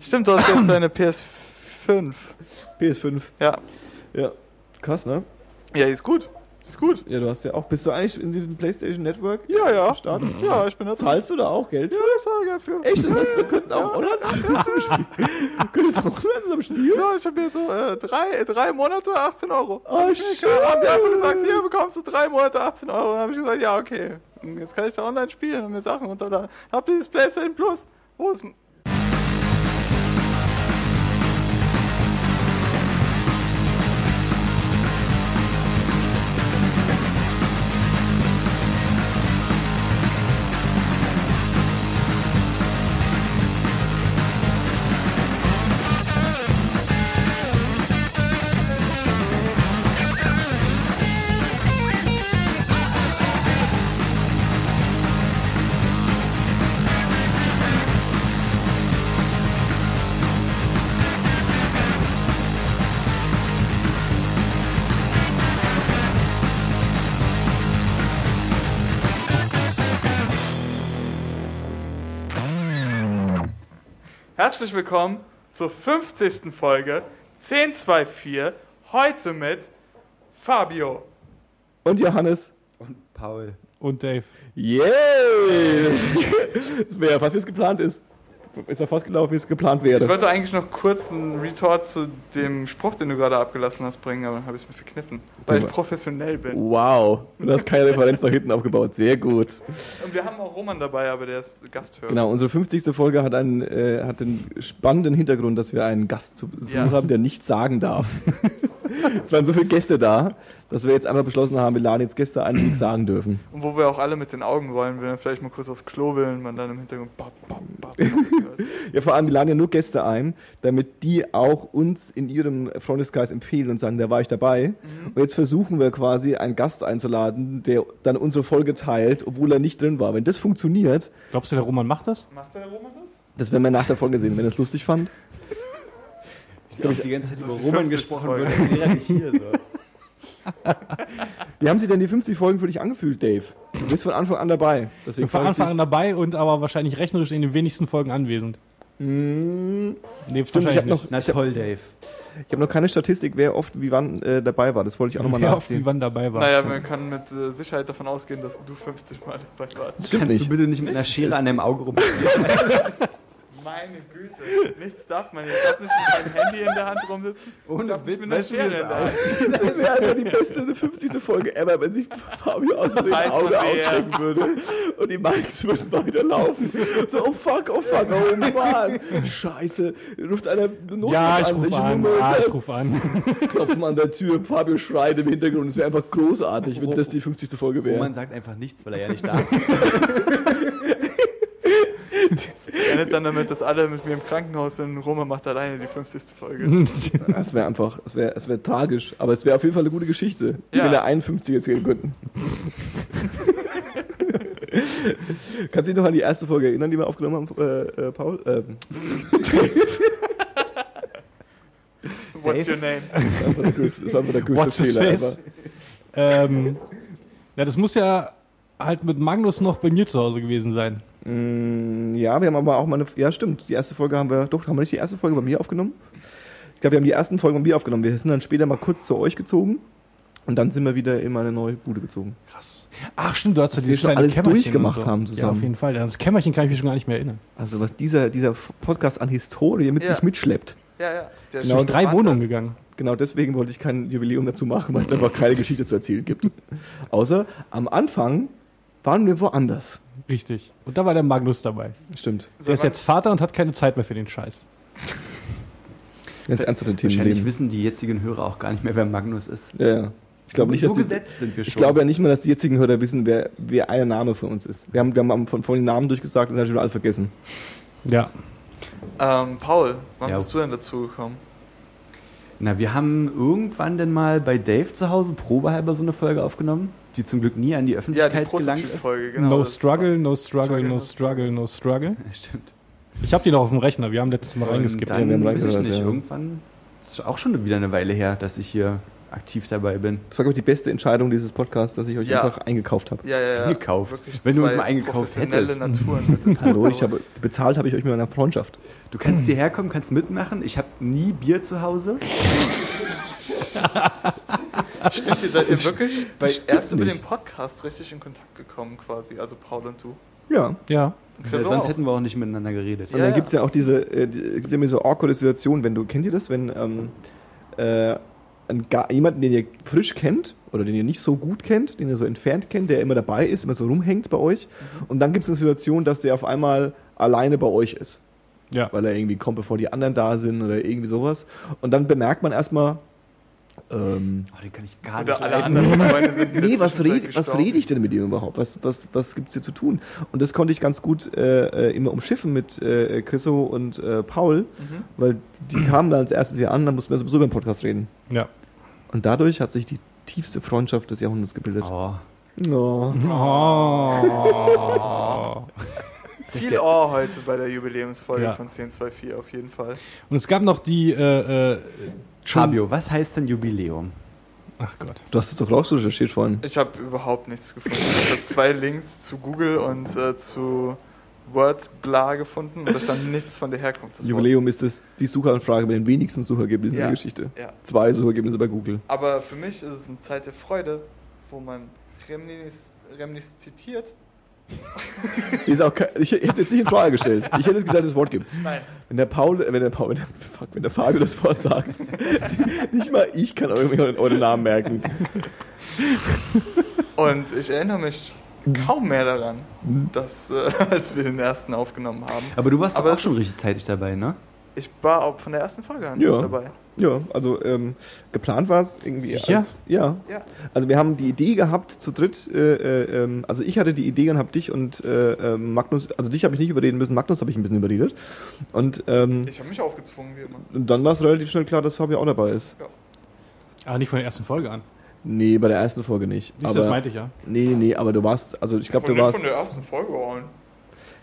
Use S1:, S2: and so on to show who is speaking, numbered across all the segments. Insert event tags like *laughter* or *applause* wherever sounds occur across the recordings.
S1: Stimmt, du hast jetzt deine PS5.
S2: PS5.
S1: Ja.
S2: Ja. Krass, ne?
S1: Ja, ist gut. Ist gut.
S2: Ja, du hast ja auch. Bist du eigentlich in diesem PlayStation Network?
S1: Ja, ja.
S2: Starten?
S1: Ja, ich bin da drin.
S2: Zahlst du da auch Geld
S1: Ja,
S2: für?
S1: ich zahle Geld für.
S2: Echt? Das heißt, wir könnten auch online zusammen spielen. *laughs* Könnten wir auch online zusammen spielen?
S1: Ja, ich habe hier so äh, drei, drei Monate 18 Euro.
S2: Oh,
S1: Ja,
S2: shit.
S1: haben die einfach gesagt, hier bekommst du drei Monate 18 Euro. Dann habe ich gesagt, ja, okay. Jetzt kann ich da online spielen und mir Sachen runterladen. Hab dieses PlayStation Plus. Wo ist. Herzlich willkommen zur 50. Folge 1024. Heute mit Fabio.
S2: Und Johannes.
S3: Und Paul.
S4: Und Dave.
S2: Yay! Das *laughs* wäre ja fast, wie es geplant ist. Ist ja fast gelaufen, wie es geplant
S1: Ich
S2: wäre.
S1: wollte eigentlich noch kurz einen Retort zu dem Spruch, den du gerade abgelassen hast, bringen, aber dann habe ich es mir verkniffen. Weil ich professionell bin.
S2: Wow. Du hast keine Referenz nach hinten aufgebaut. Sehr gut.
S1: Und wir haben auch Roman dabei, aber der ist Gasthörer.
S2: Genau, unsere 50. Folge hat, einen, äh, hat den spannenden Hintergrund, dass wir einen Gast zu Besuch
S1: Ja.
S2: haben, der nichts sagen darf. *laughs* es waren so viele Gäste da, dass wir jetzt einmal beschlossen haben, wir laden jetzt Gäste ein, die nichts sagen dürfen.
S1: Und wo wir auch alle mit den Augen rollen, wenn wir vielleicht mal kurz aufs Klo will und man dann im Hintergrund bap, bap, bap.
S2: Ja, vor allem, wir laden ja nur Gäste ein, damit die auch uns in ihrem Freundeskreis empfehlen und sagen, da war ich dabei. Und jetzt versuchen wir quasi, einen Gast einzuladen, der dann unsere Folge teilt, obwohl er nicht drin war. Wenn das funktioniert,
S4: Glaubst du, der Roman macht das?
S1: Macht der Roman das?
S2: das werden wir nach der Folge sehen, wenn er es lustig fand.
S3: Ich habe die ganze Zeit über Roman
S1: 50.
S3: gesprochen, wird, wäre nicht hier so.
S2: Wie haben sich denn die 50 Folgen für dich angefühlt, Dave? Du bist von Anfang an dabei. Deswegen
S4: Von Anfang an dabei und aber wahrscheinlich rechnerisch in den wenigsten Folgen anwesend.
S2: Hm,
S4: Nee,
S2: Stimmt, ich habe noch,
S3: Na toll, Dave.
S2: ich hab noch keine Statistik, wer oft wie wann äh, dabei war. Das wollte ich auch nochmal
S4: Wer auf die
S2: nachziehen.
S4: wann dabei war.
S1: Naja, man kann mit äh, Sicherheit davon ausgehen, dass du 50 Mal dabei warst.
S2: Stimmt
S3: Kannst
S2: nicht.
S3: du bitte nicht mit einer Schere an deinem Auge rum? *laughs*
S1: Meine Güte, nichts darf man. Ich darf nicht mit meinem Handy in der Hand rumsitzen.
S3: Ohne Witz,
S1: mit einer
S3: weißt du, wie
S1: Schere
S3: das
S1: in der Hand. *laughs*
S2: Das wäre einfach die beste 50. Folge ever, wenn sich Fabio aus dem Auge
S1: der.
S2: ausstecken würde und die Mikes würden weiterlaufen. So, oh fuck, oh fuck, oh Mann. Scheiße, ruft einer Not
S4: ja, ich
S2: Welche
S4: an.
S2: Nummer
S4: Ja, ich rufe an. *laughs*
S2: Klopfen an der Tür, Fabio schreit im Hintergrund. Es wäre einfach großartig, wenn das die 50. Folge wäre.
S3: Roman sagt einfach nichts, weil er ja nicht da ist. *laughs*
S1: Endet dann damit, dass alle mit mir im Krankenhaus sind. Roman macht alleine die 50. Folge. *laughs*
S2: Es wäre einfach, es wäre es wär tragisch, aber es wäre auf jeden Fall eine gute Geschichte, die
S1: Ja.
S2: wir in der 51 erzählen könnten. Kannst du dich noch an die erste Folge erinnern, die wir aufgenommen haben, äh, äh, Paul? Ähm, *laughs*
S1: What's your name?
S2: das war einfach der größte,
S4: his
S2: Fehler.
S4: face? ähm, ja, das muss ja halt mit Magnus noch bei mir zu Hause gewesen sein.
S2: Mm, ja, wir haben aber auch mal eine, ja stimmt, die erste Folge haben wir, doch, haben wir nicht die erste Folge bei mir aufgenommen? Ich glaube, wir haben die ersten Folgen bei mir aufgenommen. Wir sind dann später mal kurz zu euch gezogen und dann sind wir wieder in meine neue Bude gezogen.
S4: Krass. Ach stimmt, du hast ja
S2: wir
S4: dieses
S2: schon
S4: kleine
S2: alles
S4: Kämmerchen
S2: durchgemacht
S4: so.
S2: haben
S4: Ja,
S2: zusammen.
S4: auf jeden Fall. Das Kämmerchen kann ich mich schon gar nicht mehr erinnern.
S2: Also was dieser, dieser Podcast an Historie mit
S1: Ja.
S2: sich mitschleppt.
S1: Ja, ja. Der ist
S4: durch drei
S1: gewandert.
S4: Wohnungen gegangen.
S2: Genau deswegen wollte ich kein Jubiläum dazu machen, weil es einfach keine Geschichte zu erzählen gibt. Außer am Anfang waren wir woanders.
S4: Richtig. Und da war der Magnus dabei.
S2: Stimmt.
S4: Der ist jetzt Vater und hat keine Zeit mehr für den Scheiß.
S2: Jetzt ernst den Themen
S3: Wahrscheinlich
S2: leben.
S3: wissen die jetzigen Hörer auch gar nicht mehr, wer Magnus ist.
S2: Ja, ja. Ich glaube nicht,
S3: so
S2: dass die,
S3: gesetzt sind wir schon.
S2: ich glaube ja nicht mal, dass die jetzigen Hörer wissen, wer, wer ein Name von uns ist. Wir haben, wir haben von vorhin den Namen durchgesagt und dann schon alles vergessen.
S4: Ja.
S1: Ähm, Paul, wann
S3: Ja.
S1: bist du denn dazu gekommen?
S3: Na, wir haben irgendwann denn mal bei Dave zu Hause probehalber so eine Folge aufgenommen, die zum Glück nie an die
S1: Ja,
S3: Öffentlichkeit
S1: die
S3: gelangt ist.
S1: Genau.
S4: no
S1: das
S4: struggle, no struggle,
S1: Struggle,
S4: no
S1: no
S4: struggle, no struggle.
S3: Ja, Stimmt.
S4: Ich habe die noch auf dem Rechner. Wir haben letztes Mal reingeskippt.
S2: Ja, wir
S3: dann,
S2: haben
S3: weiß ich nicht,
S2: ja.
S3: irgendwann, ist auch schon wieder eine Weile her, dass ich hier aktiv dabei bin.
S2: Das war, glaube ich, die beste Entscheidung dieses Podcasts, dass ich euch
S1: Ja.
S2: einfach eingekauft habe.
S1: Ja, ja, ja.
S3: Eingekauft.
S1: Wirklich
S3: Wenn du uns mal eingekauft hättest.
S1: Naturen *laughs*
S2: Hallo, ich habe bezahlt habe ich euch mit meiner Freundschaft.
S3: Du kannst hierher kommen, kannst mitmachen. Ich habe nie Bier zu Hause. *laughs*
S1: Stimmt, ihr seid ihr wirklich bei,
S2: stimmt
S1: erst über den Podcast richtig in Kontakt gekommen quasi, also Paul und du.
S2: Ja.
S4: Ja.
S1: Chris
S3: Sonst
S1: auch.
S3: hätten wir auch nicht miteinander geredet.
S2: Und
S1: Ja,
S2: dann
S1: ja.
S2: gibt's ja auch diese, äh, es gibt ja immer so awkward Situationen, wenn du, kennt ihr das, wenn ähm, äh, ein, jemanden, den ihr frisch kennt oder den ihr nicht so gut kennt, den ihr so entfernt kennt, der immer dabei ist, immer so rumhängt bei euch und dann gibt's eine Situation, dass der auf einmal alleine bei euch ist,
S4: Ja.
S2: weil er irgendwie kommt, bevor die anderen da sind oder irgendwie sowas und dann bemerkt man erstmal, ähm,
S3: Oh, den kann ich gar
S1: Oder
S3: nicht
S1: alle anderen Freunde sind
S2: Nee, was rede was red ich denn mit ihm überhaupt? Was, was, was gibt's hier zu tun? Und das konnte ich ganz gut äh, äh, immer umschiffen mit äh, Chriso und äh, Paul,
S1: Mhm.
S2: weil die kamen dann als erstes wieder an, dann mussten wir sowieso über den Podcast reden.
S4: Ja.
S2: Und dadurch hat sich die tiefste Freundschaft des Jahrhunderts gebildet.
S3: Oh.
S2: Oh.
S4: Oh.
S1: Viel Ohr heute bei der Jubiläumsfolge
S4: Ja.
S1: von 1024 auf jeden Fall.
S4: Und es gab noch die, äh, äh,
S3: Fabio, was heißt denn Jubiläum?
S4: Ach Gott.
S2: Du hast es doch auch so recherchiert vorhin.
S1: Ich habe überhaupt nichts gefunden. Ich habe zwei Links zu Google und äh, zu Wordbla gefunden und da stand nichts von der Herkunft des
S2: Jubiläum
S1: Wortes.
S2: ist das die Suchanfrage mit den wenigsten Suchergebnissen
S1: Ja.
S2: der Geschichte.
S1: Ja.
S2: Zwei Suchergebnisse bei Google.
S1: Aber für mich ist es eine Zeit der Freude, wo man Remnis, Remnis zitiert.
S2: Ist auch kein, ich hätte jetzt nicht in Frage gestellt. Ich hätte jetzt gesagt, das Wort gibt's.
S1: Nein.
S2: Wenn der Paul, wenn der Paul, wenn der, fuck, wenn der Fabio das Wort sagt, nicht mal ich kann euren, euren Namen merken.
S1: Und ich erinnere mich kaum mehr daran, dass, äh, als wir den ersten aufgenommen haben.
S3: Aber du warst
S1: Aber
S3: doch auch
S1: es
S3: schon richtig zeitig dabei, ne?
S1: Ich war auch von der ersten Folge an
S2: Ja.
S1: dabei.
S2: Ja, also ähm, geplant war es irgendwie.
S4: Sicher?
S2: Als, ja.
S1: Ja.
S2: Also wir haben die Idee gehabt zu dritt. Äh, äh, ähm, also ich hatte die Idee und habe dich und äh, äh, Magnus. Also dich habe ich nicht überreden müssen. Magnus habe ich ein bisschen überredet. Und, ähm,
S1: Ich habe mich aufgezwungen, wie immer.
S2: und dann war es relativ schnell klar, dass Fabio auch dabei ist.
S4: Aber nicht von der ersten Folge an.
S2: Nee, bei der ersten Folge nicht.
S4: Siehst
S2: aber,
S4: das meinte ich ja.
S2: Nee, nee, aber du warst. Also ich glaube, du
S1: nicht
S2: warst.
S1: von der ersten Folge an.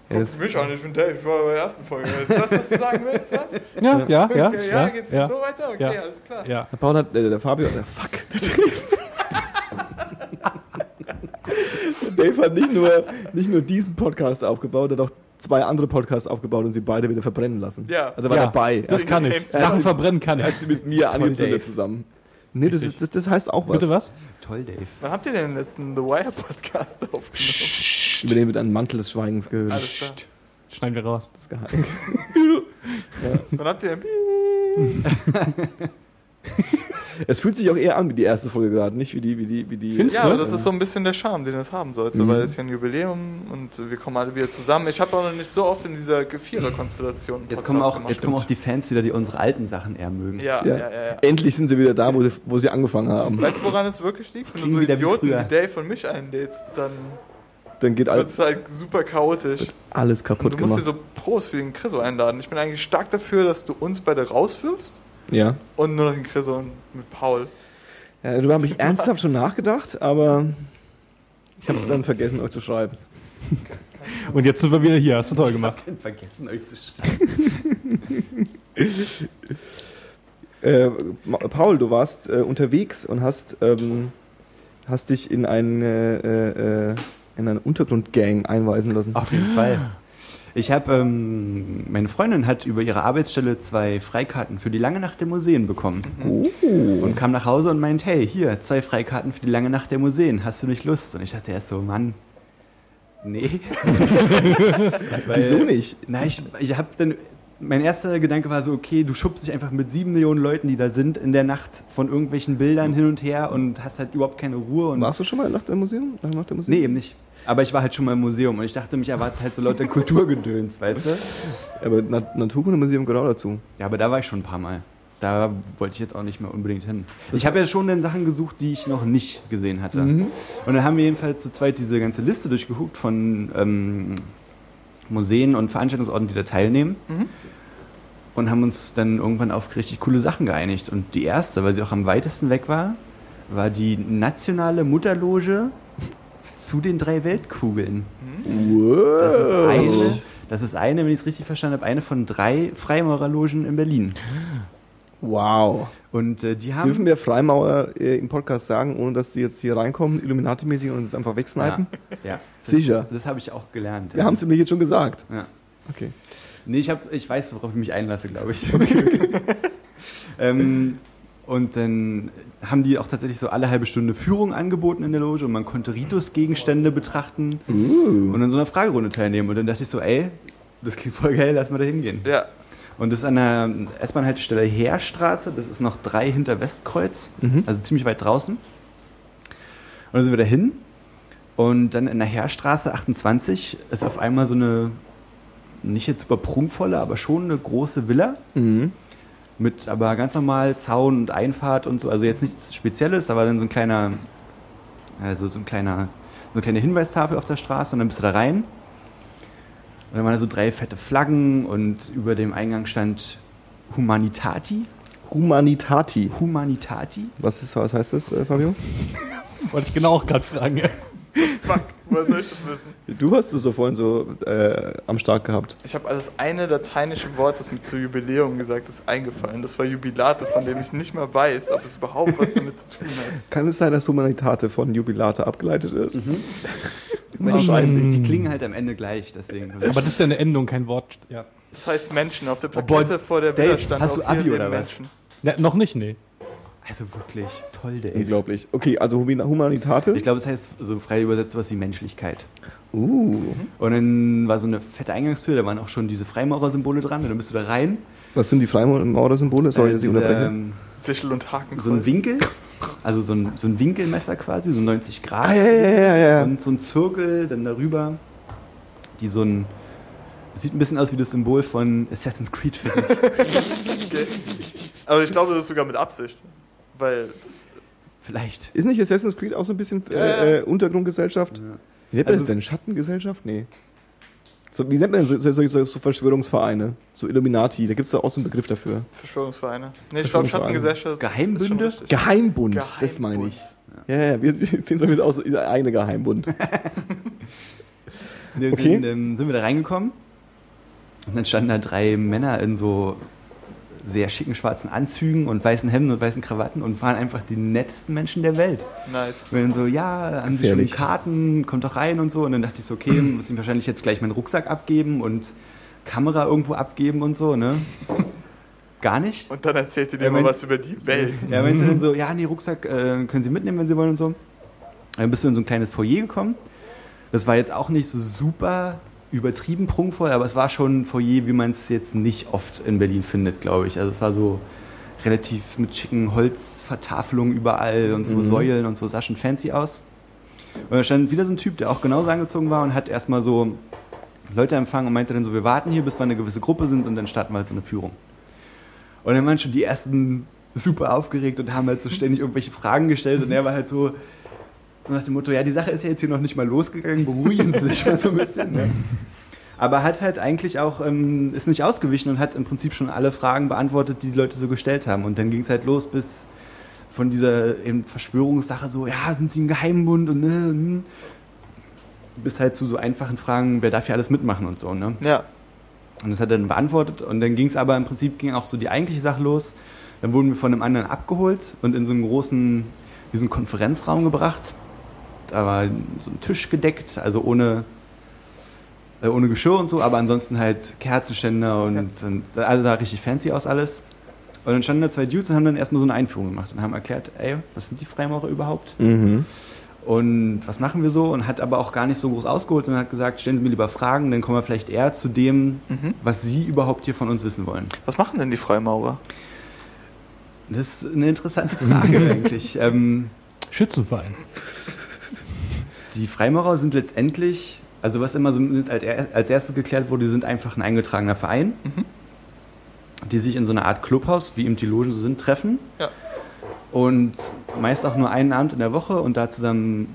S2: Ja,
S1: Guck mich an, ich bin Dave, ich war bei der ersten Folge. Ist das, was du sagen willst, ja? *laughs*
S4: Ja, ja, ja.
S1: Okay, ja, geht's
S4: ja,
S1: so weiter? Okay,
S4: Ja.
S1: alles klar.
S4: ja.
S2: der Paul hat, äh, der Fabio, der Fuck, der *laughs* Dave. Hat nicht nur, nicht nur diesen Podcast aufgebaut, er hat auch zwei andere Podcasts aufgebaut und sie beide wieder verbrennen lassen.
S1: Ja.
S2: Also er war
S4: Ja,
S2: dabei.
S4: Das kann ich. Sachen verbrennen kann
S2: Er
S4: ich.
S2: hat sie mit mir angezündet zusammen. Nee, das, ist, das, das heißt auch was.
S4: Bitte was?
S3: Toll, Dave.
S1: Wann habt ihr denn den letzten The Wire Podcast *laughs* aufgenommen?
S2: Über den wird ein Mantel des Schweigens gehüllt.
S1: Alles klar.
S4: Schneiden wir raus.
S2: Das ist geheim. *laughs*
S1: Wann habt ihr den *laughs* *laughs*
S2: Es fühlt sich auch eher an wie die erste Folge gerade, nicht wie die, wie die, wie die.
S4: Findest
S1: Ja,
S4: du?
S1: aber das ist so ein bisschen der Charme, den es haben sollte,
S2: Mhm.
S1: weil es ist ja ein Jubiläum und wir kommen alle wieder zusammen. Ich habe auch noch nicht so oft in dieser Vierer-Konstellation
S3: Jetzt kommen, auch,
S1: gemacht.
S3: jetzt kommen auch die Fans wieder, die unsere alten Sachen eher mögen.
S1: Ja,
S2: Ja.
S1: ja, ja, ja.
S2: Endlich sind sie wieder da, wo sie, wo sie angefangen haben.
S1: Weißt du, woran es wirklich liegt? Wenn du so Idioten wie. Dave und mich einlädst, dann
S2: Dann geht
S1: wird
S2: alles,
S1: es halt super chaotisch.
S2: alles
S1: Und
S2: kaputt
S1: du musst dir
S2: gemacht.
S1: so Pros für den Chriso einladen. Ich bin eigentlich stark dafür, dass du uns beide rauswirfst
S2: Ja.
S1: und nur noch den Chriso und mit Paul.
S2: ja. Du habe ich ernsthaft schon nachgedacht, aber ich habe es dann vergessen, euch zu schreiben. *laughs*
S4: Und jetzt sind wir wieder hier. Hast du toll gemacht.
S3: Vergessen euch zu schreiben. *laughs*
S2: Äh, Paul, du warst äh, unterwegs und hast, ähm, hast dich in eine, äh, äh, in eine Untergrundgang einweisen lassen.
S3: Auf jeden Fall. Ich habe, ähm, meine Freundin hat über ihre Arbeitsstelle zwei Freikarten für die lange Nacht der Museen bekommen.
S2: Oh.
S3: Und kam nach Hause und meint, hey, hier, zwei Freikarten für die lange Nacht der Museen. Hast du nicht Lust? Und ich dachte erst so, Mann, nee. *laughs* Weil-
S2: Wieso nicht?
S3: Na, ich, ich habe dann, mein erster Gedanke war so, okay, du schubst dich einfach mit sieben Millionen Leuten, die da sind, in der Nacht von irgendwelchen Bildern hin und her und hast halt überhaupt keine Ruhe. Und
S2: Warst du schon mal nach dem Museum? Nach dem Museum?
S3: nee, eben nicht. Aber ich war halt schon mal im Museum und ich dachte, mich erwartet halt so lauter Kulturgedöns, weißt du?
S2: Aber Na Naturkundemuseum genau dazu.
S3: Ja, aber da war ich schon ein paar Mal. Da wollte ich jetzt auch nicht mehr unbedingt hin. Ich habe ja schon dann Sachen gesucht, die ich noch nicht gesehen hatte. Und dann haben wir jedenfalls zu zweit diese ganze Liste durchgeguckt von ähm, Museen und Veranstaltungsorten, die da teilnehmen.
S1: Mhm.
S3: Und haben uns dann irgendwann auf richtig coole Sachen geeinigt. Und die erste, weil sie auch am weitesten weg war, war die nationale Mutterloge zu den drei Weltkugeln.
S2: Wow.
S3: Das ist eine, das ist eine, wenn ich es richtig verstanden habe, eine von drei Freimaurerlogen in Berlin.
S2: Wow.
S3: Und äh, die haben.
S2: Dürfen wir Freimaurer äh, im Podcast sagen, ohne dass sie jetzt hier reinkommen, Illuminati-mäßig und uns einfach wegsnipen?
S3: Ja, ja. Das,
S2: Sicher.
S3: Das habe ich auch gelernt.
S2: Wir haben es mir jetzt schon gesagt.
S3: Ja.
S2: Okay.
S3: Nee, ich, hab, ich weiß, worauf ich mich einlasse, glaube ich. *laughs* ähm, und dann haben die auch tatsächlich so alle halbe Stunde Führung angeboten in der Loge und man konnte Ritus-Gegenstände betrachten
S2: Uh.
S3: und an so einer Fragerunde teilnehmen. Und dann dachte ich so, ey, das klingt voll geil, lass mal da hingehen.
S1: Ja.
S3: Und das ist an der S-Bahn-Haltestelle Heerstraße, das ist noch drei hinter Westkreuz,
S2: Mhm.
S3: also ziemlich weit draußen. Und dann sind wir da hin und dann in der Heerstraße 28 ist auf einmal so eine, nicht jetzt super prunkvolle, aber schon eine große Villa
S2: Mhm.
S3: Mit aber ganz normal Zaun und Einfahrt und so, also jetzt nichts Spezielles, war dann so ein kleiner, also so ein kleiner, so eine kleine Hinweistafel auf der Straße und dann bist du da rein. Und dann waren da so drei fette Flaggen und über dem Eingang stand Humanitati.
S2: Humanitati.
S3: Humanitati?
S2: Was, ist, was heißt das, äh, Fabio? *laughs*
S4: Wollte ich genau auch gerade fragen. Ja.
S1: Fuck, woher soll ich das wissen?
S2: Du hast es doch vorhin so äh, am Start gehabt.
S1: Ich habe alles eine lateinische Wort, das mir zu Jubiläum gesagt ist, eingefallen. Das war Jubilate, von dem ich nicht mehr weiß, ob es überhaupt was damit zu tun hat.
S2: Kann es sein, dass Humanitate von Jubilate abgeleitet wird? *laughs*
S3: Wahrscheinlich. Die klingen halt am Ende gleich, deswegen.
S4: Aber das ist ja eine Endung, kein Wort. Ja.
S1: Das heißt Menschen. Auf der
S3: Oh,
S1: Plakette vor der
S3: Dave,
S1: Villa stand
S3: hast du Abi oder was?
S1: Menschen.
S4: Ne, noch nicht, nee.
S3: Also wirklich, toll, Dave.
S2: Unglaublich. Okay, also Humanitate.
S3: Ich glaube, es heißt so frei übersetzt sowas wie Menschlichkeit.
S2: Uh,
S3: Und dann war so eine fette Eingangstür, da waren auch schon diese Freimaurer-Symbole dran. Und dann bist du da rein.
S2: was sind die Freimaurer-Symbole? Sorry,
S3: Äh,
S2: dass ich unterbreche.
S3: ähm,
S1: Sichel und Hakenkreuz.
S3: so ein Winkel, also so ein, so ein Winkelmesser quasi, so 90 Grad.
S2: Ah, ja, ja, ja, ja, ja.
S3: Und so ein Zirkel dann darüber, die so ein. Sieht ein bisschen aus wie das Symbol von Assassin's Creed, finde ich. *laughs*
S1: Okay. Aber ich glaube, das ist sogar mit Absicht. Weil
S3: Vielleicht.
S2: Ist nicht Assassin's Creed auch so ein bisschen
S1: Ja,
S2: äh,
S1: ja.
S2: äh, Untergrundgesellschaft?
S3: Ja.
S2: Wie nennt man
S3: Also
S2: das denn? Schattengesellschaft? Nee. So, wie nennt man denn so, so, so, so Verschwörungsvereine? So Illuminati, da gibt es da auch so einen Begriff dafür.
S1: Verschwörungsvereine. Nee, ich glaube. Schattengesellschaft.
S3: Geheimbünde?
S1: richtig.
S2: Geheimbund, das meine
S1: Geheimbund.
S2: ich. Ja, ja, wir, *laughs* wir sehen so wie aus, so dieser eine Geheimbund. *laughs* Okay.
S3: Dann ähm, sind wir da reingekommen und dann standen da drei Männer in so sehr schicken schwarzen Anzügen und weißen Hemden und weißen Krawatten und waren einfach die nettesten Menschen der Welt.
S1: Nice.
S3: Und dann so, ja, haben Sie schon. Karten, kommt doch rein und so. Und dann dachte ich so, okay, *clears throat* muss ich wahrscheinlich jetzt gleich meinen Rucksack abgeben und Kamera irgendwo abgeben und so, ne? Gar nicht.
S1: Und dann erzählt ihr dir
S3: Er
S1: mal was über die Welt. *laughs*
S3: Er meinte dann so, ja, nee, Rucksack äh, können Sie mitnehmen, wenn Sie wollen und so. Dann bist du in so ein kleines Foyer gekommen. Das war jetzt auch nicht so super übertrieben prunkvoll, aber es war schon ein Foyer, wie man es jetzt nicht oft in Berlin findet, glaube ich. Also es war so relativ mit schicken Holzvertafelungen überall und so
S2: Mhm.
S3: Säulen und so, sah schon fancy aus. Und da stand wieder so ein Typ, der auch genauso angezogen war und hat erstmal so Leute empfangen und meinte dann so, wir warten hier, bis wir eine gewisse Gruppe sind und dann starten wir halt so eine Führung. Und dann waren schon die ersten super aufgeregt und haben halt so ständig irgendwelche Fragen gestellt und er war halt so nach dem Motto, ja, die Sache ist ja jetzt hier noch nicht mal losgegangen, beruhigen Sie sich mal so ein bisschen. Ne? Aber hat halt eigentlich auch, ähm, ist nicht ausgewichen und hat im Prinzip schon alle Fragen beantwortet, die die Leute so gestellt haben. Und dann ging es halt los bis von dieser eben Verschwörungssache so, ja, sind Sie im Geheimbund und ne, hm. bis halt zu so einfachen Fragen, wer darf hier alles mitmachen und so, ne?
S1: Ja.
S3: Und das hat er dann beantwortet. Und dann ging es aber im Prinzip ging auch so die eigentliche Sache los. Dann wurden wir von einem anderen abgeholt und in so einen großen, wie so einen Konferenzraum gebracht. Da war so ein Tisch gedeckt, also ohne, äh, ohne Geschirr und so, aber ansonsten halt Kerzenständer und, und also sah richtig fancy aus alles. Und dann standen da zwei Dudes und haben dann erstmal so eine Einführung gemacht und haben erklärt, ey, was sind die Freimaurer überhaupt?
S2: Mhm.
S3: Und was machen wir so? Und hat aber auch gar nicht so groß ausgeholt und hat gesagt, stellen Sie mir lieber Fragen, dann kommen wir vielleicht eher zu dem,
S1: Mhm.
S3: was Sie überhaupt hier von uns wissen wollen.
S1: Was machen denn die Freimaurer?
S3: Das ist eine interessante Frage *laughs* eigentlich. Ähm,
S4: Schützenverein.
S3: Die Freimaurer sind letztendlich, also was immer so als er- erstes geklärt wurde, die sind einfach ein eingetragener Verein,
S1: Mhm.
S3: die sich in so einer Art Clubhaus, wie eben die Logen so sind, treffen.
S1: Ja.
S3: Und meist auch nur einen Abend in der Woche und da zusammen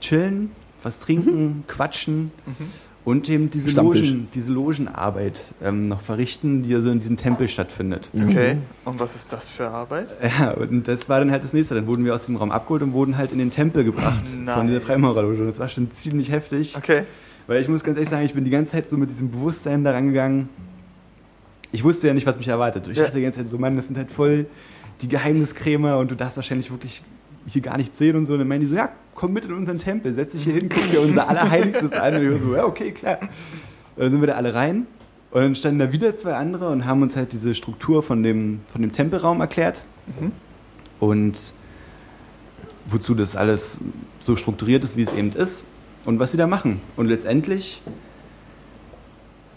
S3: chillen, was trinken, quatschen
S1: Mhm.
S3: Und eben diese,
S2: Stammtisch.
S3: Logen, diese Logenarbeit ähm, noch verrichten, die also in diesem Tempel stattfindet.
S1: Okay. Und was ist das für Arbeit? *laughs*
S3: Ja, und das war dann halt das nächste. Dann wurden wir aus dem Raum abgeholt und wurden halt in den Tempel gebracht
S1: Nice.
S3: von dieser Freimaurerloge. Und das war schon ziemlich heftig.
S1: Okay.
S3: Weil ich muss ganz ehrlich sagen, ich bin die ganze Zeit so mit diesem Bewusstsein da rangegangen. ich wusste ja nicht, was mich erwartet. Ich
S1: Ja.
S3: dachte die ganze Zeit so, Mann, das sind halt voll die Geheimniskrämer und du darfst wahrscheinlich wirklich hier gar nichts sehen und so. Und dann meinen die so, ja, komm mit in unseren Tempel, setz dich hier hin, guck dir unser Allerheiligstes an. Und ich war so, ja, okay, klar. Und dann sind wir da alle rein. Und dann standen da wieder zwei andere und haben uns halt diese Struktur von dem, von dem Tempelraum erklärt. Und wozu das alles so strukturiert ist, wie es eben ist. Und was sie da machen. Und letztendlich,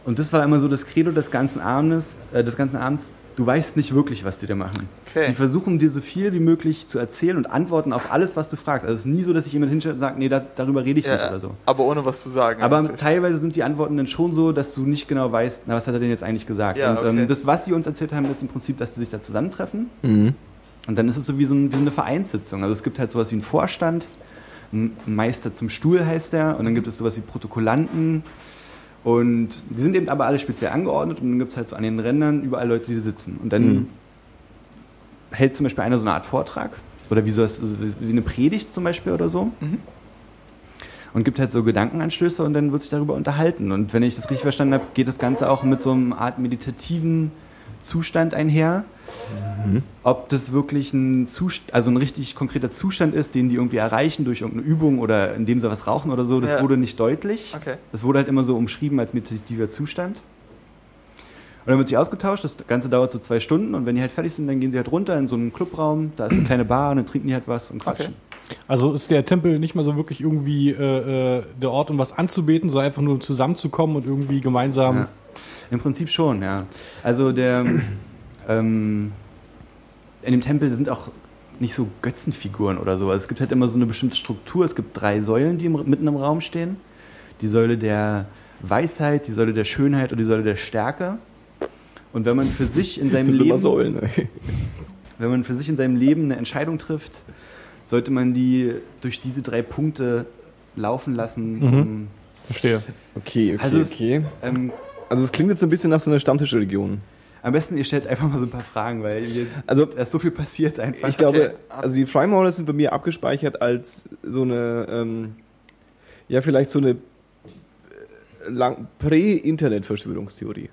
S3: und das war immer so das Credo des ganzen Abends, äh, des ganzen Abends, du weißt nicht wirklich, was die da machen.
S1: Okay.
S3: Die versuchen dir so viel wie möglich zu erzählen und antworten auf alles, was du fragst. Also es ist nie so, dass sich jemand hinstellt und sagt, nee, da, darüber rede ich nicht
S1: Ja,
S3: oder so.
S1: Aber ohne was zu sagen.
S3: Aber
S1: natürlich.
S3: teilweise sind die Antworten dann schon so, dass du nicht genau weißt, na, was hat er denn jetzt eigentlich gesagt.
S1: Ja,
S3: und
S1: okay.
S3: ähm, das, was sie uns erzählt haben, ist im Prinzip, dass sie sich da zusammentreffen.
S2: Mhm.
S3: Und dann ist es so wie so, ein, wie so eine Vereinssitzung. Also es gibt halt sowas wie einen Vorstand, ein Meister zum Stuhl heißt der, und dann gibt es sowas wie Protokollanten. Und die sind eben aber alle speziell angeordnet und dann gibt es halt so an den Rändern überall Leute, die sitzen. Und dann
S2: Mhm.
S3: hält zum Beispiel einer so eine Art Vortrag oder wie, so, wie eine Predigt zum Beispiel oder so.
S1: Mhm.
S3: Und gibt halt so Gedankenanstöße und dann wird sich darüber unterhalten. Und wenn ich das richtig verstanden habe, geht das Ganze auch mit so einem Art meditativen Zustand einher. Ob das wirklich ein, Zust also ein richtig konkreter Zustand ist, den die irgendwie erreichen durch irgendeine Übung oder indem sie was rauchen oder so, das
S1: Ja.
S3: wurde nicht deutlich.
S1: Okay.
S3: Das wurde halt immer so umschrieben als meditativer Zustand. Und dann wird sich ausgetauscht, das Ganze dauert so zwei Stunden und wenn die halt fertig sind, dann gehen sie halt runter in so einen Clubraum, da ist eine kleine Bar und dann trinken die halt was und quatschen.
S4: Also ist der Tempel nicht mal so wirklich irgendwie äh, äh, der Ort, um was anzubeten, sondern einfach nur zusammenzukommen und irgendwie gemeinsam.
S3: Ja. Im Prinzip schon, ja. Also der ähm, in dem Tempel sind auch nicht so Götzenfiguren oder so. Also es gibt halt immer so eine bestimmte Struktur. Es gibt drei Säulen, die im, mitten im Raum stehen. Die Säule der Weisheit, die Säule der Schönheit und die Säule der Stärke. Und wenn man für sich in seinem Leben
S2: Säulen.
S3: wenn man für sich in seinem Leben eine Entscheidung trifft, sollte man die durch diese drei Punkte laufen lassen.
S4: Mhm.
S3: Um,
S4: Verstehe.
S2: Okay, okay,
S3: Also es-
S2: okay.
S3: ähm,
S2: Also es klingt jetzt so ein bisschen nach so einer Stammtischreligion.
S3: Am besten, ihr stellt einfach mal so ein paar Fragen, weil wir,
S2: Also
S3: da ist so viel passiert einfach.
S2: ich glaube,
S1: Okay.
S2: also die Freimaurer sind bei mir abgespeichert als so eine, ähm, ja vielleicht so eine äh, lang- Prä-Internet-Verschwörungstheorie.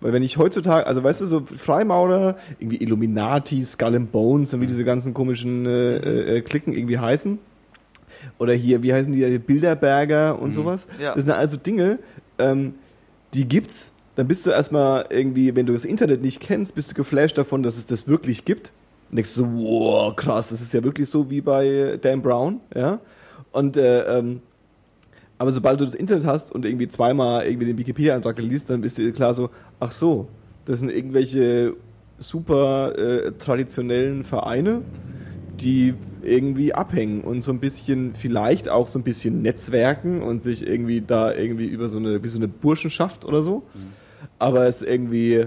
S2: Weil wenn ich heutzutage, also weißt du, so Freimaurer, irgendwie Illuminati, Skull and Bones und wie diese ganzen komischen äh, äh, Klicken irgendwie heißen. Oder hier, wie heißen die, Bilderberger und
S3: Mhm.
S2: sowas.
S1: Ja.
S2: Das sind also Dinge, ähm, die gibt's. Dann bist du erstmal irgendwie, wenn du das Internet nicht kennst, bist du geflasht davon, dass es das wirklich gibt. Und denkst so, wow, krass, das ist ja wirklich so wie bei Dan Brown, ja. Und äh, ähm, aber sobald du das Internet hast und irgendwie zweimal irgendwie den Wikipedia-Eintrag liest, dann bist du klar so, ach so, das sind irgendwelche super äh, traditionellen Vereine, die irgendwie abhängen und so ein bisschen, vielleicht auch so ein bisschen netzwerken und sich irgendwie da irgendwie über so eine, wie so eine Burschenschaft oder so. Aber es ist irgendwie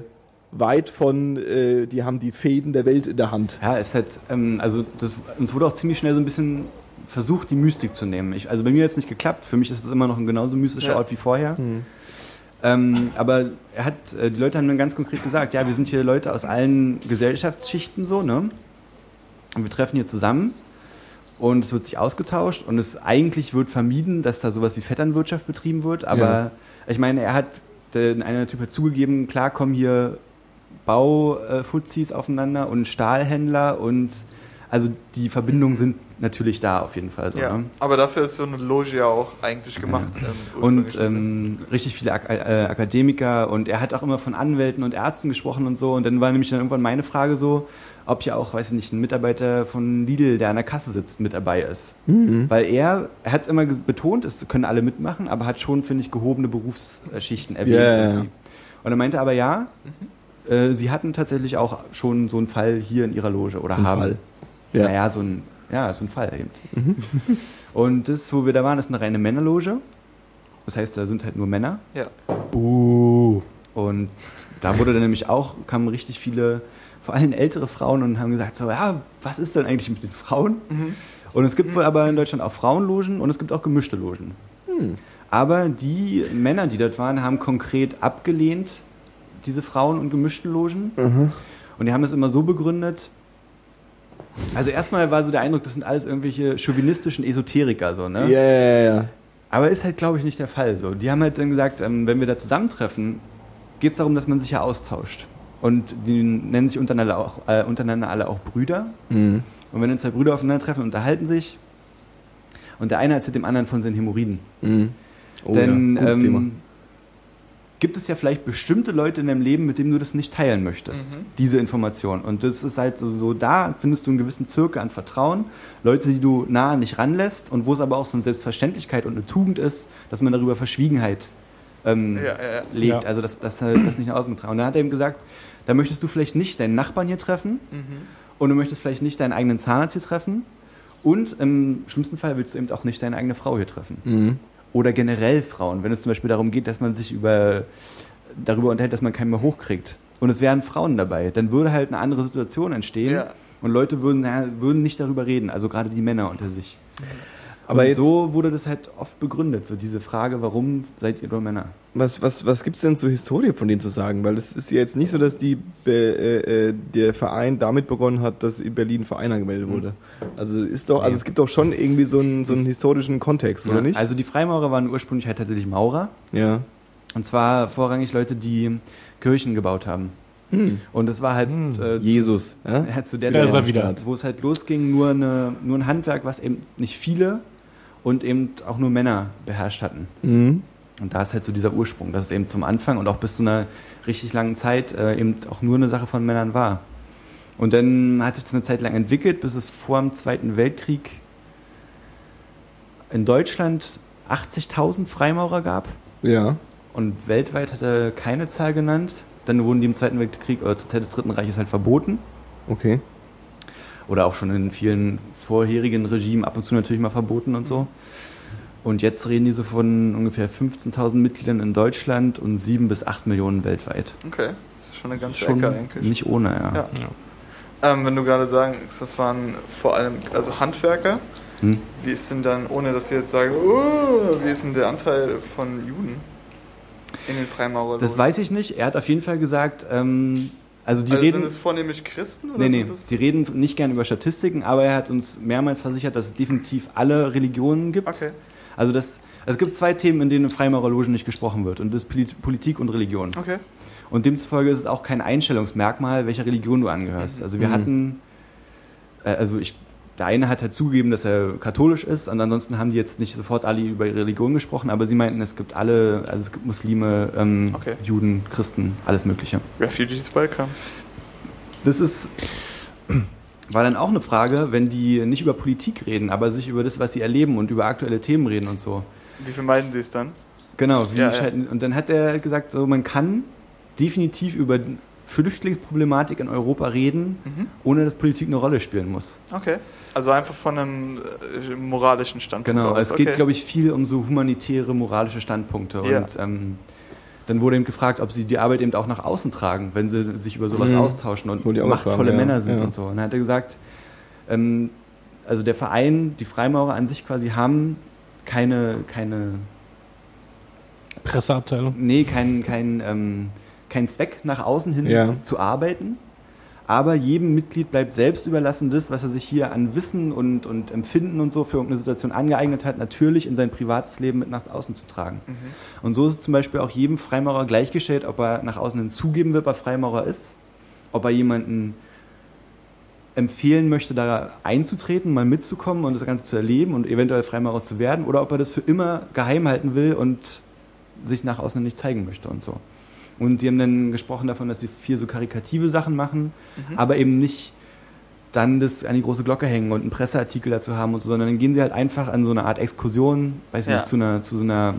S2: weit von, äh, die haben die Fäden der Welt in der Hand.
S3: Ja, es hat, ähm, also das, uns wurde auch ziemlich schnell so ein bisschen versucht, die Mystik zu nehmen. Ich, also bei mir hat es nicht geklappt. Für mich ist es immer noch ein genauso mystischer
S1: Ja.
S3: Ort wie vorher. Ähm, aber er hat, äh, die Leute haben dann ganz konkret gesagt, ja, wir sind hier Leute aus allen Gesellschaftsschichten so, ne? Und wir treffen hier zusammen und es wird sich ausgetauscht und es eigentlich wird vermieden, dass da sowas wie Vetternwirtschaft betrieben wird. Aber
S2: Ja.
S3: ich meine, er hat, der, einer Typ hat zugegeben, klar kommen hier Baufuzis aufeinander und Stahlhändler und also die Verbindungen sind natürlich da auf jeden Fall. So,
S1: Ja,
S3: ne?
S1: aber dafür ist so eine Loge ja auch eigentlich gemacht. ähm,
S3: Und ähm, richtig viele Ak äh, Akademiker und er hat auch immer von Anwälten und Ärzten gesprochen und so. Und dann war nämlich dann irgendwann meine Frage so, ob ja auch, weiß ich nicht, ein Mitarbeiter von Lidl, der an der Kasse sitzt, mit dabei ist. Weil er, er hat es immer betont, es können alle mitmachen, aber hat schon, finde ich, gehobene Berufsschichten erwähnt. Irgendwie. Und er meinte aber ja, äh, sie hatten tatsächlich auch schon so einen Fall hier in ihrer Loge oder
S2: So
S3: haben.
S2: Fall. Ja.
S3: Naja, so ein, ja, so ein Fall eben. *laughs* Und das, wo wir da waren, ist eine reine Männerloge. Das heißt, da sind halt nur Männer.
S1: ja.
S4: Buh.
S3: Und da wurde dann nämlich auch, kamen richtig viele, vor allem ältere Frauen und haben gesagt, so, ja, was ist denn eigentlich mit den Frauen? Und es gibt wohl aber in Deutschland auch Frauenlogen und es gibt auch gemischte Logen. Aber die Männer, die dort waren, haben konkret abgelehnt, diese Frauen- und gemischten Logen. Und die haben das immer so begründet. Also erstmal war so der Eindruck, das sind alles irgendwelche chauvinistischen Esoteriker, so, ne?
S2: Ja, ja, ja.
S3: Aber ist halt, glaube ich, nicht der Fall. So, die haben halt dann gesagt, ähm, wenn wir da zusammentreffen, geht es darum, dass man sich ja austauscht. Und die nennen sich untereinander, auch, äh, untereinander alle auch Brüder.
S2: Mhm.
S3: Und wenn dann zwei Brüder aufeinandertreffen, unterhalten sich. Und der eine erzählt dem anderen von seinen Hämorrhoiden.
S2: Mhm. Oh,
S3: Denn
S2: ja,
S3: ähm, gibt es ja vielleicht bestimmte Leute in deinem Leben, mit denen du das nicht teilen möchtest,
S1: Mhm.
S3: diese Information. Und das ist halt so, so, da findest du einen gewissen Zirkel an Vertrauen, Leute, die du nah an dich ranlässt und wo es aber auch so eine Selbstverständlichkeit und eine Tugend ist, dass man darüber Verschwiegenheit ähm,
S1: Ja, ja, ja.
S3: legt,
S4: Ja.
S3: also dass das, halt, das nicht nach außen getragen. Und dann hat er eben gesagt, da möchtest du vielleicht nicht deinen Nachbarn hier treffen
S1: Mhm.
S3: und du möchtest vielleicht nicht deinen eigenen Zahnarzt hier treffen und im schlimmsten Fall willst du eben auch nicht deine eigene Frau hier treffen
S2: Mhm.
S3: oder generell Frauen, wenn es zum Beispiel darum geht, dass man sich über, darüber unterhält, dass man keinen mehr hochkriegt. Und es wären Frauen dabei, dann würde halt eine andere Situation entstehen
S1: Ja.
S3: und Leute würden, würden nicht darüber reden, also gerade die Männer unter sich.
S2: Aber
S3: und
S2: jetzt-
S3: so wurde das halt oft begründet, so diese Frage, warum seid ihr nur Männer?
S2: Was, was, was gibt es denn zur Historie von denen zu sagen? Weil es ist ja jetzt nicht so, dass die, äh, äh, der Verein damit begonnen hat, dass in Berlin ein Verein angemeldet wurde. Also ist doch, also es gibt doch schon irgendwie so einen, so einen historischen Kontext, oder
S3: Ja,
S2: nicht?
S3: Also die Freimaurer waren ursprünglich halt tatsächlich Maurer
S2: ja.
S3: und zwar vorrangig Leute, die Kirchen gebaut haben.
S2: Hm.
S3: Und das war halt
S4: Hm.
S3: äh,
S2: Jesus. Ja?
S3: Ja, *laughs* zu der Zeit,
S4: wieder.
S3: wo es halt losging, nur, eine, nur ein Handwerk, was eben nicht viele und eben auch nur Männer beherrscht hatten.
S2: Mhm.
S3: Und da ist halt so dieser Ursprung, dass es eben zum Anfang und auch bis zu einer richtig langen Zeit äh, eben auch nur eine Sache von Männern war. Und dann hat sich das eine Zeit lang entwickelt, bis es vor dem Zweiten Weltkrieg in Deutschland 80.000 Freimaurer gab.
S2: Ja.
S3: Und weltweit hat er keine Zahl genannt. Dann wurden die im Zweiten Weltkrieg oder zur Zeit des Dritten Reiches halt verboten.
S2: Okay.
S3: Oder auch schon in vielen vorherigen Regimen ab und zu natürlich mal verboten und so. Und jetzt reden die so von ungefähr 15.000 Mitgliedern in Deutschland und 7 bis 8 Millionen weltweit.
S1: Okay, das ist schon eine ganze
S3: schon
S1: Ecke eigentlich.
S3: nicht ohne, ja.
S1: Ja. Ähm, wenn du gerade sagst, das waren vor allem also Handwerker,
S3: Hm?
S1: wie ist denn dann, ohne dass ihr jetzt sagt, oh, wie ist denn der Anteil von Juden in den Freimaurerlogen?
S3: Das weiß ich nicht. Er hat auf jeden Fall gesagt, ähm, also die
S1: also
S3: reden.
S1: sind es vornehmlich Christen? Oder
S3: Nee, nee,
S1: sind das
S3: die reden nicht gern über Statistiken, aber er hat uns mehrmals versichert, dass es definitiv alle Religionen gibt.
S1: Okay.
S3: Also, das, es gibt zwei Themen, in denen in Freimaurerlogen nicht gesprochen wird. Und das ist Polit- Politik und Religion.
S1: Okay.
S3: Und demzufolge ist es auch kein Einstellungsmerkmal, welcher Religion du angehörst. Also wir
S2: Mhm.
S3: hatten, äh, also ich, der eine hat halt zugegeben, dass er katholisch ist und ansonsten haben die jetzt nicht sofort alle über ihre Religion gesprochen, aber sie meinten, es gibt alle, also es gibt Muslime, ähm,
S1: Okay.
S3: Juden, Christen, alles Mögliche.
S1: Refugees welcome.
S3: Das ist, war dann auch eine Frage, wenn die nicht über Politik reden, aber sich über das, was sie erleben und über aktuelle Themen reden und so.
S1: Wie vermeiden sie es dann?
S3: Genau, wie
S1: Ja, ja.
S3: schalten, und dann hat er halt gesagt, so, man kann definitiv über Flüchtlingsproblematik in Europa reden,
S1: Mhm.
S3: ohne dass Politik eine Rolle spielen muss.
S1: Okay. Also einfach von einem äh, moralischen Standpunkt
S3: Genau,
S1: aus.
S3: es geht,
S1: okay.
S3: glaube ich, viel um so humanitäre, moralische Standpunkte.
S1: Ja.
S3: Und ähm, dann wurde ihm gefragt, ob sie die Arbeit eben auch nach außen tragen, wenn sie sich über sowas
S2: Mhm.
S3: austauschen und machtvolle
S2: ja,
S3: Männer sind
S2: ja.
S3: und so. Und dann hat er gesagt, ähm, also der Verein, die Freimaurer an sich quasi haben keine, keine
S4: Presseabteilung.
S3: nee, kein, kein, ähm, kein Zweck nach außen hin
S2: Ja.
S3: zu arbeiten. Aber jedem Mitglied bleibt selbst überlassen, das, was er sich hier an Wissen und, und Empfinden und so für irgendeine Situation angeeignet hat, natürlich in sein privates Leben mit nach außen zu tragen.
S1: Mhm.
S3: Und so ist es zum Beispiel auch jedem Freimaurer gleichgestellt, ob er nach außen hin zugeben wird, ob er Freimaurer ist, ob er jemanden empfehlen möchte, da einzutreten, mal mitzukommen und das Ganze zu erleben und eventuell Freimaurer zu werden, oder ob er das für immer geheim halten will und sich nach außen nicht zeigen möchte und so. Und sie haben dann gesprochen davon, dass sie viel so karikative Sachen machen,
S1: Mhm.
S3: aber eben nicht dann das an die große Glocke hängen und einen Presseartikel dazu haben und so, sondern dann gehen sie halt einfach an so eine Art Exkursion, weiß
S1: Ja.
S3: nicht, zu einer, zu so einer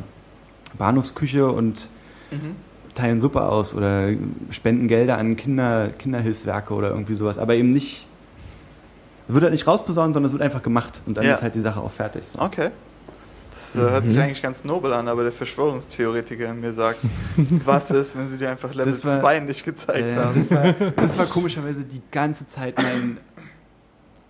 S3: Bahnhofsküche und
S1: Mhm.
S3: teilen Suppe aus oder spenden Gelder an Kinder, Kinderhilfswerke oder irgendwie sowas, aber eben nicht, wird halt nicht rausposaunt, sondern es wird einfach gemacht und dann
S1: Ja.
S3: ist halt die Sache auch fertig. So.
S1: Okay. Das äh, hört sich
S2: Mhm.
S1: eigentlich ganz nobel an, aber der Verschwörungstheoretiker in mir sagt, *laughs* was ist, wenn sie dir einfach Level
S3: Das war-
S1: 2 nicht gezeigt
S3: Äh,
S1: haben?
S3: das, war, das war komischerweise die ganze Zeit mein.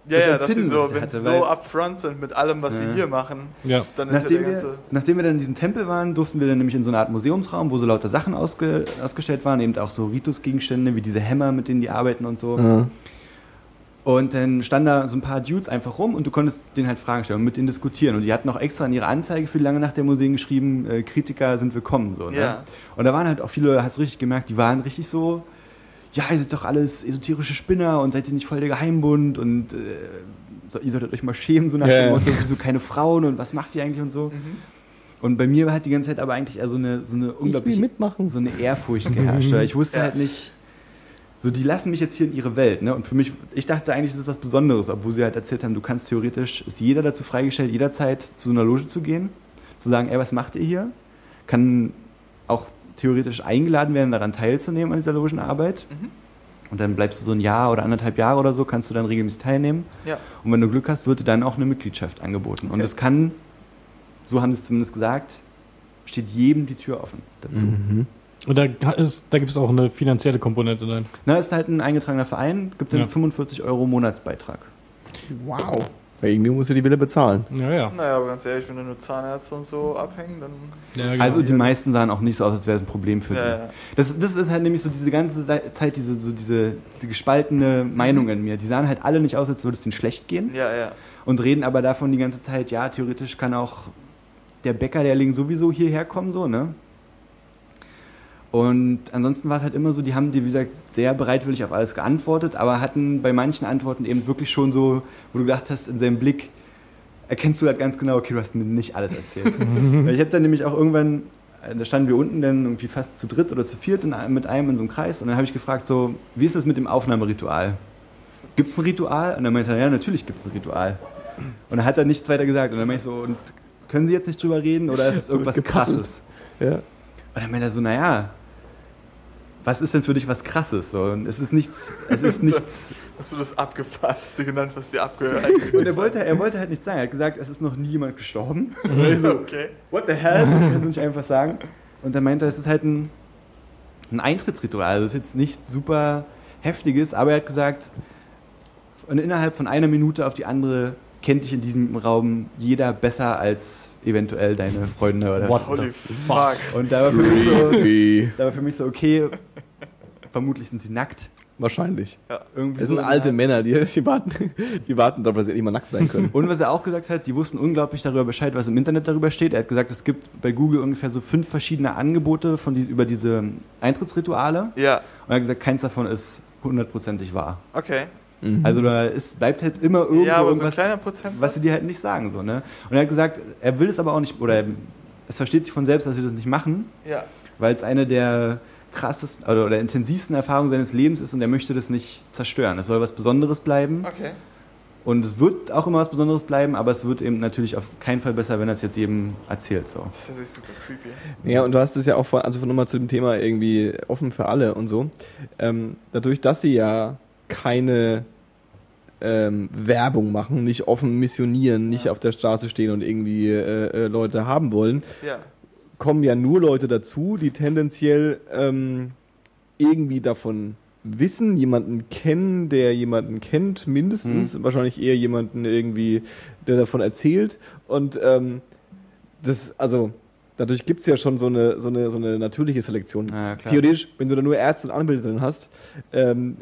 S1: Ja,
S3: das
S1: ja, dass sie so, wenn
S3: hatte,
S1: so upfront sind mit allem, was
S3: Ja.
S1: sie hier machen,
S4: Ja.
S1: dann ist ja
S3: Nachdem
S1: der
S3: wir,
S1: ganze...
S3: nachdem wir dann in diesem Tempel waren, durften wir dann nämlich in so eine Art Museumsraum, wo so lauter Sachen ausge, ausgestellt waren, eben auch so Ritusgegenstände wie diese Hämmer, mit denen die arbeiten und so.
S2: Ja.
S3: Und dann standen da so ein paar Dudes einfach rum und du konntest denen halt Fragen stellen und mit denen diskutieren. Und die hatten auch extra in ihrer Anzeige für die lange Nacht der Museen geschrieben, äh, Kritiker sind willkommen. So, ne?
S1: Ja.
S3: Und da waren halt auch viele, hast du richtig gemerkt, die waren richtig so, ja, ihr seid doch alles esoterische Spinner und seid ihr nicht voll der Geheimbund und äh, so, ihr solltet euch mal schämen, so nach
S2: Ja,
S3: dem. Motto, wieso keine Frauen und was macht ihr eigentlich und so. Und bei mir war halt die ganze Zeit aber eigentlich eher so eine, so eine unglaubliche
S2: mitmachen.
S3: so eine Ehrfurcht geherrscht. weil ich wusste
S1: Ja.
S3: halt nicht, so die lassen mich jetzt hier in ihre Welt. Ne? Und für mich, ich dachte eigentlich, das ist was Besonderes, obwohl sie halt erzählt haben, du kannst theoretisch, ist jeder dazu freigestellt, jederzeit zu einer Loge zu gehen, zu sagen, ey, was macht ihr hier? Kann auch theoretisch eingeladen werden, daran teilzunehmen an dieser Logenarbeit.
S1: Mhm.
S3: Und dann bleibst du so ein Jahr oder anderthalb Jahre oder so, kannst du dann regelmäßig teilnehmen.
S1: Ja.
S3: Und wenn du Glück hast, wird dir dann auch eine Mitgliedschaft angeboten. Und
S1: Okay.
S3: es kann, so haben sie es zumindest gesagt, steht jedem die Tür offen dazu.
S2: Mhm.
S4: Und da, ist, da gibt es auch eine finanzielle Komponente dann.
S3: Na, ist halt ein eingetragener Verein, gibt dann
S4: Ja.
S3: 45 Euro Monatsbeitrag.
S2: Wow. Weil irgendwie muss ja die Villa bezahlen.
S4: Ja, ja.
S1: Naja, aber ganz ehrlich, wenn du nur Zahnärzte und so abhängen, dann.
S4: Ja, genau.
S3: Also die meisten sahen auch nicht so aus, als wäre es ein Problem für
S1: Ja,
S3: die.
S1: ja.
S3: Das, das ist halt nämlich so diese ganze Zeit, diese, so diese, diese gespaltene Meinung in mir. Die sahen halt alle nicht aus, als würde es denen schlecht gehen
S1: Ja, ja.
S3: und reden aber davon die ganze Zeit, ja, theoretisch kann auch der Bäckerlehrling sowieso hierher kommen, so, ne? Und ansonsten war es halt immer so, die haben dir, wie gesagt, sehr bereitwillig auf alles geantwortet, aber hatten bei manchen Antworten eben wirklich schon so, wo du gedacht hast, in seinem Blick erkennst du halt ganz genau, okay, du hast mir nicht alles erzählt. *laughs* Ich habe dann nämlich auch irgendwann, äh, da standen wir unten dann irgendwie fast zu dritt oder zu viert in, mit einem in so einem Kreis und dann habe ich gefragt so, wie ist das mit dem Aufnahmeritual? Gibt es ein Ritual? Und dann meinte er, ja, natürlich gibt es ein Ritual. Und dann hat er nichts weiter gesagt. Und dann meinte ich so, und können Sie jetzt nicht drüber reden oder ist es *laughs* irgendwas. Krasses?
S2: Ja.
S3: Und dann meinte er so, naja, was ist denn für dich was Krasses? So, und es ist nichts, es ist *laughs* nichts.
S1: Hast du das Abgefahrtste genannt, was dir abgehört *laughs*
S3: Und er wollte, er wollte halt nichts sagen. Er hat gesagt, es ist noch nie jemand gestorben. Und ich so,
S1: Okay.
S3: what the hell? Das kannst du nicht einfach sagen. Und dann meinte er, es ist halt ein, ein Eintrittsritual. Also es ist jetzt nichts super Heftiges, aber er hat gesagt, und innerhalb von einer Minute auf die andere kennt dich in diesem Raum jeder besser als eventuell deine Freunde oder
S4: What
S1: Holy fuck.
S3: Und da war, für mich so, da war für mich so, okay, vermutlich sind sie nackt.
S2: Wahrscheinlich.
S3: Irgendwie
S2: Das
S3: so
S2: sind
S3: in
S2: alte Männer, die, die, warten, die warten darauf, dass sie endlich mal nackt sein können.
S3: Und was er auch gesagt hat, die wussten unglaublich darüber Bescheid, was im Internet darüber steht. Er hat gesagt, es gibt bei Google ungefähr so fünf verschiedene Angebote von die, über diese Eintrittsrituale. Und
S1: Ja,
S3: er hat gesagt, keins davon ist hundertprozentig wahr.
S1: okay.
S2: Mhm.
S3: Also da ist, bleibt halt immer irgendwo
S1: ja, aber so ein
S3: irgendwas,
S1: kleiner Prozentsatz.
S3: was sie dir halt nicht sagen. So, ne? Und er hat gesagt, er will es aber auch nicht, oder er, es versteht sich von selbst, dass sie das nicht machen,
S1: ja,
S3: weil es eine der krassesten oder, oder intensivsten Erfahrungen seines Lebens ist und er möchte das nicht zerstören. Es soll was Besonderes bleiben.
S1: okay.
S3: Und es wird auch immer was Besonderes bleiben, aber es wird eben natürlich auf keinen Fall besser, wenn er es jetzt jedem erzählt. So.
S1: Das ist ja super creepy.
S2: Ja, und du hast es ja auch vor, also nochmal zu dem Thema irgendwie offen für alle und so. Ähm, dadurch, dass sie ja keine ähm, Werbung machen, nicht offen missionieren, nicht
S1: Ja.
S2: auf der Straße stehen und irgendwie äh, äh, Leute haben wollen,
S1: Ja,
S2: kommen ja nur Leute dazu, die tendenziell ähm, irgendwie davon wissen, jemanden kennen, der jemanden kennt, mindestens, wahrscheinlich eher jemanden irgendwie, der davon erzählt. Und ähm, das, also dadurch gibt's ja schon so eine, so eine, so eine natürliche Selektion.
S3: Ja.
S2: Theoretisch, wenn du da nur Ärzte und Anwälte drin hast, ähm,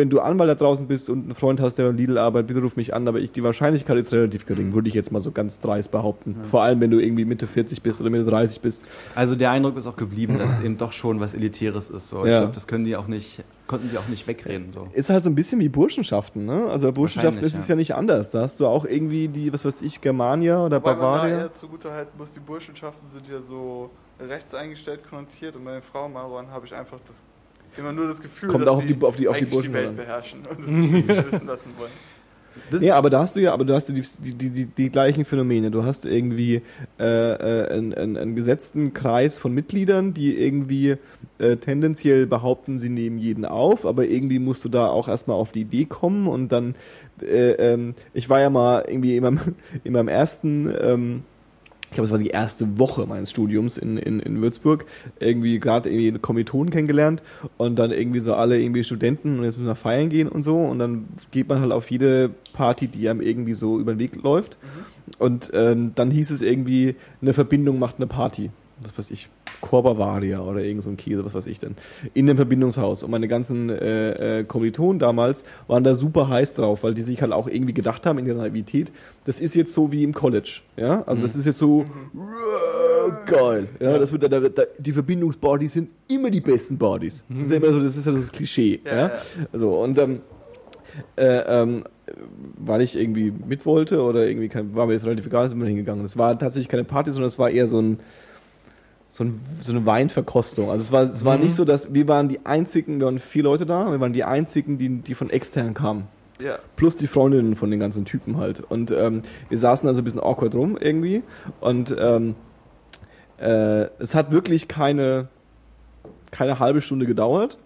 S2: wenn du Anwalt da draußen bist und einen Freund hast, der beim Lidl arbeitet, bitte ruf mich an, aber ich, die Wahrscheinlichkeit ist relativ gering,
S3: Mhm.
S2: würde ich jetzt mal so ganz dreist behaupten. Vor allem, wenn du irgendwie Mitte 40 bist oder Mitte 30 bist.
S3: Also der Eindruck ist auch geblieben, dass es eben doch schon was Elitäres ist. So. Ich
S2: Ja.
S3: glaube, das können die auch nicht, konnten sie auch nicht wegreden. So.
S2: Ist halt so ein bisschen wie Burschenschaften, ne? Also bei Burschenschaften ist es ja nicht anders. Da hast du auch irgendwie die, was weiß ich, Germania oder
S1: Wobei man da
S2: Bavaria.
S1: eher zugutehalten muss, die Burschenschaften sind ja so rechts eingestellt konnotiert und bei den Frauenmauern habe ich einfach das, immer nur das Gefühl,
S2: kommt
S1: dass
S2: auch auf die- auf die- auf die
S1: die
S2: Burschen
S1: Welt
S2: an.
S1: beherrschen und es nicht *laughs* wissen lassen wollen.
S3: Das,
S2: Ja, aber da hast du ja, aber du hast ja die, die, die, die, die gleichen Phänomene. Du hast irgendwie äh, äh, einen, einen, einen gesetzten Kreis von Mitgliedern, die irgendwie äh, tendenziell behaupten, sie nehmen jeden auf, aber irgendwie musst du da auch erstmal auf die Idee kommen und dann, äh, ähm, ich war ja mal irgendwie in meinem, *laughs* in meinem ersten ähm, ich glaube, es war die erste Woche meines Studiums in, in, in Würzburg, irgendwie gerade irgendwie Kommilitonen kennengelernt und dann irgendwie so alle irgendwie Studenten und jetzt müssen wir feiern gehen und so. Und dann geht man halt auf jede Party, die einem irgendwie so über den Weg läuft. Und ähm, dann hieß es irgendwie, eine Verbindung macht eine Party. Was weiß ich, Corbavaria oder irgend so ein Käse, was weiß ich denn, in dem Verbindungshaus. Und meine ganzen äh, äh, Kommilitonen damals waren da super heiß drauf, weil die sich halt auch irgendwie gedacht haben in ihrer Naivität, das ist jetzt so wie im College. Ja, also das ist jetzt so äh, geil. Ja, das wird da, da, die Verbindungsbodies sind immer die besten Bodies. Das ist ja immer so, das ist ja das Klischee. Ja,
S1: Ja, ja.
S2: Also und ähm, äh, ähm, weil ich irgendwie mit wollte oder irgendwie kein, war mir jetzt relativ egal, sind wir hingegangen. Es war tatsächlich keine Party, sondern es war eher so ein so, ein, so eine Weinverkostung. Also es war, es war nicht so, dass wir waren die einzigen, wir waren vier Leute da, wir waren die einzigen, die, die von extern kamen.
S1: Ja.
S2: Plus die Freundinnen von den ganzen Typen halt. Und ähm, wir saßen also ein bisschen awkward rum irgendwie. Und ähm, äh, es hat wirklich keine, keine halbe Stunde gedauert.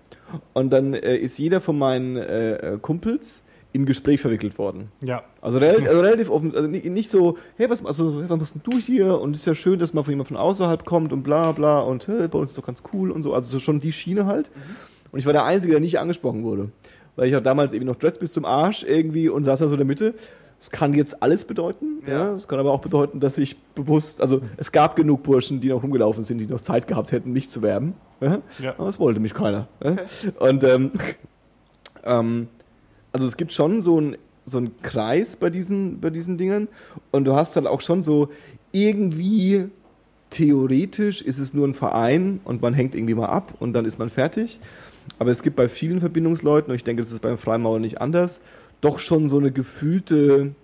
S2: Und dann äh, ist jeder von meinen äh, äh, Kumpels in Gespräch verwickelt worden.
S4: Ja.
S2: Also, rel also relativ offen, also nicht, nicht so, hey, was, also, so, hey, was machst denn du hier? Und es ist ja schön, dass mal von jemand von außerhalb kommt und bla bla und hey, bei uns ist doch ganz cool und so. Also so schon die Schiene halt. Und ich war der Einzige, der nicht angesprochen wurde. Weil ich auch damals eben noch Dreads bis zum Arsch irgendwie und saß da so in der Mitte. Es kann jetzt alles bedeuten, ja.
S1: Ja.
S2: Es kann aber auch bedeuten, dass ich bewusst, also es gab genug Burschen, die noch rumgelaufen sind, die noch Zeit gehabt hätten, mich zu werben. Ja?
S4: Ja.
S2: Aber es wollte mich keiner. Ja? Und ähm, ähm, also es gibt schon so einen so einen Kreis bei diesen, bei diesen Dingen und du hast halt auch schon so irgendwie theoretisch ist es nur ein Verein und man hängt irgendwie mal ab und dann ist man fertig. Aber es gibt bei vielen Verbindungsleuten, und ich denke, das ist beim Freimaurer nicht anders, doch schon so eine gefühlte,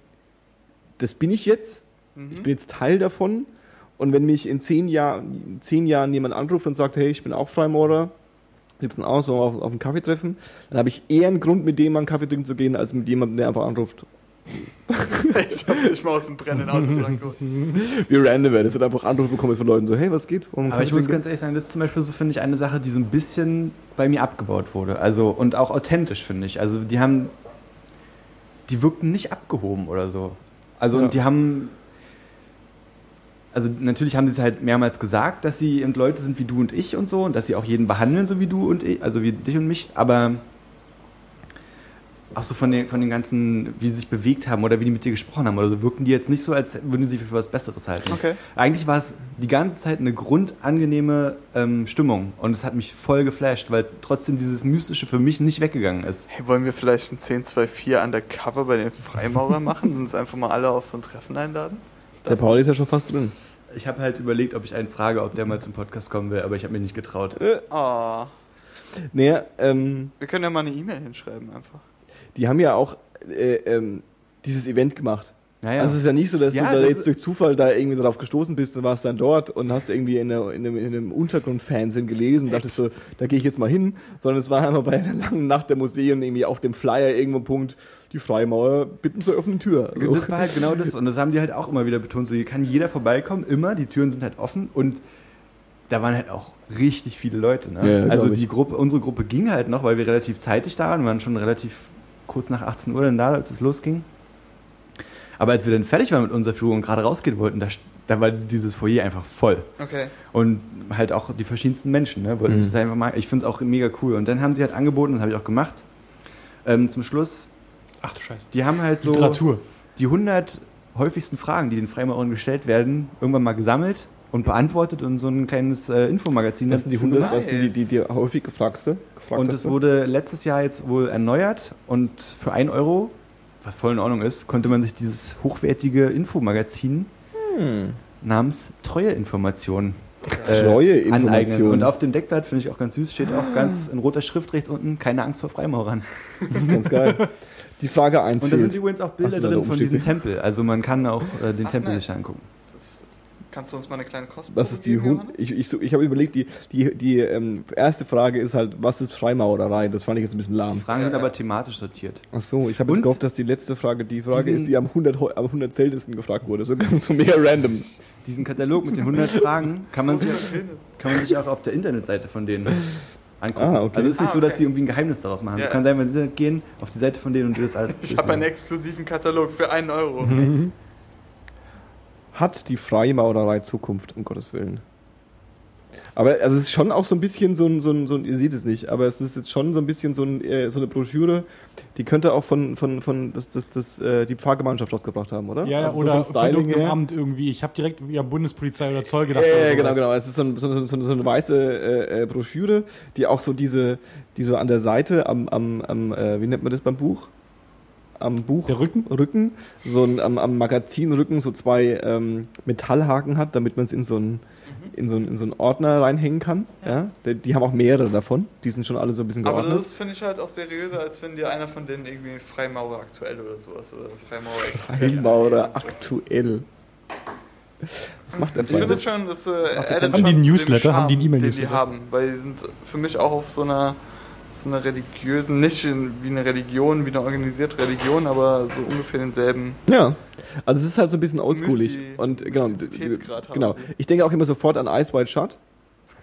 S2: das bin ich jetzt, ich bin jetzt Teil davon. Und wenn mich in zehn, Jahr, in zehn Jahren jemand anruft und sagt, hey, ich bin auch Freimaurer, liebsten aus, so auf, auf einen Kaffee treffen, dann habe ich eher einen Grund, mit dem einen Kaffee trinken zu gehen, als mit jemandem, der einfach anruft. *laughs*
S1: Ich hab dich mal aus dem brennenden Auto geholt.
S2: Wie random wäre das, wenn du einfach Anrufe bekommst von Leuten so, hey, was geht? Einen
S3: Aber ich muss ganz ehrlich sagen, das ist zum Beispiel so, finde ich, eine Sache, die so ein bisschen bei mir abgebaut wurde. Also, und auch authentisch, finde ich. Also, die haben, die wirkten nicht abgehoben oder so. Also,
S2: Ja.
S3: und die haben, also natürlich haben sie es halt mehrmals gesagt, dass sie eben Leute sind wie du und ich und so und dass sie auch jeden behandeln, so wie du und ich, also wie dich und mich, aber auch so von den, von den ganzen, wie sie sich bewegt haben oder wie die mit dir gesprochen haben oder so, wirkten die jetzt nicht so, als würden sie sich für was Besseres halten.
S1: Okay.
S3: Eigentlich war es die ganze Zeit eine grundangenehme ähm, Stimmung und es hat mich voll geflasht, weil trotzdem dieses Mystische für mich nicht weggegangen ist.
S1: Hey, wollen wir vielleicht ein 1024 undercover bei den Freimaurern *laughs* machen und uns einfach mal alle auf so ein Treffen einladen?
S2: Der Pauli ist ja schon fast drin.
S3: Ich habe halt überlegt, ob ich einen frage, ob der mal zum Podcast kommen will, aber ich habe mich nicht getraut.
S1: Oh,
S2: Naja, ähm,
S1: wir können ja mal eine E-Mail hinschreiben einfach.
S2: die haben ja auch äh, ähm, dieses Event gemacht.
S3: Naja.
S2: Also es ist ja nicht so, dass
S3: Ja,
S2: du da jetzt durch Zufall da irgendwie darauf gestoßen bist und warst dann dort und hast irgendwie in, der, in einem, in einem Untergrund-Fernsehen gelesen und dachtest so, da gehe ich jetzt mal hin, sondern es war einmal bei einer langen Nacht der Museen irgendwie auf dem Flyer irgendwo ein Punkt, die Freimauer bitten zur offenen Tür. Also,
S3: Das war halt genau das und das haben die halt auch immer wieder betont, so hier kann jeder vorbeikommen, immer, die Türen sind halt offen und da waren halt auch richtig viele Leute. Ne?
S2: Ja,
S3: also die Gruppe, unsere Gruppe ging halt noch, weil wir relativ zeitig da waren, wir waren schon relativ kurz nach 18 Uhr dann da, als es losging. Aber als wir dann fertig waren mit unserer Führung und gerade rausgehen wollten, da, da war dieses Foyer einfach voll.
S1: Okay.
S3: Und halt auch die verschiedensten Menschen, ne? Wollten
S2: Mhm.
S3: das einfach mal. Ich finde es auch mega cool. Und dann haben sie halt angeboten, das habe ich auch gemacht. Ähm, zum Schluss,
S4: Ach du Scheiße.
S3: die haben halt so
S4: Literatur.
S3: die 100 häufigsten Fragen, die den Freimaurern gestellt werden, irgendwann mal gesammelt und beantwortet und so ein kleines äh, Infomagazin.
S2: das sind die
S3: dafür
S2: 100, was sind die, die, die häufig gefragste?
S3: und es wurde letztes Jahr jetzt wohl erneuert und für 1 Euro, was voll in Ordnung ist, konnte man sich dieses hochwertige Infomagazin
S2: Hm.
S3: namens Treue Informationen
S2: Treue
S3: aneignen.
S2: Informationen.
S3: Und auf dem Deckblatt, finde ich auch ganz süß, steht auch ganz in roter Schrift rechts unten, keine Angst vor Freimaurern. *laughs*
S2: Ganz geil. Die Frage 1
S3: Und da sind übrigens auch Bilder
S2: Ach
S3: drin von diesem. Tempel. Also man kann auch äh, den
S1: Ach,
S3: Tempel
S1: nice.
S3: sich angucken.
S1: Das, kannst du uns mal eine kleine Kosten
S2: Was ist die Hund? Ich, ich, so- ich habe überlegt, die, die, die ähm, erste Frage ist halt, was ist Freimaurerei? Das fand ich jetzt ein bisschen
S3: Die
S2: lahm.
S3: Fragen sind
S1: Ja, ja.
S3: aber thematisch sortiert.
S2: Ach so, ich habe jetzt gehofft, dass die letzte Frage die Frage ist, die am 100, heu- am 100 seltensten gefragt wurde. So, so mega random.
S3: Diesen Katalog mit den 100 Fragen kann man, sich, kann man sich auch auf der Internetseite von denen angucken.
S2: Ah, okay.
S3: Also es ist nicht
S1: Ah,
S3: so, dass
S1: okay.
S3: sie irgendwie ein Geheimnis daraus machen.
S1: Ja.
S3: Du kannst einfach ins Internet gehen, auf die Seite von denen und dir das alles
S1: Ich habe einen exklusiven Katalog für einen Euro. *laughs*
S2: Hat die Freimaurerei Zukunft, um Gottes Willen? Aber also es ist schon auch so ein bisschen so ein, so ein, so ein ihr seht es nicht, aber es ist jetzt schon so ein bisschen so, ein, äh, so eine Broschüre, die könnte auch von, von, von das, das, das, äh, die Pfarrgemeinschaft rausgebracht haben, oder?
S4: Ja, ja
S2: Also so
S4: oder
S2: vom
S4: von. Amt irgendwie. Ich habe direkt an Bundespolizei oder Zoll gedacht.
S2: Ja, ja, genau, genau. Es ist so, ein, so, eine- so, so eine weiße äh, äh, Broschüre, die auch so diese, die so an der Seite am, am, am äh, wie nennt man das beim Buch? Am Buch
S4: Der Rücken?
S2: Rücken, so ein, am, am Magazinrücken so zwei ähm, Metallhaken hat, damit man es in so einen in so, einen- in so einen Ordner reinhängen kann. Ja. Die, die haben auch mehrere davon. Die sind schon alle so ein bisschen
S1: Aber
S2: geordnet.
S1: das finde ich halt auch seriöser, als wenn dir einer von denen irgendwie Freimaurer aktuell oder sowas oder Freimaurer *laughs* Express.
S2: Freimaurer aktuell. Was macht der
S1: Ich finde das schon, das äh, addet
S2: Haben
S4: die Newsletter? Haben die
S1: Charme,
S4: E-Mail-Newsletter?
S1: Die haben, weil die sind für mich auch auf so einer so einer religiösen, nicht in, wie eine Religion, wie eine organisierte Religion, aber so ungefähr denselben.
S2: Ja, also es ist halt so ein bisschen oldschoolig. Und genau, genau. Ich denke auch immer sofort an Ice White Shut.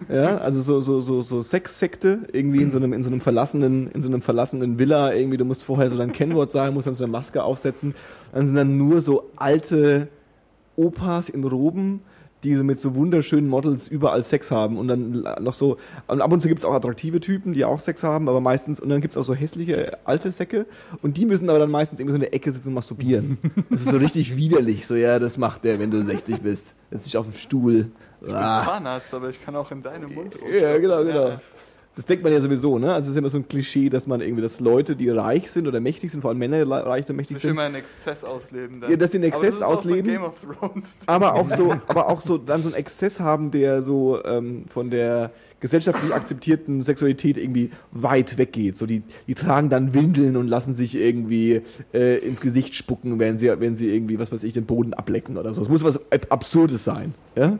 S2: Ja, also so, so, so, so Sexsekte, irgendwie in so einem, in so einem verlassenen, in so einem verlassenen Villa, irgendwie, du musst vorher so dein Kennwort sagen, musst dann so eine Maske aufsetzen. Dann sind dann nur so alte Opas in Roben, die so mit so wunderschönen Models überall Sex haben und dann noch so, und ab und zu gibt es auch attraktive Typen, die auch Sex haben, aber meistens, und dann gibt es auch so hässliche alte Säcke und die müssen aber dann meistens irgendwie so in der Ecke sitzen und masturbieren. *laughs* Das ist so richtig widerlich, so ja, das macht der, wenn du 60 bist. Setz dich auf den Stuhl.
S1: Ich bin
S2: Ah.
S1: Zahnarzt, aber ich kann auch in deinem Mund
S2: Ja, genau, genau.
S1: Ja.
S2: Das denkt man ja sowieso, ne? Also es ist immer so ein Klischee, dass man irgendwie, dass Leute, die reich sind oder mächtig sind, vor allem Männer, reich und mächtig
S1: Sich
S2: sind,
S1: immer in Exzess ausleben. Dann.
S2: Ja, dass die in
S1: Aber
S2: Exzess
S1: das ist auch
S2: ausleben.
S1: So Game of Thrones.
S2: aber auch so, *laughs* aber auch so dann so einen Exzess haben, der so ähm, von der gesellschaftlich akzeptierten Sexualität irgendwie weit weggeht. So die, die tragen dann Windeln und lassen sich irgendwie äh, ins Gesicht spucken, wenn sie, wenn sie irgendwie, was weiß ich, den Boden ablecken oder so. Es muss was Ab- Absurdes sein. Ja?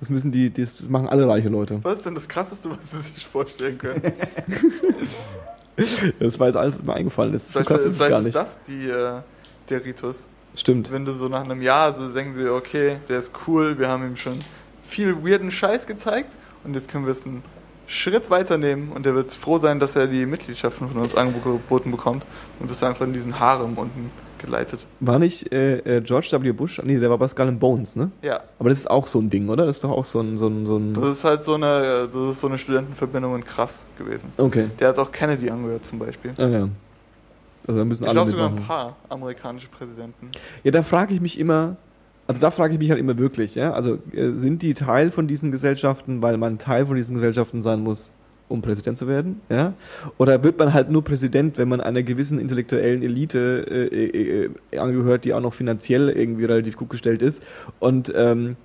S2: Das müssen die, das machen alle reiche Leute.
S1: Was ist denn das Krasseste, was Sie sich vorstellen können? *laughs*
S2: Das war jetzt alles was mir eingefallen. Das ist so
S1: Vielleicht,
S2: krass ist
S1: vielleicht
S2: gar
S1: ist
S2: nicht.
S1: das die, äh, der Ritus.
S2: Stimmt.
S1: Wenn du so nach einem Jahr so denken sie, okay, der ist cool, wir haben ihm schon viel weirden Scheiß gezeigt und jetzt können wir es einen Schritt weiternehmen und er wird froh sein, dass er die Mitgliedschaft von uns angeboten bekommt und wirst du einfach in diesen Harem unten geleitet.
S2: War nicht äh, äh, George W. Bush? Nee, der war bei Skull and Bones, ne?
S1: Ja,
S2: Aber das ist auch so ein Ding, oder? Das ist doch auch so ein, so ein, so ein
S1: das ist halt so eine, das ist so eine Studentenverbindung in krass gewesen.
S2: Okay.
S1: Der hat auch Kennedy angehört zum Beispiel.
S2: Ah, ja. Also da müssen
S1: Ich
S2: alle
S1: glaube sogar ein paar amerikanische Präsidenten.
S2: Ja, da frage ich mich immer, also da frage ich mich halt immer wirklich, ja, also äh, sind die Teil von diesen Gesellschaften, weil man Teil von diesen Gesellschaften sein muss, um Präsident zu werden, ja? Oder wird man halt nur Präsident, wenn man einer gewissen intellektuellen Elite äh, äh, äh, angehört, die auch noch finanziell irgendwie relativ gut gestellt ist und ähm,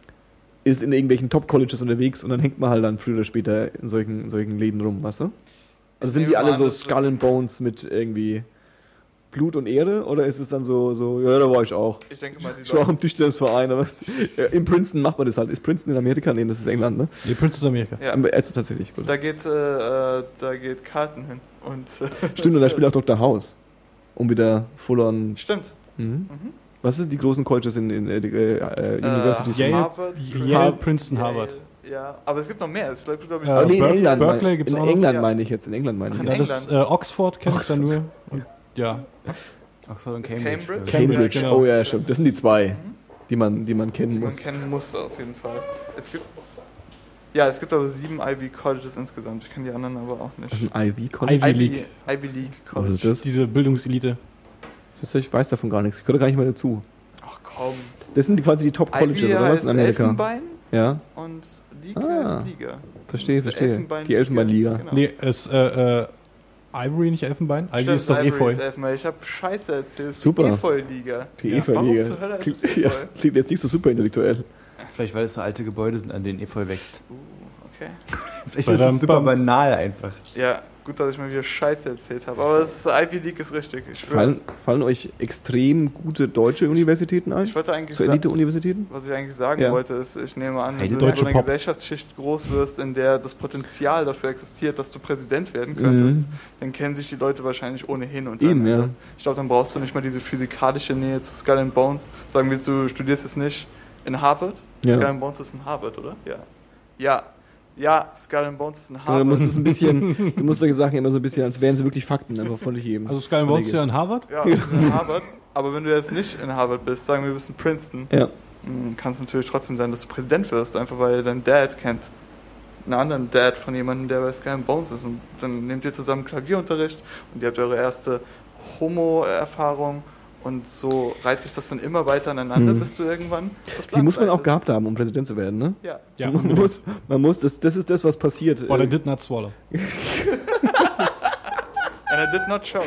S2: ist in irgendwelchen Top-Colleges unterwegs und dann hängt man halt dann früher oder später in solchen, in solchen Läden rum, weißt du? Also sind die alle so Skull and Bones mit irgendwie Blut und Ehre oder ist es dann so, so ja, da war ich auch.
S1: Ich denke mal, die
S2: Ich war auch im Tischtennisverein, aber ja, in Princeton macht man das halt. Ist Princeton in Amerika? Nee, das ist England, ne?
S4: Nee, Princess Amerika.
S1: ja,
S2: Aber es ist tatsächlich gut.
S1: da geht, äh, äh, da geht Carlton hin. Und, äh, *laughs*
S2: Stimmt, und da spielt auch Dr. House. Um wieder full on.
S1: Stimmt.
S2: Mhm.
S1: Mhm.
S2: Was sind die großen Colleges in, in, äh, die, äh, äh, Universities?
S4: Yale,
S1: Harvard,
S4: Yale,
S2: Harvard.
S4: Princeton, Harvard.
S1: Yale, Ja, aber es gibt noch mehr. Es bleibt, glaube ich,
S4: Ja,
S2: Oh, nee, in England.
S4: Berkeley
S2: mein-
S4: gibt's
S2: in
S4: auch noch.
S2: England
S1: Ja.
S2: meine ich jetzt. In England meine ich.
S1: Ach,
S4: Ja,
S1: in
S2: jetzt.
S4: das äh, Oxford kenne ich da nur. Und, ja.
S3: Oxford und
S1: Ist
S3: Cambridge.
S1: Cambridge?
S4: Cambridge,
S2: Cambridge.
S4: genau.
S2: Oh ja, stimmt. Das sind die zwei,
S1: Mhm.
S2: die man, die man kennen
S1: die man
S2: muss.
S1: kennen musste auf jeden Fall. Es gibt, ja, es gibt aber sieben Ivy Colleges insgesamt. Ich kenne die anderen aber auch nicht.
S2: Das ist ein Ivy College.
S4: Ivy League.
S1: Ivy League
S2: Was
S1: College.
S2: ist das?
S4: Diese Bildungselite.
S2: Ich weiß davon gar nichts. Ich gehöre gar nicht mal dazu.
S1: Ach komm.
S2: Das sind quasi die Top Colleges,
S1: Ivy
S2: oder was in Amerika?
S1: Elfenbein
S2: Ja,
S1: und League
S2: Ah.
S1: heißt Liga.
S2: verstehe,
S1: ist
S2: verstehe.
S1: Elfenbein-
S2: Die Elfenbeinliga.
S1: Genau.
S4: Nee, ist äh, äh, Ivory, nicht Elfenbein? Ivy
S1: Stimmt,
S4: ist doch
S1: Ivory
S4: Efeu.
S1: ist Elfenbein. Ich habe Scheiße erzählt. Es
S2: Super.
S1: Die Efeu-Liga.
S2: Die
S4: Ja.
S2: Efeu-Liga.
S1: Warum zur Hölle ist es
S2: Klingt, *laughs* ja,
S1: Efeu?
S2: klingt jetzt nicht so super intellektuell.
S3: Vielleicht, weil es so alte Gebäude sind, an denen Efeu wächst.
S1: Uh, okay. *laughs*
S3: Vielleicht ist es super banal einfach.
S1: Ja, gut, dass ich mal wieder Scheiße erzählt habe. Aber das Ivy League ist richtig. Ich
S2: Fallen, fallen euch extrem gute deutsche Universitäten ein?
S1: Ich wollte eigentlich
S2: So
S1: sagen,
S2: Elite-Universitäten?
S1: was ich eigentlich sagen
S2: Ja.
S1: wollte, ist, ich nehme an, wenn du in so einer
S4: Pop.
S1: Gesellschaftsschicht groß wirst, in der das Potenzial dafür existiert, dass du Präsident werden könntest,
S2: Mhm.
S1: dann kennen sich die Leute wahrscheinlich ohnehin
S2: Eben,
S1: untereinander.
S2: ja.
S1: Ich glaube, dann brauchst du nicht mal diese physikalische Nähe zu Skull and Bones. Sagen wir, du studierst jetzt nicht in Harvard.
S2: Ja.
S1: Skull and Bones ist in Harvard, oder? Ja. Ja. Ja, Skull and Bones ist in
S2: Aber
S1: Harvard.
S2: du musst es ein bisschen, *laughs* du musst solche Sachen immer so ein bisschen, als wären sie wirklich Fakten einfach von dich jedem.
S4: Also Sky and Bones ist ja in Harvard?
S1: ja, ist in Harvard. Aber wenn du jetzt nicht in Harvard bist, sagen wir, du bist in Princeton,
S2: Ja.
S1: kann es natürlich trotzdem sein, dass du Präsident wirst, einfach weil dein Dad kennt einen anderen Dad von jemandem, der bei Sky and Bones ist. Und dann nehmt ihr zusammen Klavierunterricht und ihr habt eure erste Homo-Erfahrung. Und so reiht sich das dann immer weiter aneinander,
S2: Hm.
S1: bis du irgendwann das
S2: Die muss man auch gehabt haben, um Präsident zu werden, ne?
S1: Ja.
S4: Ja,
S2: man muss, man muss das, das ist das, was passiert.
S4: But I did not swallow. *laughs*
S1: And I did not choke.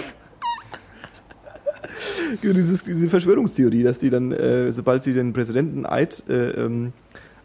S2: dieses, diese Verschwörungstheorie, dass die dann, äh, sobald sie den Präsidenteneid äh, ähm,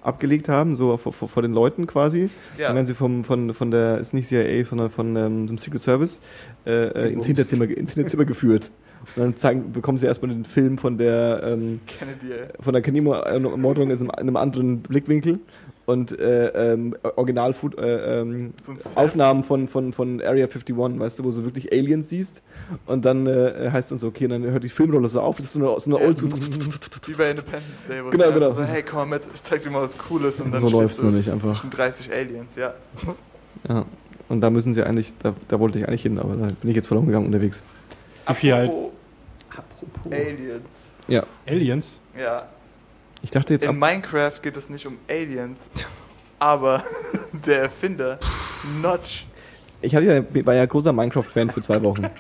S2: abgelegt haben, so vor, vor, vor den Leuten quasi,
S1: Ja.
S2: dann werden sie vom, von, von der, ist nicht CIA, sondern von ähm, dem Secret Service, äh, äh, ins, Hinterzimmer, ins Hinterzimmer geführt. Und dann zeigen, bekommen sie erstmal den Film von der, ähm,
S1: Kennedy,
S2: von der Kennedy-Ermordung in einem anderen Blickwinkel und äh, ähm, original äh, ähm. Aufnahmen von, von, von Area 51, weißt du, wo du wirklich Aliens siehst und dann äh, heißt dann so, okay, dann hört die Filmrolle so auf, das ist so eine, so eine Old *laughs*
S1: Wie bei Independence Day, wo
S2: Genau, genau.
S1: so, hey, komm mit, ich zeig dir mal was Cooles und dann
S2: So läuft's
S1: du
S2: nämlich einfach.
S1: zwischen 30 Aliens, ja.
S2: Ja. Und da müssen sie eigentlich, da, da wollte ich eigentlich hin, aber da bin ich jetzt verloren gegangen unterwegs.
S4: Wie viel halt?
S1: Apropos Aliens.
S2: Ja.
S4: Aliens?
S1: Ja.
S2: Ich dachte jetzt
S1: In Minecraft geht es nicht um Aliens, aber *laughs* der Erfinder, Notch,
S2: ich hatte ja, war ja großer Minecraft-Fan für zwei Wochen. *laughs*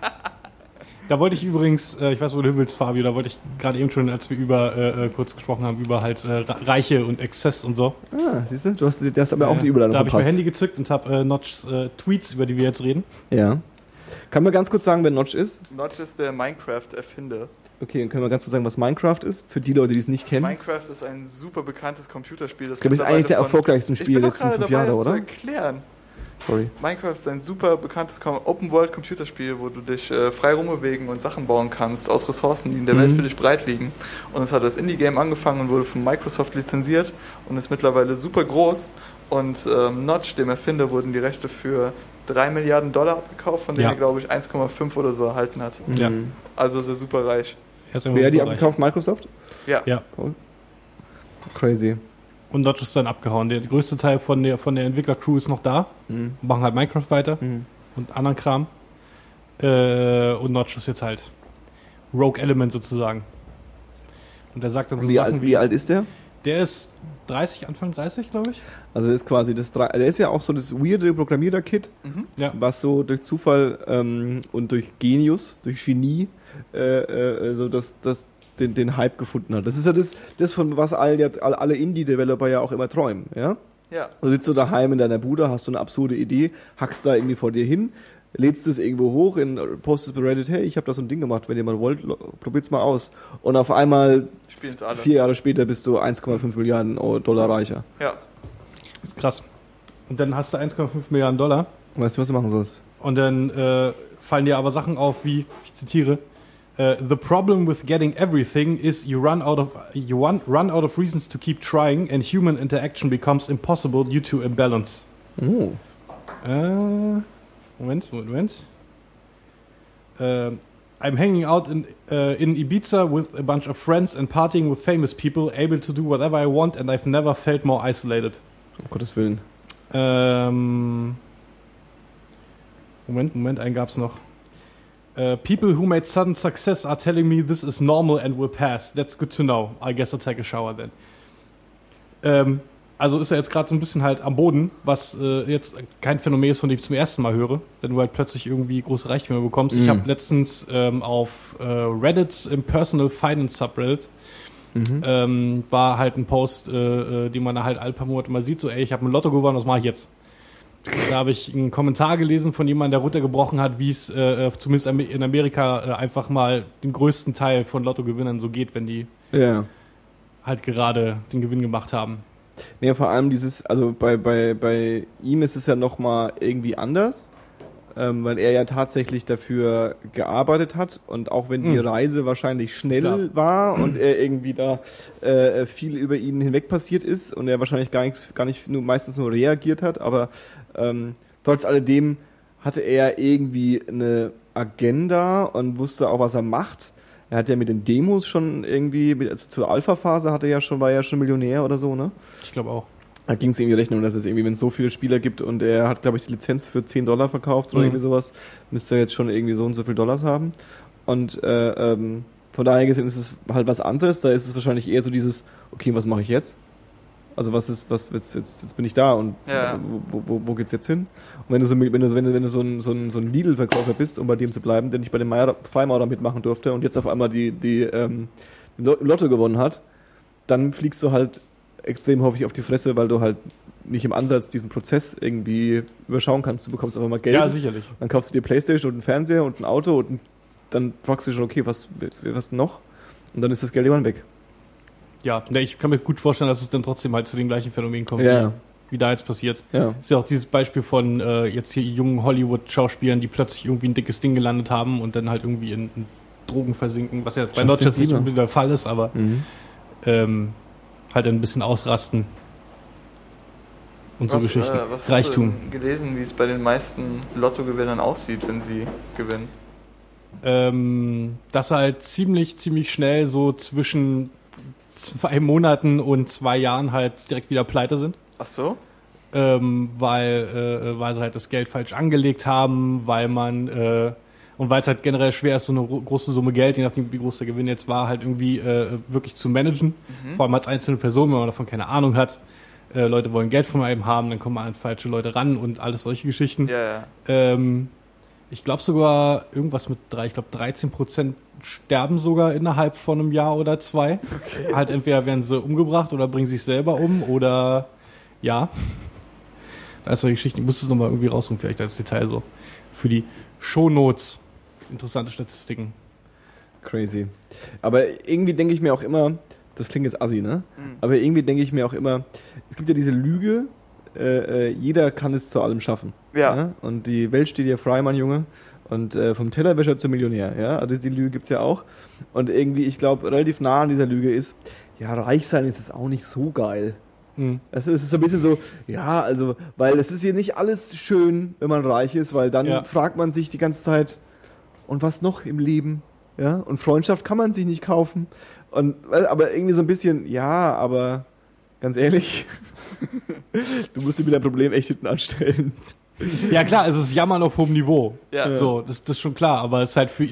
S4: Da wollte ich übrigens, äh, ich weiß, wo du hin willst, Fabio, da wollte ich gerade eben schon, als wir über äh, äh, kurz gesprochen haben, über halt äh, Re- Reiche und Exzess und so.
S2: Ah, siehst du, du hast, du hast aber auch die
S4: Äh,
S2: Überleitung
S4: Da habe ich mein. Handy gezückt und habe äh, Notchs äh, Tweets, über die wir jetzt reden.
S2: Ja. Kann man ganz kurz sagen, wer Notch ist?
S1: Notch ist der Minecraft-Erfinder.
S2: Okay, dann können wir ganz kurz sagen, was Minecraft ist, für die Leute, die es nicht kennen.
S1: Minecraft ist ein super bekanntes Computerspiel. Das
S2: Ich glaube, ist eigentlich der
S1: von-
S2: erfolgreichsten
S1: Ich
S2: Spiele
S1: bin
S2: der letzten fünf Jahre,
S1: das zu
S2: oder?
S1: erklären.
S2: Sorry.
S1: Minecraft ist ein super bekanntes Open-World-Computerspiel, wo du dich äh, frei rumbewegen und Sachen bauen kannst aus Ressourcen, die in der
S2: Mhm.
S1: Welt für dich breit liegen. Und es hat als Indie-Game angefangen und wurde von Microsoft lizenziert und ist mittlerweile super groß. Und ähm, Notch, dem Erfinder, wurden die Rechte für 3 Milliarden Dollar abgekauft, von denen
S4: Ja.
S1: er, glaube ich, 1,5 oder so erhalten hat.
S4: Ja.
S2: Mhm.
S1: Also ist er super reich.
S4: Er ist
S2: Wer hat die
S4: reich.
S2: abgekauft? Microsoft?
S1: Ja.
S4: Ja.
S2: Crazy.
S4: Und Notch ist dann abgehauen. Der größte Teil von der, von der Entwickler-Crew ist noch da.
S2: Mhm.
S4: Machen halt Minecraft weiter
S2: Mhm.
S4: und anderen Kram. Äh, und Notch ist jetzt halt Rogue Element sozusagen. Und der sagt dann so
S2: Wie,
S4: Sachen
S2: alt,
S4: wie,
S2: wie alt ist der?
S4: der ist 30, Anfang 30, glaube ich.
S2: Also das ist quasi das drei, der ist ja auch so das weirde Programmierer-Kit,
S1: Mhm.
S4: Ja.
S2: was so durch Zufall ähm, und durch Genius, durch Genie, äh, äh, so das, das den, den Hype gefunden hat. Das ist ja das, das von was all, alle Indie-Developer ja auch immer träumen, ja?
S1: Ja.
S2: Du sitzt du daheim in deiner Bude, hast du eine absurde Idee, hackst da irgendwie vor dir hin, lädst es irgendwo hoch, in, postest bei Reddit, hey, ich habe da so ein Ding gemacht, wenn ihr mal wollt, probiert's mal aus. Und auf einmal, vier Jahre später, bist du 1,5 Milliarden Dollar reicher.
S1: Ja.
S4: Ist krass. Und dann hast du 1,5 Milliarden Dollar.
S2: Weißt du, was du machen sollst?
S4: Und dann äh, fallen dir aber Sachen auf, wie, ich zitiere, äh, The problem with getting everything is you run out of you run, run out of reasons to keep trying and human interaction becomes impossible due to imbalance.
S2: Oh.
S4: Äh, Moment, Moment. Ähm, I'm hanging out in, in Ibiza with a bunch of friends and partying with famous people, able to do whatever I want and I've never felt more isolated.
S2: Um Gottes Willen.
S4: Ähm, Moment, Moment, einen gab's noch. Uh, people who made sudden success are telling me this is normal and will pass. That's good to know. I guess I'll take a shower then. Ähm, also ist er jetzt gerade so ein bisschen halt am Boden, was äh, jetzt kein Phänomen ist, von dem ich zum ersten Mal höre, wenn du halt plötzlich irgendwie große Reichtümer bekommst. Ich
S2: Mhm.
S4: habe letztens ähm, auf äh, Reddit im Personal Finance Subreddit
S2: Mhm.
S4: ähm, war halt ein Post, äh, äh, den man halt alle paar Monate mal sieht, so ey, ich habe ein Lotto gewonnen, was mache ich jetzt? Da habe ich einen Kommentar gelesen von jemandem, der runtergebrochen hat, wie es äh, äh, zumindest in Amerika äh, einfach mal den größten Teil von Lottogewinnern so geht, wenn die
S2: Ja.
S4: halt gerade den Gewinn gemacht haben.
S2: Nee, vor allem dieses, also bei, bei, bei ihm ist es ja nochmal irgendwie anders, ähm, weil er ja tatsächlich dafür gearbeitet hat und auch wenn die
S4: Mhm.
S2: Reise wahrscheinlich schnell
S4: Klar.
S2: war und er irgendwie da äh, viel über ihn hinweg passiert ist und er wahrscheinlich gar nichts, gar nicht nur meistens nur reagiert hat, aber ähm, trotz alledem hatte er irgendwie eine Agenda und wusste auch, was er macht. Er hat ja mit den Demos schon irgendwie, also zur Alpha-Phase hatte er ja schon, war er ja schon Millionär oder so, ne?
S4: Ich glaube auch.
S2: Da ging es irgendwie Rechnung, dass es irgendwie, wenn es so viele Spieler gibt und er hat, glaube ich, die Lizenz für 10 Dollar verkauft oder
S4: Mhm.
S2: irgendwie sowas, müsste er jetzt schon irgendwie so und so viel Dollars haben. Und äh, ähm, von daher gesehen ist es halt was anderes. Da ist es wahrscheinlich eher so dieses, okay, was mache ich jetzt? Also was ist, was jetzt, jetzt, jetzt bin ich da und
S1: Ja.
S2: wo, wo, wo geht's jetzt hin? Und wenn du so, wenn du, wenn du, wenn du so ein, so ein, so ein Lidl-Verkäufer bist, um bei dem zu bleiben, der nicht bei dem Freimaurer mitmachen durfte und jetzt auf einmal die, die ähm, Lo- Lotto gewonnen hat, dann fliegst du halt extrem häufig auf die Fresse, weil du halt nicht im Ansatz diesen Prozess irgendwie überschauen kannst. Du bekommst einfach mal Geld,
S4: Ja, sicherlich.
S2: dann kaufst du dir Playstation und einen Fernseher und ein Auto und dann fragst du dich schon, okay, was, was noch? Und dann ist das Geld irgendwann weg.
S4: Ja, ne, ich kann mir gut vorstellen, dass es dann trotzdem halt zu dem gleichen Phänomen kommt,
S2: Ja.
S4: wie, da jetzt passiert.
S2: Ja.
S4: Ist ja auch dieses Beispiel von äh, jetzt hier jungen Hollywood-Schauspielern, die plötzlich irgendwie ein dickes Ding gelandet haben und dann halt irgendwie in, in Drogen versinken, was ja bei Notch jetzt nicht unbedingt der Fall ist, aber
S2: Mhm.
S4: ähm, halt ein bisschen ausrasten. Und so Geschichten.
S1: äh, was
S4: Reichtum.
S1: hast du gelesen, wie es bei den meisten Lottogewinnern aussieht, wenn sie gewinnen?
S4: ähm, dass halt ziemlich, ziemlich schnell so zwischen zwei Monaten und zwei Jahren halt direkt wieder pleite sind.
S1: Ach so?
S4: Ähm, weil, äh, weil sie halt das Geld falsch angelegt haben, weil man äh, und weil es halt generell schwer ist, so eine ro- große Summe Geld, je nachdem wie groß der Gewinn jetzt war, halt irgendwie äh, wirklich zu managen. Vor allem als einzelne Person, wenn man davon keine Ahnung hat. Äh, Leute wollen Geld von einem haben, dann kommen an falsche Leute ran und alles solche Geschichten.
S1: Ja, ja.
S4: Ähm, ich glaube sogar irgendwas mit drei, ich glaube 13 Prozent sterben sogar innerhalb von einem Jahr oder zwei. Halt entweder werden sie umgebracht oder bringen sich selber um oder ja. Das ist so eine Geschichte, ich muss es nochmal irgendwie raussuchen, vielleicht als Detail so. Für die Shownotes. Interessante Statistiken.
S2: Crazy. Aber irgendwie denke ich mir auch immer, das klingt jetzt assi, ne?
S1: Mhm.
S2: Aber irgendwie denke ich mir auch immer, es gibt ja diese Lüge, äh, äh, jeder kann es zu allem schaffen.
S1: Ja.
S2: Ne? Und die Welt steht dir frei, mein Junge. Und äh, vom Tellerwäscher zum Millionär, ja. Also die Lüge gibt's ja auch. Und irgendwie, ich glaube, relativ nah an dieser Lüge ist, ja, reich sein ist es auch nicht so geil.
S4: Mhm.
S2: Also es ist so ein bisschen so, ja, also, weil es ist hier nicht alles schön, wenn man reich ist, weil dann
S4: Ja.
S2: fragt man sich die ganze Zeit, und was noch im Leben? Ja, und Freundschaft kann man sich nicht kaufen. Und, aber irgendwie so ein bisschen, ja, aber ganz ehrlich, *laughs* du musst dir mit deinem Problem echt hinten anstellen.
S4: Ja klar, es ist Jammern auf hohem Niveau.
S1: Ja.
S4: So, das, das ist schon klar, aber es ist halt für,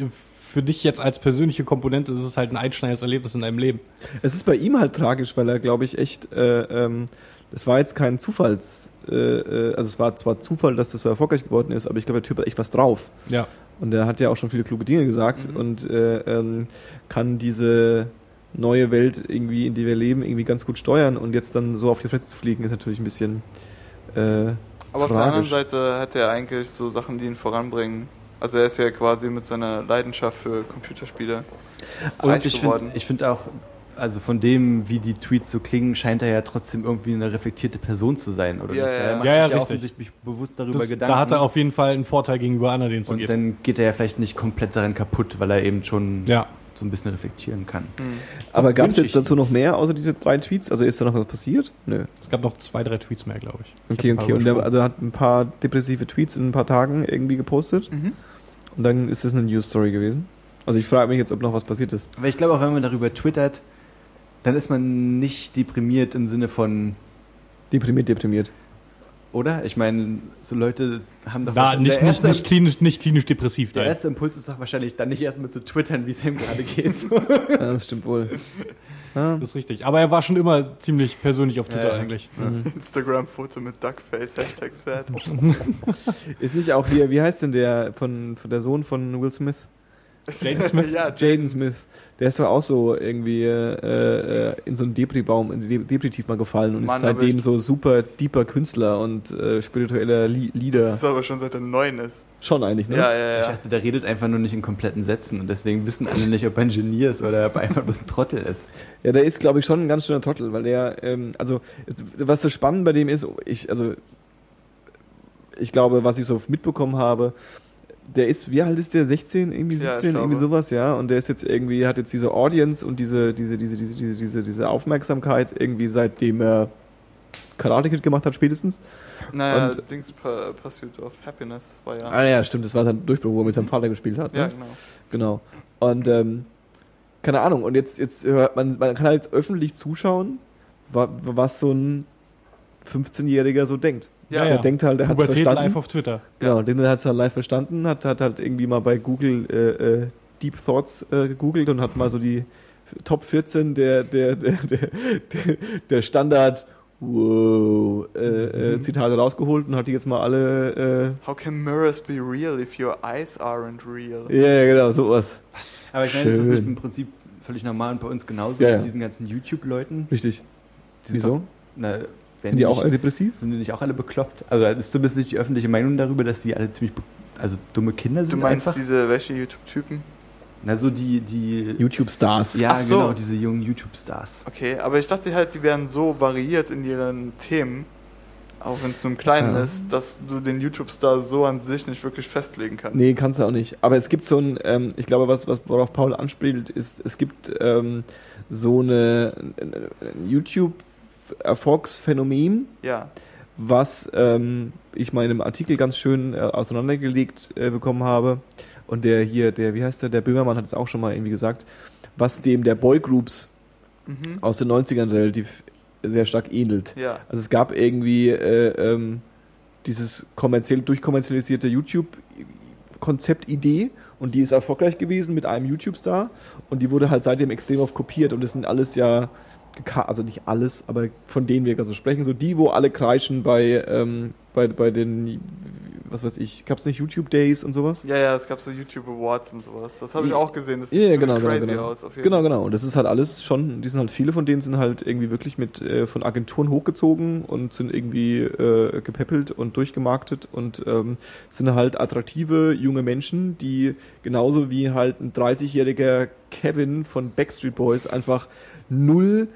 S4: für dich jetzt als persönliche Komponente, ist es halt ein einschneidendes Erlebnis in deinem Leben.
S2: Es ist bei ihm halt tragisch, weil er, glaube ich, echt, äh, ähm, das war jetzt kein Zufalls, äh, äh, also es war zwar Zufall, dass das so erfolgreich geworden ist, aber ich glaube, der Typ hat echt was drauf.
S4: Ja.
S2: Und er hat ja auch schon viele kluge Dinge gesagt
S1: Mhm.
S2: und äh, ähm, kann diese neue Welt irgendwie, in die wir leben, irgendwie ganz gut steuern und jetzt dann so auf die Fresse zu fliegen, ist natürlich ein bisschen äh,
S1: Aber auf der anderen
S2: tragisch.
S1: Seite hat er eigentlich so Sachen, die ihn voranbringen. Also er ist ja quasi mit seiner Leidenschaft für Computerspiele
S3: Und
S1: reich
S3: ich
S1: geworden.
S3: finde ich find auch, also von dem, wie die Tweets so klingen, scheint er ja trotzdem irgendwie eine reflektierte Person zu sein, oder
S1: Ja,
S3: nicht?
S1: ja.
S3: Er macht
S4: Ja, ja,
S3: sich ja
S4: richtig.
S3: offensichtlich bewusst darüber
S4: Das,
S3: Gedanken.
S4: da hat er auf jeden Fall einen Vorteil gegenüber anderen, den zu
S3: und
S4: geben.
S3: dann geht er ja vielleicht nicht komplett daran kaputt, weil er eben schon
S4: Ja.
S3: so ein bisschen reflektieren kann.
S1: Hm.
S2: Aber gab es jetzt dazu noch mehr, außer diese drei Tweets? Also ist da noch was passiert? Nö.
S4: Es gab noch zwei, drei Tweets mehr, glaube ich. Ich
S2: Okay, okay. Und
S4: übersprungen.
S2: also hat ein paar depressive Tweets in ein paar Tagen irgendwie gepostet
S1: Mhm.
S2: und dann ist das eine News Story gewesen. Also ich frage mich jetzt, ob noch was passiert ist.
S3: Aber ich glaube auch, wenn man darüber twittert, dann ist man nicht deprimiert im Sinne von,
S2: Deprimiert, deprimiert.
S3: oder? Ich meine, so Leute haben doch
S4: Na,
S3: wahrscheinlich-
S4: nicht,
S3: der,
S4: nicht, nicht klinisch, nicht klinisch depressiv.
S3: der
S4: nein.
S3: erste Impuls ist doch wahrscheinlich dann nicht erstmal zu twittern, wie es ihm gerade geht. *laughs*
S2: Ja, das stimmt wohl. Ja.
S4: Das ist richtig. Aber er war schon immer ziemlich persönlich auf Twitter
S3: Ja, ja.
S4: eigentlich.
S2: Mhm.
S1: Instagram-Foto mit Duckface, Hashtag sad. *laughs*
S2: Ist nicht auch hier, wie heißt denn der von, von der Sohn von Will Smith?
S4: Jaden *laughs* Smith?
S1: ja,
S2: Jaden Smith. Der ist doch auch so irgendwie äh, äh, in so einen Depri-Baum, in die De- Depressiv mal gefallen und
S1: Mann,
S2: ist seitdem
S1: ich-
S2: so super deeper Künstler und äh, spiritueller Li
S1: Das
S2: Leader.
S1: ist aber schon seit er neun ist.
S2: Schon eigentlich, ne?
S1: Ja, ja,
S3: Ich
S1: ja.
S3: dachte, der redet einfach nur nicht in kompletten Sätzen und deswegen wissen alle nicht, ob er ein Genie ist oder ob er einfach bloß ein Trottel ist.
S2: Ja, der ist, glaube ich, schon ein ganz schöner Trottel, weil der, ähm, also, was das spannend bei dem ist, ich, also, ich glaube, was ich so mitbekommen habe, der ist, wie alt ist der? 16, irgendwie
S1: Ja, ich
S2: 17, irgendwie
S1: glaube.
S2: sowas, ja. Und der ist jetzt irgendwie, hat jetzt diese Audience und diese, diese, diese, diese, diese, diese, diese Aufmerksamkeit irgendwie seitdem er Karate Kid gemacht hat, spätestens.
S1: Naja,
S2: Und-
S1: Dings Pursuit of Happiness war ja.
S2: Ah ja, stimmt, das war sein Durchbruch, wo er mit seinem Vater gespielt hat.
S1: Ja,
S2: Ne?
S1: genau.
S2: Genau. Und ähm, keine Ahnung, und jetzt, jetzt hört man, man kann halt öffentlich zuschauen, wa- was so ein 15-Jähriger so denkt.
S1: Ja,
S2: Der denkt halt, er hat verstanden.
S4: live auf Twitter.
S2: Genau, den hat es halt live verstanden, hat, hat halt irgendwie mal bei Google äh, äh, Deep Thoughts äh, gegoogelt und hat mal so die Top 14 der, der, der, der, der, der Standard wow, äh, äh, Zitate rausgeholt und hat die jetzt mal alle,
S1: How can mirrors be real if your eyes aren't real?
S2: äh, ja, ja, genau, sowas.
S3: Aber ich meine, ist das nicht im Prinzip völlig normal und bei uns genauso
S2: Ja,
S3: mit
S2: ja.
S3: diesen ganzen YouTube-Leuten?
S2: Richtig.
S3: Die
S2: Wieso?
S3: Doch, na,
S2: Sind die auch
S3: nicht,
S2: alle depressiv?
S3: sind die nicht auch alle bekloppt? Also das ist zumindest nicht die öffentliche Meinung darüber, dass die alle ziemlich also dumme Kinder
S1: Du
S3: sind
S1: meinst
S3: einfach.
S1: diese welche YouTube-Typen?
S3: Na so die die
S2: YouTube-Stars.
S3: ja
S1: Ach so.
S3: genau diese jungen YouTube-Stars.
S1: Okay, aber ich dachte halt, die wären so variiert in ihren Themen, auch wenn es nur im Kleinen
S2: Ja.
S1: ist, dass du den YouTube-Star so an sich nicht wirklich festlegen kannst.
S2: Nee, kannst du auch nicht. Aber es gibt so ein, ähm, ich glaube, was, was worauf Paul anspielt, ist, es gibt ähm, so eine ein- ein YouTube-Erfolgsphänomen,
S1: Ja,
S2: was ähm, ich mal in einem Artikel ganz schön äh, auseinandergelegt äh, bekommen habe. Und der hier, der, wie heißt der, der Böhmermann hat es auch schon mal irgendwie gesagt, was dem der Boygroups
S1: mhm.
S2: aus den 90ern relativ sehr stark ähnelt.
S1: ja,
S2: Also es gab irgendwie äh, ähm, dieses kommerziell durchkommerzialisierte YouTube-Konzeptidee und die ist erfolgreich gewesen mit einem YouTube-Star und die wurde halt seitdem extrem oft kopiert und das sind alles ja, also nicht alles, aber von denen wir gerade so sprechen, so die, wo alle kreischen bei, ähm, bei, bei den, was weiß ich, gab es nicht YouTube Days und sowas?
S1: ja, ja, es gab so YouTube Awards und sowas. Das habe ich auch gesehen. Das sieht
S2: Ja, genau, genau,
S1: crazy
S2: genau.
S1: aus. Auf jeden
S2: Genau, genau. Und das ist halt alles schon, die sind halt viele von denen sind halt irgendwie wirklich mit äh, von Agenturen hochgezogen und sind irgendwie äh, gepäppelt und durchgemarktet und ähm, sind halt attraktive junge Menschen, die genauso wie halt ein 30-jähriger Kevin von Backstreet Boys einfach null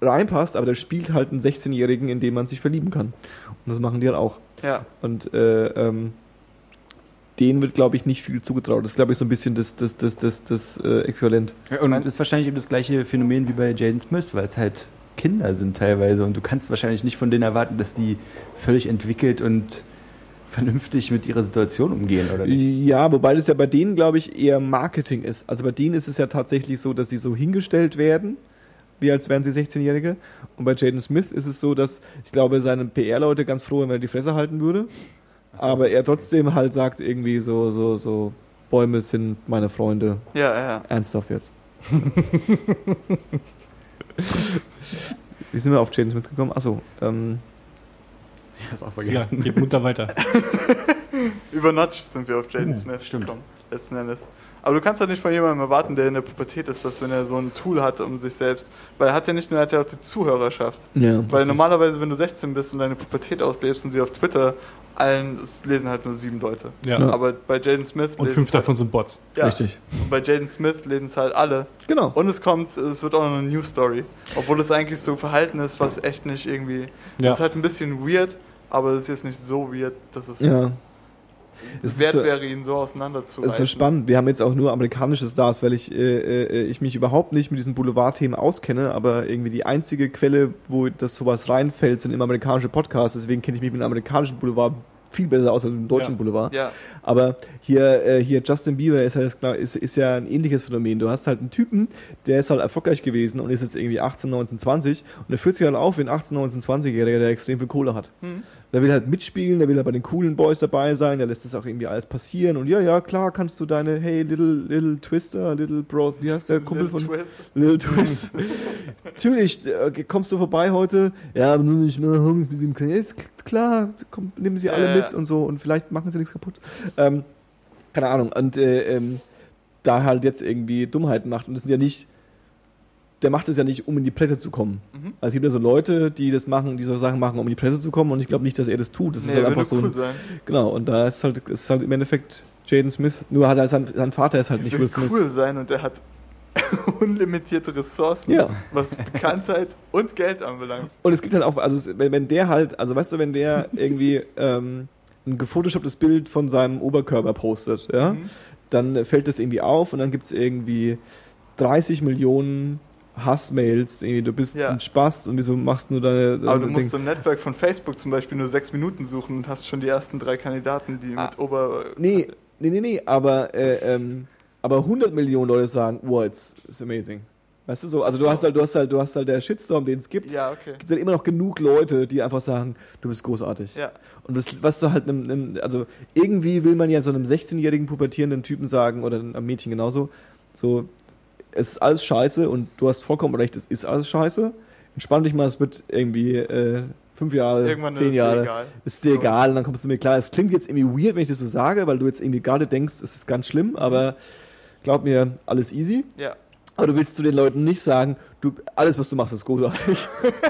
S2: reinpasst, aber der spielt halt einen 16-Jährigen, in den man sich verlieben kann. Und das machen die halt auch.
S1: Ja,
S2: Und äh, ähm, denen wird, glaube ich, nicht viel zugetraut. Das ist, glaube ich, so ein bisschen das, das, das, das, das äh, Äquivalent.
S3: Und
S1: Mein-
S3: das ist wahrscheinlich eben das gleiche Phänomen wie bei Jaden Smith, weil es halt Kinder sind teilweise und du kannst wahrscheinlich nicht von denen erwarten, dass die völlig entwickelt und vernünftig mit ihrer Situation umgehen, oder nicht?
S2: Ja, wobei das ja bei denen, glaube ich, eher Marketing ist. Also bei denen ist es ja tatsächlich so, dass sie so hingestellt werden, wie als wären sie 16-Jährige. Und bei Jaden Smith ist es so, dass ich glaube, seine PR-Leute ganz froh wären, wenn er die Fresse halten würde.
S3: So.
S2: Aber er trotzdem halt sagt irgendwie so, so, so, Bäume sind meine Freunde.
S1: ja, ja.
S2: Ernsthaft jetzt. *laughs* Wie sind wir auf Jaden Smith gekommen? Achso, ähm,
S3: Ich hab's auch
S4: Ja,
S3: vergessen.
S4: geht munter weiter. *laughs*
S1: Über Notch sind wir auf Jaden
S3: Uh,
S1: Smith
S3: stimmt.
S1: gekommen, letzten Endes. Aber du kannst ja nicht von jemandem erwarten, der in der Pubertät ist, dass wenn er so ein Tool hat, um sich selbst, weil er hat ja nicht nur, er hat ja auch die Zuhörerschaft.
S2: ja.
S1: Weil normalerweise, wenn du 16 bist und deine Pubertät auslebst und sie auf Twitter allen, es lesen halt nur sieben Leute.
S4: Ja.
S2: Ja.
S1: Aber bei Jaden Smith
S4: Und
S1: lesen
S4: fünf
S1: es halt,
S4: davon sind Bots.
S1: ja,
S2: Richtig.
S1: und bei Jaden Smith lesen es halt alle.
S2: Genau.
S1: Und es kommt, es wird auch noch eine News Story. Obwohl es eigentlich so Verhalten ist, was echt nicht irgendwie.
S4: Ja.
S1: Es ist halt ein bisschen weird, aber es ist jetzt nicht so weird, dass es
S2: Ja. Es ist
S1: wert
S2: so-
S1: wäre, ihn so auseinanderzureißen.
S2: Es ist so spannend. Wir haben jetzt auch nur amerikanische Stars, weil ich, äh, äh, ich mich überhaupt nicht mit diesen Boulevard-Themen auskenne, aber irgendwie die einzige Quelle, wo das sowas reinfällt, sind immer amerikanische Podcasts. Deswegen kenne ich mich mit dem amerikanischen Boulevard viel besser aus als mit dem deutschen
S4: Ja.
S2: Boulevard.
S1: Ja,
S2: Aber hier, äh, hier Justin Bieber ist, klar- ist, ist ja ein ähnliches Phänomen. Du hast halt einen Typen, der ist halt erfolgreich gewesen und ist jetzt irgendwie 18, 19, 20 und der fühlt sich halt auf wie ein 18, 19, 20-Jähriger, der extrem viel Kohle hat.
S1: Hm.
S2: Der will halt mitspielen, der will halt bei den coolen Boys dabei sein, der lässt das auch irgendwie alles passieren und ja, ja, klar kannst du deine, hey, little, little Twister, little Bros, wie heißt der Kumpel
S1: Little
S2: von
S1: Twist.
S2: Little Twist? Natürlich, äh, kommst du vorbei heute? Ja, aber nur nicht mehr Homies mit dem Kanal. Jetzt, Klar, komm, nehmen sie alle
S1: Ja,
S2: mit und so und vielleicht machen sie nichts kaputt. Ähm, keine Ahnung. Und äh, ähm, da halt jetzt irgendwie Dummheiten macht und das sind ja nicht, der macht es ja nicht, um in die Presse zu kommen.
S1: Mhm.
S2: Also es gibt ja so Leute, die das machen, die so Sachen machen, um in die Presse zu kommen und ich glaube nicht, dass er das tut. Das
S1: Nee,
S2: ist halt einfach so.
S1: cool
S2: ein-
S1: sein.
S2: Genau, und da ist halt, ist halt im Endeffekt Jaden Smith, nur hat halt sein, sein Vater ist halt nicht
S1: Will
S2: Smith.
S1: cool sein und er hat *laughs* unlimitierte Ressourcen,
S2: Ja.
S1: was Bekanntheit und Geld anbelangt.
S2: Und es gibt halt auch, also es- wenn, wenn der halt, also weißt du, wenn der irgendwie *laughs* ähm, ein gefotoshopptes Bild von seinem Oberkörper postet, ja,
S1: Mhm.
S2: dann fällt das irgendwie auf und dann gibt's irgendwie 30 Millionen Hassmails, irgendwie, du bist
S1: Ja.
S2: ein Spaß und wieso machst du deine,
S1: Aber
S2: deine
S1: du musst im Netzwerk von Facebook zum Beispiel nur sechs Minuten suchen und hast schon die ersten drei Kandidaten, die
S2: Ah.
S1: mit Ober...
S2: Nee, nee, nee, nee, aber, äh, ähm, aber 100 Millionen Leute sagen, wow, it's, it's amazing. Weißt du so, also du
S1: So.
S2: hast halt, du hast halt, du hast halt der Shitstorm, den es gibt,
S1: Ja, okay.
S2: gibt dann immer noch genug Leute, die einfach sagen, du bist großartig.
S1: Ja.
S2: Und das, was du halt einem, einem, also irgendwie will man ja so einem 16-jährigen pubertierenden Typen sagen, oder einem Mädchen genauso, so, es ist alles scheiße und du hast vollkommen recht, es ist alles scheiße. entspann dich mal, es wird irgendwie äh, fünf Jahre,
S1: Irgendwann
S2: zehn
S1: ist
S2: Jahre,
S1: dir
S2: ist dir egal und dann kommst du mir klar. Es klingt jetzt irgendwie weird, wenn ich das so sage, weil du jetzt irgendwie gerade denkst, es ist ganz schlimm, aber glaub mir, alles easy.
S1: Ja.
S2: Aber du willst zu den Leuten nicht sagen, du, alles, was du machst, ist großartig.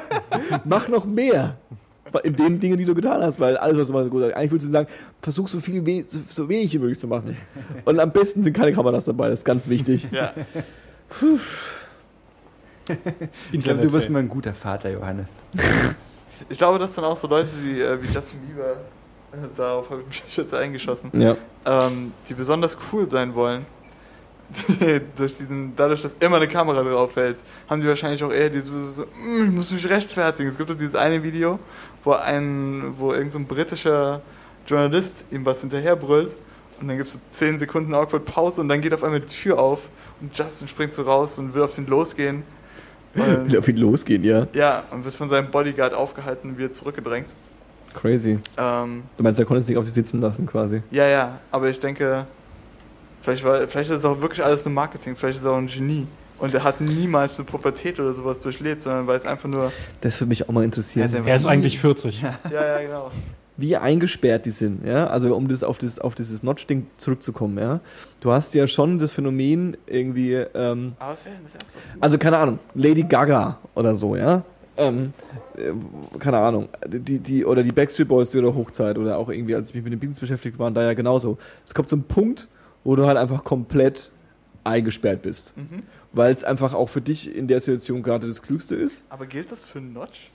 S2: *laughs* Mach noch mehr. In den Dingen, die du getan hast, weil alles, was du machst, ist großartig. Eigentlich willst du sagen, versuch so viel, so wenig wie möglich zu machen. Und am besten sind keine Kameras dabei, das ist ganz wichtig.
S1: Ja. *laughs*
S3: Ich glaube, du bist mal ein guter Vater, Johannes. *laughs*
S1: Ich glaube, das sind auch so Leute, die äh, wie Justin Bieber, äh, darauf habe ich mich jetzt eingeschossen,
S2: Ja.
S1: ähm, die besonders cool sein wollen. *laughs* Durch diesen, dadurch, dass immer eine Kamera drauf hält, haben die wahrscheinlich auch eher diese so, "Mm, ich muss mich rechtfertigen. Es gibt doch dieses eine Video, wo ein, wo irgendein so ein britischer Journalist ihm was hinterherbrüllt und dann gibt es so 10 Sekunden awkward Pause und dann geht auf einmal die Tür auf Justin springt so raus und will auf den losgehen. Und, *laughs*
S2: Will auf ihn losgehen, ja.
S1: ja, und wird von seinem Bodyguard aufgehalten und wird zurückgedrängt.
S2: Crazy.
S1: Ähm,
S2: Du meinst, er konnte es nicht auf sich sitzen lassen, quasi.
S1: ja, ja, aber ich denke, vielleicht, war, vielleicht ist es auch wirklich alles nur Marketing, vielleicht ist er auch ein Genie. Und er hat niemals eine Pubertät oder sowas durchlebt, sondern weiß einfach nur,
S2: Das würde mich auch mal interessieren.
S3: Er ist
S4: Er ist eigentlich 40. *laughs*
S1: ja, ja, genau.
S2: Wie eingesperrt die sind, ja, also um das auf das auf dieses Notch-Ding zurückzukommen, ja. Du hast ja schon das Phänomen irgendwie, ähm,
S1: denn das Erste, was
S2: also keine Ahnung, Lady Gaga oder so, ja. Ähm, äh, keine Ahnung, die, die, oder die Backstreet Boys ihrer Hochzeit oder auch irgendwie, als ich mich mit den Beatles beschäftigt war, da ja genauso. Es kommt zum Punkt, wo du halt einfach komplett eingesperrt bist.
S1: Mhm.
S2: Weil es einfach auch für dich in der Situation gerade das Klügste ist.
S1: Aber gilt das für Notch?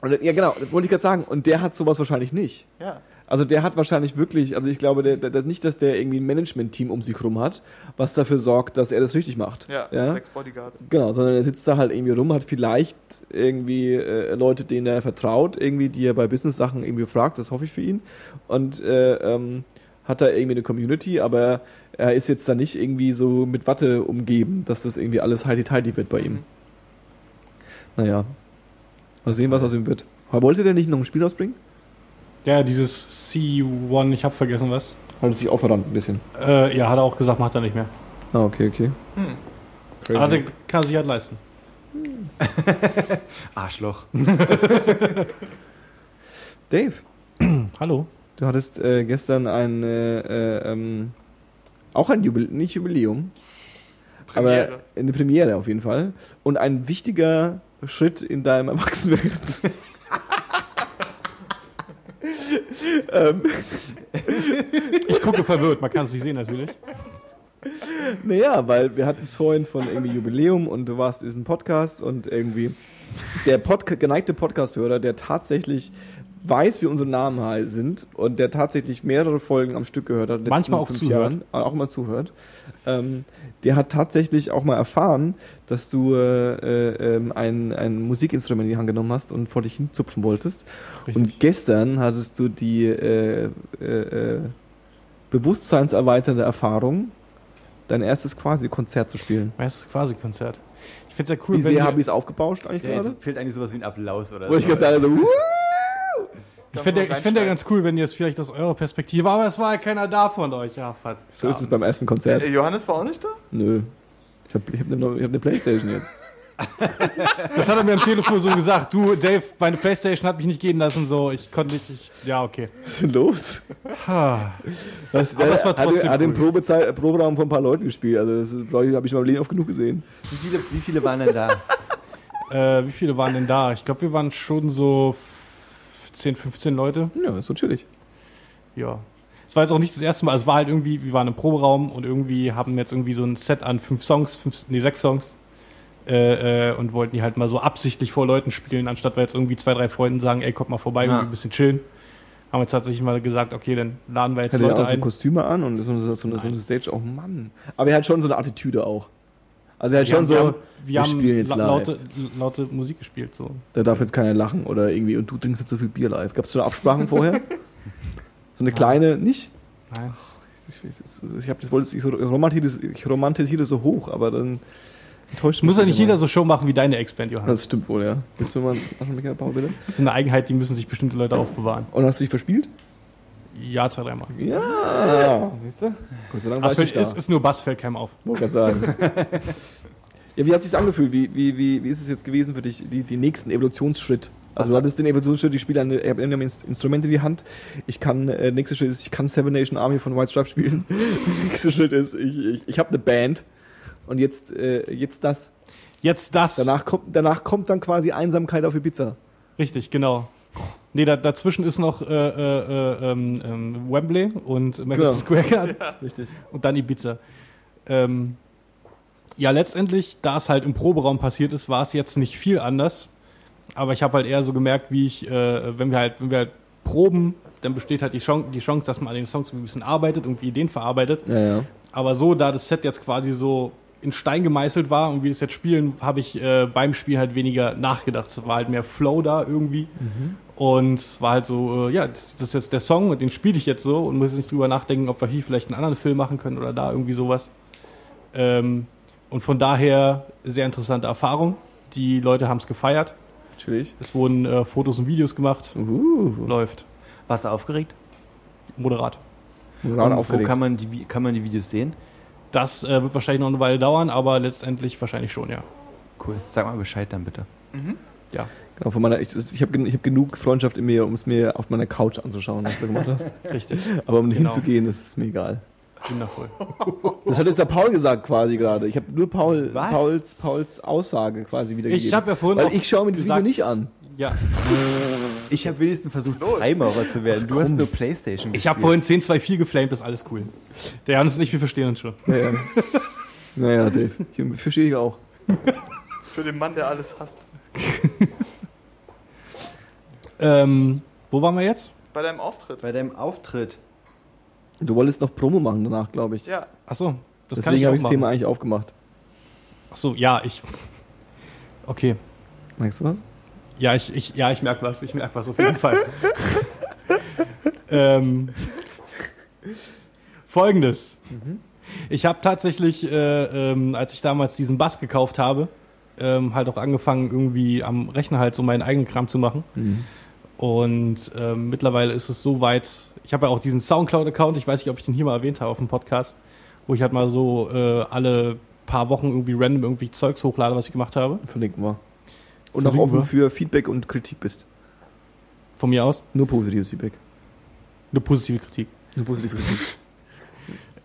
S2: Und, ja, genau, das wollte ich gerade sagen. Und der hat sowas wahrscheinlich nicht.
S1: Ja.
S2: Also der hat wahrscheinlich wirklich, also ich glaube, der, der, nicht, dass der irgendwie ein Management-Team um sich rum hat, was dafür sorgt, dass er das richtig macht.
S1: Ja,
S2: ja?
S1: sechs Bodyguards.
S2: Genau, sondern er sitzt da halt irgendwie rum, hat vielleicht irgendwie äh, Leute, denen er vertraut, irgendwie, die er bei Business-Sachen irgendwie fragt, das hoffe ich für ihn. Und äh, ähm, hat da irgendwie eine Community, aber er ist jetzt da nicht irgendwie so mit Watte umgeben, dass das irgendwie alles heidi-teidi wird bei ihm.
S1: Mhm.
S2: Naja. Mal sehen, was aus ihm wird. Aber wollte der nicht noch ein Spiel ausbringen?
S4: Ja, dieses C1, ich habe vergessen was.
S2: Hat er sich aufverrannt ein bisschen.
S4: Äh, ja, hat er auch gesagt, macht er nicht mehr.
S2: Ah, okay, okay.
S1: Hm.
S2: Crazy.
S4: Der kann er sich halt leisten. *laughs*
S3: Arschloch. *laughs*
S2: Dave, *clears throat*
S4: Hallo.
S2: du hattest äh, gestern ein, äh, äh, ähm, auch ein Jubiläum, nicht Jubiläum,
S1: Premiere.
S2: aber eine Premiere auf jeden Fall. Und ein wichtiger Schritt in deinem Erwachsenwerden. *laughs* ähm,
S4: Ich gucke verwirrt, man kann es nicht sehen natürlich.
S2: naja, weil wir hatten es vorhin von irgendwie Jubiläum und du warst in diesem Podcast und irgendwie der Podca geneigte Podcast-Hörer, der tatsächlich weiß, wie unsere Namen he- sind und der tatsächlich mehrere Folgen am Stück gehört hat, in den letzten
S4: Manchmal auch
S2: fünf
S4: zuhört.
S2: Jahren, äh, auch mal zuhört, ähm, der hat tatsächlich auch mal erfahren, dass du äh, äh, ein, ein Musikinstrument in die Hand genommen hast und vor dich hinzupfen wolltest.
S4: Richtig.
S2: Und gestern hattest du die äh, äh, äh, bewusstseinserweiternde Erfahrung, dein erstes Quasi-Konzert zu spielen.
S4: Mein erstes Quasi-Konzert. Ich finde es ja cool,
S2: Wie
S4: wenn
S2: sehr habe ich es aufgebauscht eigentlich
S3: Ja,
S2: gerade?
S3: jetzt fehlt eigentlich sowas wie ein Applaus oder
S2: Wo ich ganz sagen so, "Wuh!" *laughs*
S4: Ich ich find ja ganz cool, wenn ihr es vielleicht aus eurer Perspektive, aber es war ja keiner da von euch. Ja, verdammt.
S2: so ist es beim ersten Konzert.
S1: Äh, Johannes war auch nicht da?
S2: Nö. Ich habe ich hab eine hab ne Playstation jetzt. *laughs*
S4: Das hat er mir am Telefon so gesagt. Du, Dave, meine Playstation hat mich nicht gehen lassen, so. Ich konnte nicht, ich, ja, okay.
S2: Was ist denn los?
S4: Ha.
S2: Was,
S4: Aber es war
S2: hat,
S4: trotzdem
S2: hat den
S4: cool.
S2: Probezeit, äh, Proberaum von ein paar Leuten gespielt. Also das habe ich, hab ich in meinem Leben oft genug gesehen.
S3: Wie viele, wie viele waren denn da?
S4: Äh, wie viele waren denn da? Ich glaube, wir waren schon so 10, 15 Leute.
S2: Ja, ist so chillig.
S4: Ja. Es war jetzt auch nicht das erste Mal, es war halt irgendwie, wir waren im Proberaum und irgendwie haben jetzt irgendwie so ein Set an fünf Songs, fünf, nee, sechs Songs. Äh, äh, und wollten die halt mal so absichtlich vor Leuten spielen, anstatt wir jetzt irgendwie zwei, drei Freunden sagen, ey, kommt mal vorbei,
S3: Ja.
S4: irgendwie ein bisschen chillen. Haben jetzt tatsächlich mal gesagt, okay, dann laden wir jetzt
S2: Hatte ja
S4: Leute
S2: auch so
S4: ein.
S2: Kostüme an und so, so, eine, so eine. Stage. Oh Mann. Aber er hat schon so eine Attitüde auch. Also er hat schon
S4: haben,
S2: so,
S4: wir haben, wir haben
S2: spielen jetzt
S4: laute, laute Musik gespielt, so.
S2: da darf jetzt keiner lachen oder irgendwie, und du trinkst jetzt so viel Bier live. Gab es schon Absprachen *laughs* vorher? so eine kleine, nicht?
S4: Nein.
S2: Ich, hab das, wollte, ich, so romantisiere, ich romantisiere so hoch, aber dann enttäuscht
S4: muss ja nicht jeder
S2: so.
S4: so Show machen wie deine Ex-Band, Johannes.
S2: Das stimmt wohl, ja. Bist du mal Pause bitte?
S4: Das ist eine Eigenheit, die müssen sich bestimmte Leute aufbewahren.
S2: Und hast du dich verspielt?
S4: Ja, zwei, dreimal.
S2: Ja, siehst du? Gott sei Dank war
S4: Das
S2: ich
S4: ist, ist nur Bass, fällt keinem auf.
S2: Wollte gerade sagen. *laughs* Ja, wie hat sich's angefühlt? Wie, wie, wie, wie ist es jetzt gewesen für dich, die, die nächsten Evolutionsschritt? Also
S3: Was-
S2: du hattest den Evolutionsschritt, ich spiele eine, ich ein Instrument in die Hand. Ich kann, äh, nächster Schritt ist, ich kann Seven Nation Army von White Stripe spielen. *laughs* nächster Schritt ist, ich, ich, ich habe eine Band. Und jetzt, äh, jetzt das.
S4: Jetzt das.
S2: Danach kommt, danach kommt dann quasi Einsamkeit auf Ibiza.
S4: Richtig, genau. Nee, da, dazwischen ist noch äh, äh, äh, ähm, ähm, Wembley und Madison. Square Garden
S2: Richtig.
S4: und dann Ibiza. Ähm, ja, letztendlich, da es halt im Proberaum passiert ist, war es jetzt nicht viel anders. Aber ich habe halt eher so gemerkt, wie ich, äh, wenn wir halt, wenn wir halt proben, dann besteht halt die Chance, die Chance, dass man an den Songs ein bisschen arbeitet, irgendwie Ideen verarbeitet.
S2: Ja, ja.
S4: Aber so, da das Set jetzt quasi so in Stein gemeißelt war und wie wir es jetzt spielen, habe ich äh, beim Spiel halt weniger nachgedacht. Es war halt mehr Flow da irgendwie. Und es war halt so, äh, ja, das, das ist jetzt der Song und den spiele ich jetzt so und muss jetzt nicht drüber nachdenken, ob wir hier vielleicht einen anderen Film machen können oder da irgendwie sowas. Ähm, und von daher sehr interessante Erfahrung. Die Leute haben es gefeiert.
S2: Natürlich.
S4: Es wurden äh, Fotos und Videos gemacht.
S2: Uh,
S4: Läuft.
S3: Warst du aufgeregt?
S4: Moderat.
S2: und
S3: Und wo
S2: aufgeregt.
S3: kann man, die, kann man die Videos sehen?
S4: Das äh, wird wahrscheinlich noch eine Weile dauern, aber letztendlich wahrscheinlich schon, ja.
S3: Cool. Sag mal Bescheid dann bitte.
S2: Genau, von meiner, ich, ich habe ich hab genug Freundschaft in mir, um es mir auf meiner Couch anzuschauen, was du gemacht hast. *laughs*
S4: Richtig.
S2: Aber um
S4: Genau.
S2: hinzugehen, ist es mir egal.
S4: Wundervoll.
S2: Das hat jetzt der Paul gesagt quasi gerade. Ich habe nur Paul? Pauls, Pauls Aussage quasi wiedergegeben.
S4: Ich habe ja vorhin
S2: Weil
S4: auch
S2: ich schaue mir das Video nicht an.
S4: Ja,
S3: Ich habe wenigstens versucht,
S1: los?
S3: Freimaurer zu werden. Du hast nur Playstation
S4: ich habe vorhin 10-2-4 geflamed, das ist alles cool. Der Johannes und ich, wir verstehen uns schon.
S2: Naja, naja Dave, ich verstehe ich auch.
S1: Für den Mann, der alles hasst.
S4: Ähm, wo waren wir jetzt?
S1: Bei deinem Auftritt.
S3: Bei deinem Auftritt.
S2: Du wolltest noch Promo machen danach, glaube ich.
S1: Ja.
S4: Achso, das kann
S2: Deswegen habe ich das. Thema eigentlich aufgemacht.
S4: Achso, ja, ich. Okay.
S2: Merkst du was?
S4: Ja, ich, ich, ja, ich merke was, ich merke was auf jeden Fall. *laughs* ähm, Folgendes. Ich habe tatsächlich, äh, ähm, als ich damals diesen Bass gekauft habe, ähm, halt auch angefangen, irgendwie am Rechner halt so meinen eigenen Kram zu machen. Und ähm, mittlerweile ist es so weit, ich habe ja auch diesen Soundcloud-Account, ich weiß nicht, ob ich den hier mal erwähnt habe auf dem Podcast, wo ich halt mal so äh, alle paar Wochen irgendwie random irgendwie Zeugs hochlade, was ich gemacht habe.
S2: Verlinken wir. Und auch offen für Feedback und Kritik bist.
S4: Von mir aus.
S2: Nur positives Feedback.
S4: Eine positive Kritik.
S2: Nur positive Kritik. *laughs*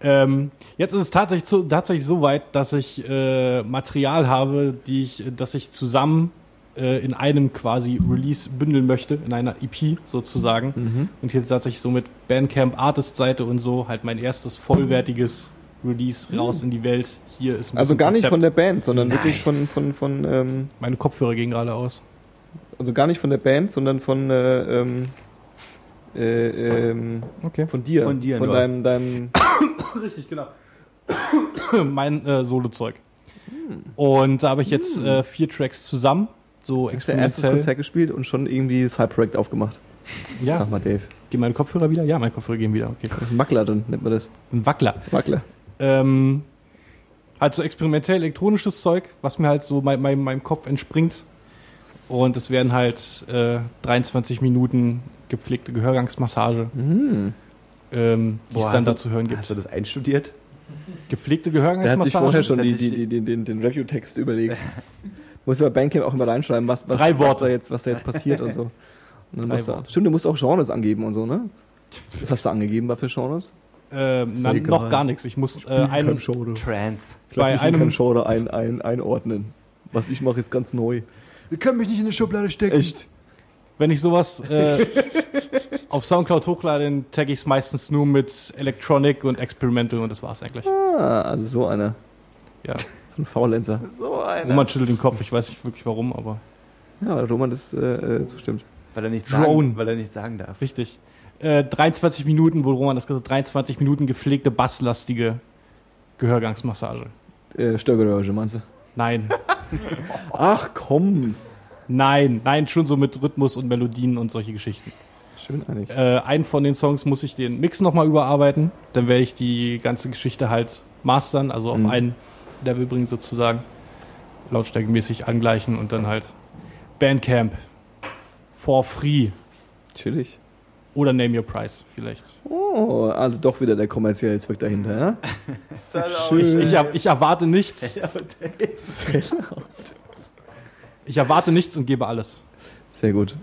S4: Ähm, jetzt ist es tatsächlich so, tatsächlich so weit, dass ich äh, Material habe, die ich, das ich zusammen äh, in einem quasi Release bündeln möchte, in einer EP sozusagen.
S2: mhm.
S4: Und hier tatsächlich so mit Bandcamp, Artist-Seite und so halt mein erstes vollwertiges Release raus in die Welt. Hier ist ein
S2: Also gar nicht
S4: Konzept.
S2: von der Band, sondern wirklich von,
S3: Nice.
S2: von, von ähm,
S4: Meine Kopfhörer gehen gerade aus.
S2: also gar nicht von der Band, sondern von, äh, ähm, äh, ähm,
S4: Okay.
S2: von dir.
S3: Von dir
S2: Von
S3: nur.
S2: deinem, deinem *coughs*
S4: Richtig, genau. *coughs* mein äh, Solo-Zeug. Und da habe ich jetzt äh, vier Tracks zusammen, so
S2: hast du dein erstes
S4: experimentell.
S2: Konzert gespielt und schon irgendwie das Hype-Projekt aufgemacht.
S4: Ja,
S2: Sag mal, Dave.
S4: gehen meine Kopfhörer wieder? Ja, meine Kopfhörer gehen wieder. Okay.
S2: Das ist ein Wackler, dann nennt man das.
S4: Ein Wackler.
S2: Wackler.
S4: Ähm, halt so experimentell elektronisches Zeug, was mir halt so mein, mein, meinem Kopf entspringt. Und es werden halt äh, 23 Minuten gepflegte Gehörgangsmassage,
S2: Mhm.
S4: ähm, die
S3: Boah,
S4: es dann
S3: hast du-
S4: da zu hören gibt.
S3: Hast du das einstudiert?
S4: Gepflegte
S2: Der hat sich
S4: Gehörgangsmassage.
S2: vorher schon die, die,
S3: ich-
S2: die, den, den, den Review-Text überlegt. Muss bei Bandcamp auch immer reinschreiben, was, was,
S4: Drei
S2: was,
S4: Worte.
S2: da jetzt, was da jetzt passiert und so. *laughs* Und dann
S4: Drei
S2: musst du, stimmt, du musst auch Genres angeben und so, ne? Was hast du angegeben da für Genres?
S4: Ähm,
S2: Ist
S4: na, noch gar nichts. Ich muss äh, einen.
S3: Trans.
S4: Bei einem-
S2: Genre ein, ein, einordnen. Was ich mache, ist ganz neu.
S3: Ihr könnt mich nicht in eine Schublade stecken.
S2: Echt?
S4: wenn ich sowas äh, *laughs* auf Soundcloud hochlade, dann tagge ich es meistens nur mit Electronic und Experimental und das war's eigentlich.
S2: Ah, also so einer.
S4: Ja.
S2: So ein Faulenzer.
S1: So einer.
S4: Roman schüttelt den Kopf, ich weiß nicht wirklich warum, aber
S2: Ja, weil Roman das äh, äh, zustimmt.
S3: Weil er nicht
S4: Drone.
S3: sagen, weil er nicht sagen darf.
S4: Richtig. Äh, 23 Minuten, wo Roman das gesagt hat, 23 Minuten gepflegte, basslastige Gehörgangsmassage.
S2: Äh, Störgeräusche, meinst du?
S4: Nein, *laughs*
S2: Ach komm.
S4: nein, nein, schon so mit Rhythmus und Melodien und solche Geschichten.
S2: Schön eigentlich.
S4: Äh, einen von den Songs muss ich den Mix nochmal überarbeiten. Dann werde ich die ganze Geschichte halt mastern, also auf
S2: Mhm.
S4: ein Level bringen sozusagen. Lautstärkemäßig angleichen und dann halt Bandcamp. For free.
S2: Chillig.
S4: Oder Name Your Price vielleicht.
S2: Oh, also doch wieder der kommerzielle Zweck dahinter, ja? *laughs*
S4: Ich, ich, ich erwarte nichts. Ich erwarte nichts und gebe alles.
S2: Sehr gut.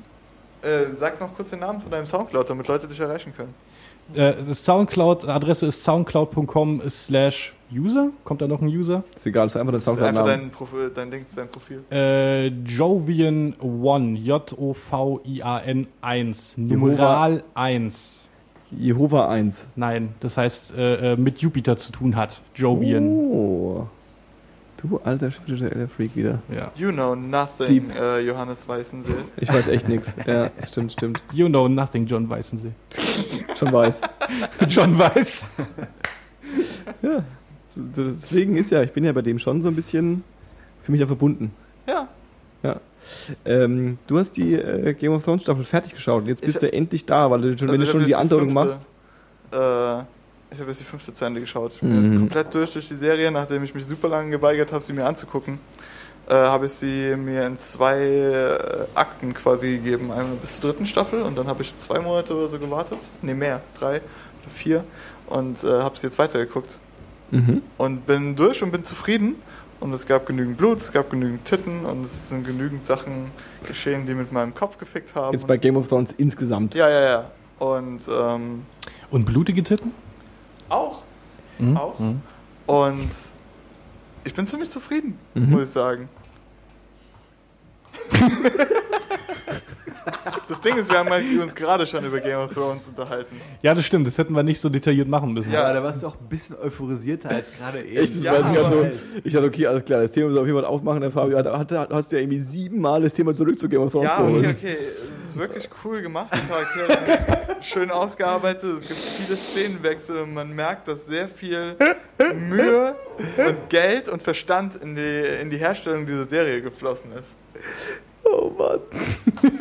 S1: Äh, sag noch kurz den Namen von deinem Soundcloud, damit Leute dich erreichen können.
S4: Äh, Soundcloud-Adresse ist soundcloud.com slash user. Kommt da noch ein User?
S2: Ist egal, ist einfach der
S1: ist einfach dein, Profil, dein Ding, dein Profil.
S4: Äh, Jovian 1. J-O-V-I-A-N 1. Numeral 1.
S2: Jehova 1.
S4: Nein, das heißt, äh, äh, mit Jupiter zu tun hat. Jovian.
S2: Oh. Du alter spiritueller Freak wieder.
S4: Ja.
S1: You know nothing, äh, Johannes Weißensee.
S2: Ich weiß echt nichts. *laughs* Ja, stimmt, stimmt.
S4: You know nothing, John Weißensee. *laughs*
S2: Schon weiß. *laughs*
S4: John Weiß.
S2: Deswegen ist ja, ich bin ja bei dem schon so ein bisschen für mich da verbunden.
S1: Ja,
S2: Ähm, du hast die äh, Game of Thrones Staffel fertig geschaut und jetzt bist
S1: Ich-
S2: du endlich da, weil du schon,
S1: Also
S2: wenn du schon die Andeutung machst.
S1: äh, ich habe jetzt die fünfte zu Ende geschaut. Ich bin jetzt
S2: Mhm.
S1: komplett durch durch die Serie, nachdem ich mich super lange geweigert habe, sie mir anzugucken. Äh, habe ich sie mir in zwei äh, Akten quasi gegeben. Einmal bis zur dritten Staffel und dann habe ich zwei Monate oder so gewartet. Ne, mehr, drei oder vier. Und äh, habe sie jetzt weitergeguckt.
S2: Mhm.
S1: Und bin durch und bin zufrieden. Und es gab genügend Blut, es gab genügend Titten und es sind genügend Sachen geschehen, die mit meinem Kopf gefickt haben.
S2: Jetzt bei Game of Thrones insgesamt.
S1: Ja, ja, ja. Und ähm,
S4: Und blutige Titten?
S1: Auch.
S4: Mhm.
S1: Auch?
S4: Mhm.
S1: Und ich bin ziemlich zufrieden,
S2: Mhm.
S1: muss ich sagen. *laughs* das Ding ist, wir haben halt uns gerade schon über Game of Thrones unterhalten.
S4: Ja, das stimmt. Das hätten wir nicht so detailliert machen müssen.
S1: Ja.
S3: Aber da warst du auch ein bisschen euphorisierter als gerade eben.
S2: Echt, das
S1: Ja,
S2: weiß ich so. *laughs* Ich dachte, okay, alles klar, das Thema muss auf jeden Fall aufmachen. Der Fabio hat, hat, hast ja irgendwie siebenmal das Thema zurück zu Game of Thrones
S1: Ja,
S2: geholt.
S1: okay, okay. Ist wirklich cool gemacht. Die Charaktere sind schön ausgearbeitet. Es gibt viele Szenenwechsel und man merkt, dass sehr viel Mühe und Geld und Verstand in die, in die Herstellung dieser Serie geflossen ist.
S2: Oh Mann. *laughs*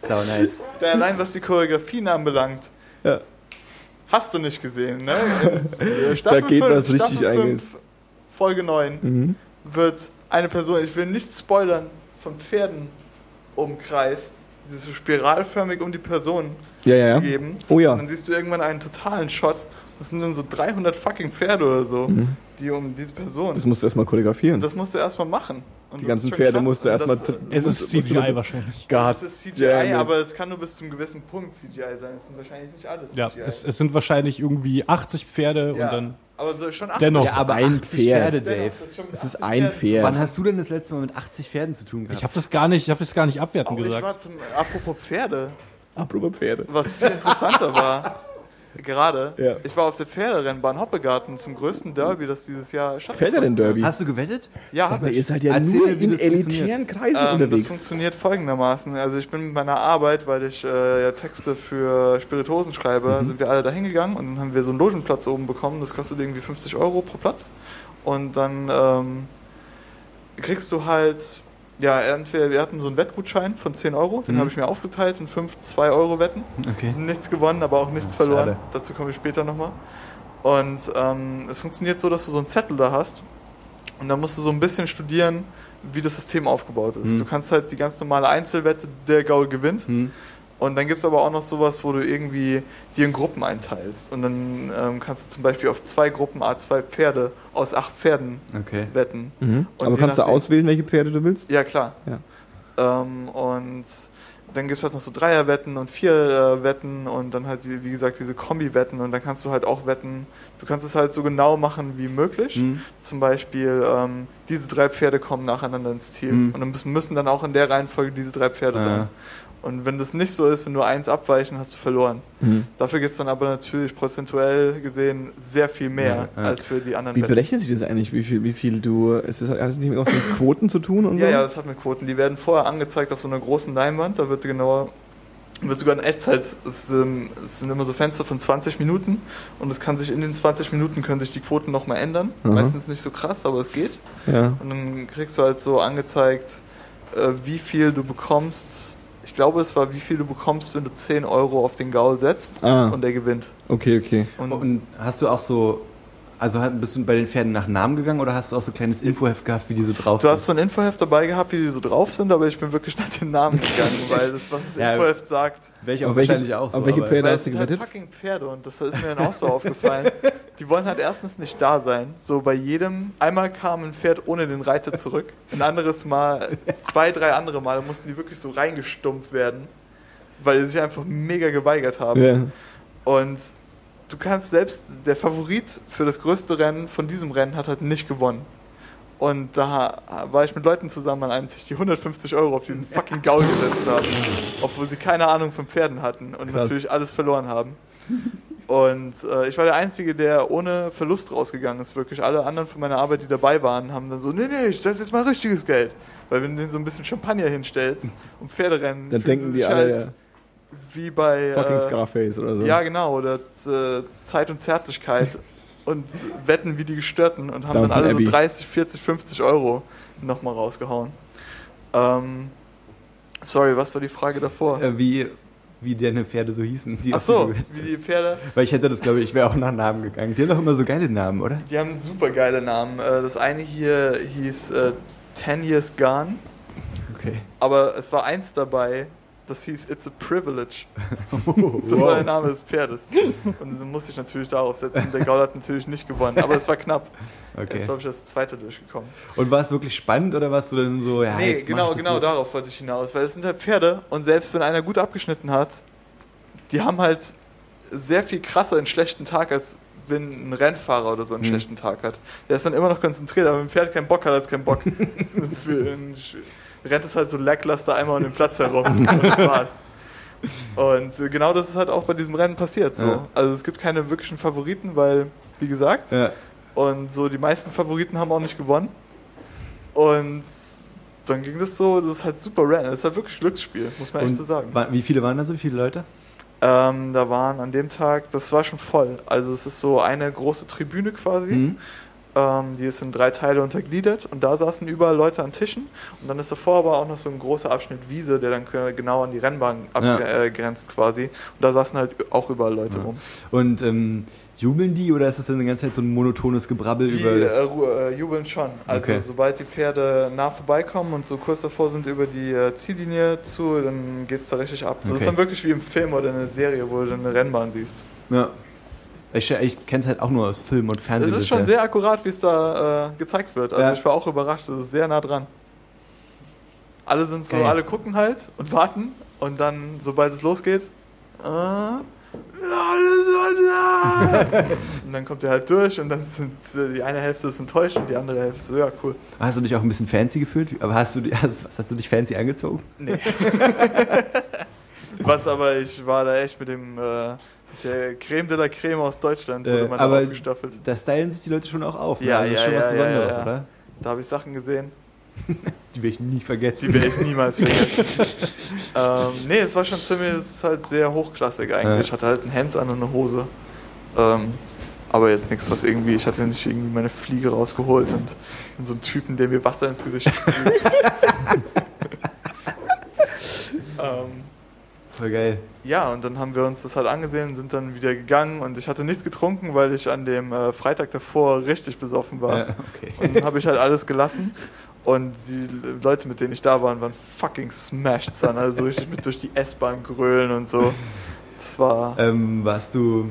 S3: So nice.
S1: Allein was die Choreografien anbelangt,
S2: Ja.
S1: hast du nicht gesehen, ne? *laughs* Staffel
S2: Da geht
S1: fünf-
S2: was richtig
S1: fünf, Folge 9
S2: Mhm.
S1: wird eine Person, ich will nicht spoilern, von Pferden umkreist, die so spiralförmig um die Person
S2: Ja, ja, ja.
S1: geben.
S2: Oh ja.
S1: Und dann siehst du irgendwann einen totalen Shot. Das sind dann so 300 fucking Pferde oder so,
S2: Mhm.
S1: die um diese Person.
S2: Das musst du erstmal choreografieren.
S1: und das musst du erstmal machen. Und
S2: Die ganzen Pferde
S1: krass.
S2: musst du erstmal
S4: Es ist
S2: musst du-
S4: CGI wahrscheinlich.
S2: God
S1: Das ist CGI,
S2: it.
S1: aber es kann nur bis zum gewissen Punkt CGI sein. Es sind wahrscheinlich nicht alles
S4: Ja,
S1: CGI.
S4: es, es sind wahrscheinlich irgendwie 80 Pferde
S1: Ja.
S4: und dann.
S1: Aber so schon 80
S4: Dennoch.
S3: Ja, aber
S2: ein
S3: 80
S2: Pferd.
S3: Pferde,
S1: Dennoch,
S3: Dave.
S1: das ist
S2: Es ist
S1: 80
S2: ein
S1: Pferden
S2: Pferd.
S3: Wann hast du denn das letzte Mal mit 80 Pferden zu tun gehabt?
S4: Ich habe das gar nicht, ich habe das gar nicht abwertend
S1: Auch ich
S4: gesagt.
S1: war zum, apropos Pferde,
S2: Apropos Pferde.
S1: was viel interessanter war, *laughs* gerade,
S2: Ja.
S1: ich war auf der Pferderennbahn Hoppegarten zum größten Derby, das dieses Jahr stattgefunden
S2: Fällt er denn Derby?
S3: Hast du gewettet?
S1: Ja,
S2: Sag
S1: hab
S2: mal,
S1: ich.
S2: ihr seid ja
S3: Erzähl
S2: nur in
S3: das
S2: elitären Kreisen
S1: Ähm, das
S2: unterwegs.
S1: funktioniert folgendermaßen. Also ich bin mit meiner Arbeit, weil ich äh, ja Texte für Spirituosen schreibe,
S2: Mhm.
S1: sind wir alle da hingegangen und dann haben wir so einen Logenplatz oben bekommen. Das kostet irgendwie 50 Euro pro Platz. Und dann ähm, kriegst du halt, ja, entweder wir hatten so einen Wettgutschein von 10 Euro, den
S3: Mhm.
S1: habe ich mir aufgeteilt in 5 2-Euro-Wetten.
S3: Okay.
S1: Nichts gewonnen, aber auch nichts
S3: Ach,
S1: verloren.
S3: schade.
S1: Dazu komme ich später nochmal. Und ähm, es funktioniert so, dass du so einen Zettel da hast und dann musst du so ein bisschen studieren, wie das System aufgebaut ist.
S3: Hm.
S1: Du kannst halt die ganz normale Einzelwette, der Gaul gewinnt.
S3: Hm.
S1: Und dann gibt es aber auch noch sowas, wo du irgendwie dir in Gruppen einteilst. Und dann ähm, kannst du zum Beispiel auf zwei Gruppen A2 Pferde aus acht Pferden
S3: Okay.
S1: wetten.
S2: Mhm.
S1: Und
S2: Aber kannst du auswählen, welche Pferde du willst?
S1: Ja, klar.
S2: Ja.
S1: Ähm, und dann gibt es halt noch so Dreierwetten und Viererwetten und dann halt, die, wie gesagt, diese Kombi-Wetten und dann kannst du halt auch wetten, du kannst es halt so genau machen wie möglich.
S3: Hm.
S1: Zum Beispiel, ähm, diese drei Pferde kommen nacheinander ins Ziel
S3: Mhm.
S1: und dann müssen, müssen dann auch in der Reihenfolge diese drei Pferde
S3: Ah.
S1: sein. Und wenn das nicht so ist, wenn nur eins abweichen, hast du verloren.
S2: Mhm.
S1: Dafür gibt es dann aber natürlich prozentuell gesehen sehr viel mehr
S3: Ja, ja.
S1: als für die anderen
S2: Wie berechnet sich das eigentlich? Wie viel, wie viel du. Ist das, hat das nicht mit *laughs* Quoten zu tun und
S1: Ja,
S2: so?
S1: ja, das hat mit Quoten. Die werden vorher angezeigt auf so einer großen Leinwand. Da wird genauer, wird sogar in Echtzeit, es, ähm, es sind immer so Fenster von 20 Minuten und es kann sich in den 20 Minuten können sich die Quoten nochmal ändern.
S2: Aha.
S1: Meistens nicht so krass, aber es geht.
S2: ja.
S1: Und dann kriegst du halt so angezeigt, äh, wie viel du bekommst. Ich glaube, es war, wie viel du bekommst, wenn du 10 Euro auf den Gaul setzt
S2: Ah,
S1: und der gewinnt.
S2: okay, okay.
S1: Und,
S3: Und hast du auch so Also bist du bei den Pferden nach Namen gegangen oder hast du auch so ein kleines Infoheft gehabt, wie die so drauf
S1: Du hast
S3: sind?
S1: so ein Infoheft dabei gehabt, wie die so drauf sind, aber ich bin wirklich nach den Namen *laughs* gegangen, weil das, was das
S3: Ja.
S1: Infoheft sagt,
S3: Welche auch
S2: Auf welche-
S3: wahrscheinlich auch so.
S2: auf welche Pferde hast
S1: es
S2: du
S1: sind halt
S2: gewettet?
S1: fucking Pferde und das ist mir dann auch so aufgefallen. Die wollen halt erstens nicht da sein. So bei jedem, einmal kam ein Pferd ohne den Reiter zurück, ein anderes Mal, zwei, drei andere Male mussten die wirklich so reingestumpft werden, weil die sich einfach mega geweigert haben.
S2: Ja.
S1: Und du kannst selbst, der Favorit für das größte Rennen von diesem Rennen hat halt nicht gewonnen. Und da war ich mit Leuten zusammen an einem Tisch, die 150 Euro auf diesen fucking Gaul gesetzt haben. Obwohl sie keine Ahnung von Pferden hatten und
S2: Krass.
S1: natürlich alles verloren haben. Und äh, ich war der Einzige, der ohne Verlust rausgegangen ist. Wirklich alle anderen von meiner Arbeit, die dabei waren, haben dann so, nee, nee, ich setze jetzt mal richtiges Geld. Weil wenn du denen so ein bisschen Champagner hinstellst und Pferderennen,
S2: Dann denken
S1: sie
S2: die alle,
S1: halt
S2: ja,
S1: wie bei
S2: fucking
S1: äh,
S2: Scarface oder so.
S1: ja, genau, oder äh, Zeit und Zärtlichkeit *laughs* und wetten wie die Gestörten und haben
S2: Downton
S1: dann alle
S2: Abbey.
S1: so 30, 40, 50 Euro nochmal rausgehauen. Ähm, sorry, was war die Frage davor?
S3: Äh, wie, wie deine Pferde so hießen. Die
S1: Ach so, wie die Pferde. *laughs*
S3: Weil ich hätte das, glaube ich, ich wäre auch nach Namen gegangen. Die haben doch immer so geile Namen, oder?
S1: Die haben super geile Namen. Äh, Das eine hier hieß äh, Ten Years Gone,
S3: Okay.
S1: aber es war eins dabei, das hieß It's a Privilege. *laughs* Das war der Name des Pferdes. Und dann musste ich natürlich darauf setzen. Der Gaul hat natürlich nicht gewonnen, aber es war knapp. Er ist,
S3: okay.
S1: glaube ich, als Zweiter durchgekommen.
S3: Und war es wirklich spannend oder warst du dann so, ja,
S1: nee, genau,
S3: das
S1: genau
S3: so?
S1: darauf wollte ich hinaus. Weil es sind halt Pferde und selbst wenn einer gut abgeschnitten hat, die haben halt sehr viel krasser einen schlechten Tag, als wenn ein Rennfahrer oder so einen
S3: Mhm.
S1: schlechten Tag hat. Der ist dann immer noch konzentriert, aber wenn ein Pferd keinen Bock hat, hat es keinen Bock. *laughs* Für einen rennt es halt so lackluster einmal um den Platz herum *laughs* und das war's. Und äh, genau das ist halt auch bei diesem Rennen passiert. So.
S3: Ja.
S1: Also es gibt keine wirklichen Favoriten, weil, wie gesagt,
S3: Ja.
S1: und so die meisten Favoriten haben auch nicht gewonnen. Und dann ging das so, das ist halt super random. Das ist halt wirklich Glücksspiel, muss man echt
S3: Und
S1: so sagen.
S3: wie viele waren da so? Wie viele Leute?
S1: Ähm, da waren an dem Tag, das war schon voll. Also es ist so eine große Tribüne quasi.
S3: Mhm.
S1: Ähm, die ist in drei Teile untergliedert und da saßen überall Leute an Tischen. Und dann ist davor aber auch noch so ein großer Abschnitt Wiese, der dann genau an die Rennbahn
S3: Ja.
S1: abgrenzt quasi. Und da saßen halt auch überall Leute
S3: Ja.
S1: rum.
S3: Und ähm, jubeln die oder ist das dann die ganze Zeit so ein monotones Gebrabbel
S1: Die
S3: über
S1: äh,
S3: das?
S1: ru- äh, jubeln schon. Also
S3: Okay.
S1: sobald die Pferde nah vorbeikommen und so kurz davor sind über die äh, Ziellinie zu, dann geht's da richtig ab. Das
S3: Okay.
S1: ist dann wirklich wie im Film oder in einer Serie, wo du dann eine Rennbahn siehst.
S3: Ja. Ich, ich kenne es halt auch nur aus Film und Fernsehen.
S1: Es ist schon sehr akkurat, wie es da äh, gezeigt wird. Also
S3: Ja.
S1: ich war auch überrascht, das ist sehr nah dran. Alle sind so,
S3: Geil.
S1: alle gucken halt und warten und dann, sobald es losgeht, äh, *laughs* und dann kommt er halt durch und dann sind äh, die eine Hälfte ist enttäuscht und die andere Hälfte so, ja, cool.
S3: Hast du dich auch ein bisschen fancy gefühlt? Aber hast du, hast, hast du dich fancy angezogen?
S1: Nee. *laughs* Was aber, ich war da echt mit dem, äh, der Creme de la Creme aus Deutschland, wurde
S3: Äh,
S1: man
S3: aber-
S1: da aufgestaffelt.
S3: Da stylen sich die Leute schon auch auf.
S1: Ja,
S3: ne? also
S1: ja,
S3: ist schon
S1: ja,
S3: was
S1: ja,
S3: Besonderes,
S1: ja, ja.
S3: oder?
S1: Da habe ich Sachen gesehen, *laughs*
S3: Die will ich nie vergessen.
S1: die werde ich niemals vergessen. *laughs* ähm, nee, es war schon ziemlich, es ist halt sehr hochklassig eigentlich.
S3: Ja.
S1: Ich hatte halt ein Hemd an und eine Hose. Ähm, aber jetzt nichts, was irgendwie, ich hatte nicht irgendwie meine Fliege rausgeholt und, und so einen Typen, der mir Wasser ins Gesicht sprüht. *laughs* ähm,
S3: Voll geil.
S1: Ja, und dann haben wir uns das halt angesehen, sind dann wieder gegangen und ich hatte nichts getrunken, weil ich an dem äh, Freitag davor richtig besoffen war.
S3: Ja, okay.
S1: Und dann habe ich halt alles gelassen. Und die Leute, mit denen ich da war, waren fucking smashed, son. Also richtig mit durch die S-Bahn grölen und so. Das war.
S3: Ähm, warst du.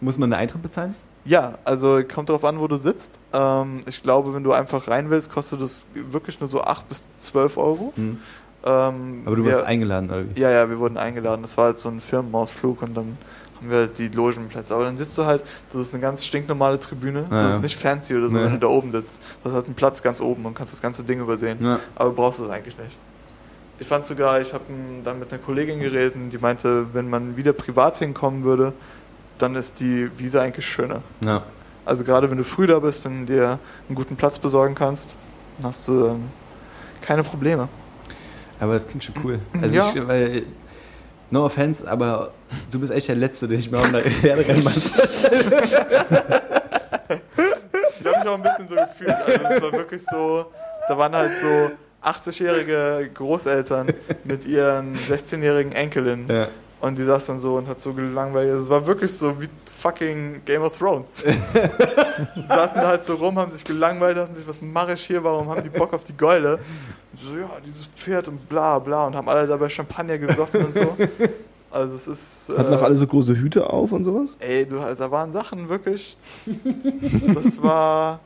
S3: Muss man einen Eintritt bezahlen?
S1: Ja, also kommt darauf an, wo du sitzt. Ähm, ich glaube, wenn du einfach rein willst, kostet das wirklich nur so 8 bis 12 Euro.
S3: Hm.
S1: Ähm,
S3: Aber du
S1: wir-
S3: wirst eingeladen, oder wie?
S1: Ja, ja, wir wurden eingeladen. Das war halt so ein Firmenausflug und dann haben wir halt die Logenplätze. Aber dann sitzt du halt, das ist eine ganz stinknormale Tribüne.
S3: Ja,
S1: das
S3: ja.
S1: ist nicht fancy oder so,
S3: Nee.
S1: wenn du da oben sitzt. Das hat einen Platz ganz oben und kannst das ganze Ding übersehen.
S3: Ja.
S1: Aber du brauchst es eigentlich nicht. Ich fand sogar, ich habe dann mit einer Kollegin geredet und die meinte, wenn man wieder privat hinkommen würde, dann ist die Wiese eigentlich schöner.
S3: ja.
S1: Also gerade wenn du früh da bist, wenn du dir einen guten Platz besorgen kannst, dann hast du ähm, keine Probleme.
S3: Aber das klingt schon cool. Also
S1: Ja.
S3: ich, weil, no offense, aber du bist echt der Letzte, den ich mir auf einer Pferderennbahn
S1: Ich habe mich auch ein bisschen so gefühlt. Also es war wirklich so, da waren halt so 80-jährige Großeltern mit ihren 16-jährigen Enkelinnen
S3: Ja.
S1: und die saß dann so und hat so gelangweilt. Es war wirklich so wie fucking Game of Thrones. *laughs* saßen da halt so rum, haben sich gelangweilt, dachten sich, was mache ich hier, warum haben die Bock auf die Geule? Und so, ja, dieses Pferd und bla bla und haben alle dabei Champagner gesoffen und so. Also es ist...
S2: Hatten
S1: äh,
S2: auch alle so große Hüte auf und sowas?
S1: Ey, du, da waren Sachen wirklich. Das war,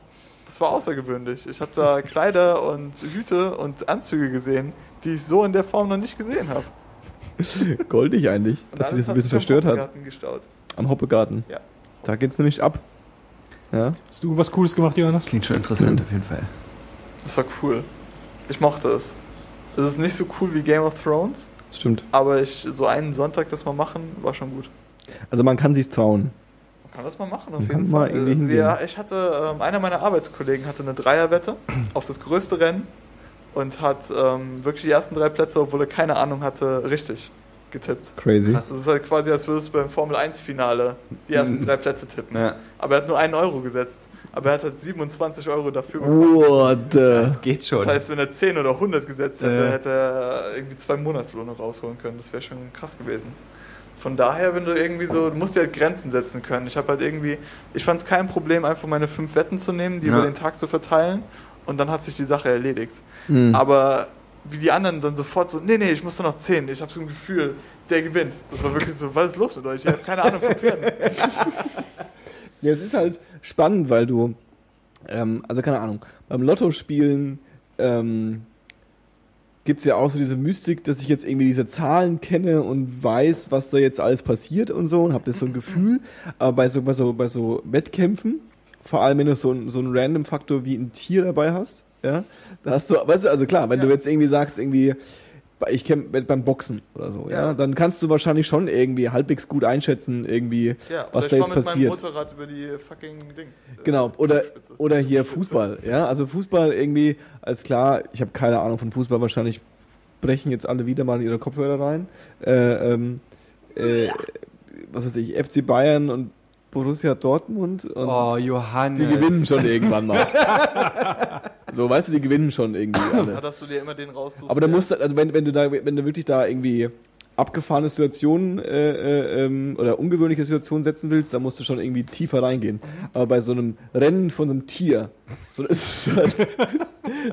S1: das war außergewöhnlich. Ich habe da Kleider und Hüte und Anzüge gesehen, die ich so in der Form noch nicht gesehen habe.
S2: Goldig eigentlich, dass sie das ein bisschen verstört hat.
S1: Gestaut.
S2: Am Hoppegarten.
S1: Ja.
S2: Da geht's nämlich ab. Ja.
S4: Hast du was Cooles gemacht, Johannes?
S3: Das klingt schon interessant auf jeden Fall.
S1: Das war cool. Ich mochte es. Es ist nicht so cool wie Game of Thrones,
S2: Stimmt.
S1: aber ich, so einen Sonntag das mal machen, war schon gut.
S2: Also man kann sich's trauen.
S1: Man kann das mal machen, auf
S2: Man
S1: jeden Fall. Äh. Wir, ich hatte, ähm, einer meiner Arbeitskollegen hatte eine Dreierwette *clears throat* auf das größte Rennen und hat ähm, wirklich die ersten drei Plätze, obwohl er keine Ahnung hatte, richtig getippt.
S2: Crazy.
S3: Krass.
S1: Das ist halt quasi, als würdest du beim Formel 1 Finale die ersten
S3: Mhm.
S1: drei Plätze tippen.
S3: Ja.
S1: Aber er hat nur einen Euro gesetzt. Aber er hat halt 27 Euro dafür bekommen.
S2: What the?
S3: Das geht schon.
S1: Das heißt, wenn er 10 oder 100 gesetzt hätte,
S3: Ja.
S1: hätte er irgendwie zwei Monatslöhne rausholen können. Das wäre schon krass gewesen. Von daher, wenn du irgendwie so, du musst dir halt Grenzen setzen können. Ich habe halt irgendwie, ich fand es kein Problem, einfach meine fünf Wetten zu nehmen, die
S3: Ja.
S1: über den Tag zu verteilen und dann hat sich die Sache erledigt.
S2: Hm.
S1: Aber wie die anderen dann sofort so, nee, nee, ich muss da noch 10, ich habe so ein Gefühl, der gewinnt. Das war wirklich so, was ist los mit euch? Ich habe keine Ahnung von Pferden. *laughs*
S2: Ja, es ist halt spannend, weil du, ähm, also keine Ahnung, beim Lottospielen ähm, gibt es ja auch so diese Mystik, dass ich jetzt irgendwie diese Zahlen kenne und weiß, was da jetzt alles passiert und so und habe das so ein Gefühl. Aber bei so, bei so, bei so Wettkämpfen, vor allem wenn du so, so einen Random-Faktor wie ein Tier dabei hast, ja, da hast du, weißt du, also klar, wenn
S1: Ja.
S2: du jetzt irgendwie sagst, irgendwie, ich kenne beim Boxen oder so, ja.
S1: Ja.
S2: dann kannst du wahrscheinlich schon irgendwie halbwegs gut einschätzen, irgendwie,
S1: Ja,
S2: was da jetzt passiert.
S1: meinem Motorrad über die fucking Dings. äh,
S2: Genau, oder, oder hier. Fußball, ja, also Fußball irgendwie, als klar, ich habe keine Ahnung von Fußball, wahrscheinlich brechen jetzt alle wieder mal in ihre Kopfhörer rein. Äh, ähm, äh, was weiß ich, FC Bayern und Borussia Dortmund und
S3: Oh, Johannes.
S2: die gewinnen schon irgendwann mal. *laughs* so, weißt du, die gewinnen schon irgendwie
S1: Ja,
S2: alle.
S1: dass du dir immer den raussuchst.
S2: Aber da
S1: der-
S2: musst du, also wenn, wenn du da, wenn du wirklich da irgendwie abgefahrene Situationen äh, äh, ähm, oder ungewöhnliche Situationen setzen willst, dann musst du schon irgendwie tiefer reingehen.
S1: Mhm.
S2: Aber bei so einem Rennen von einem Tier, so ist es halt,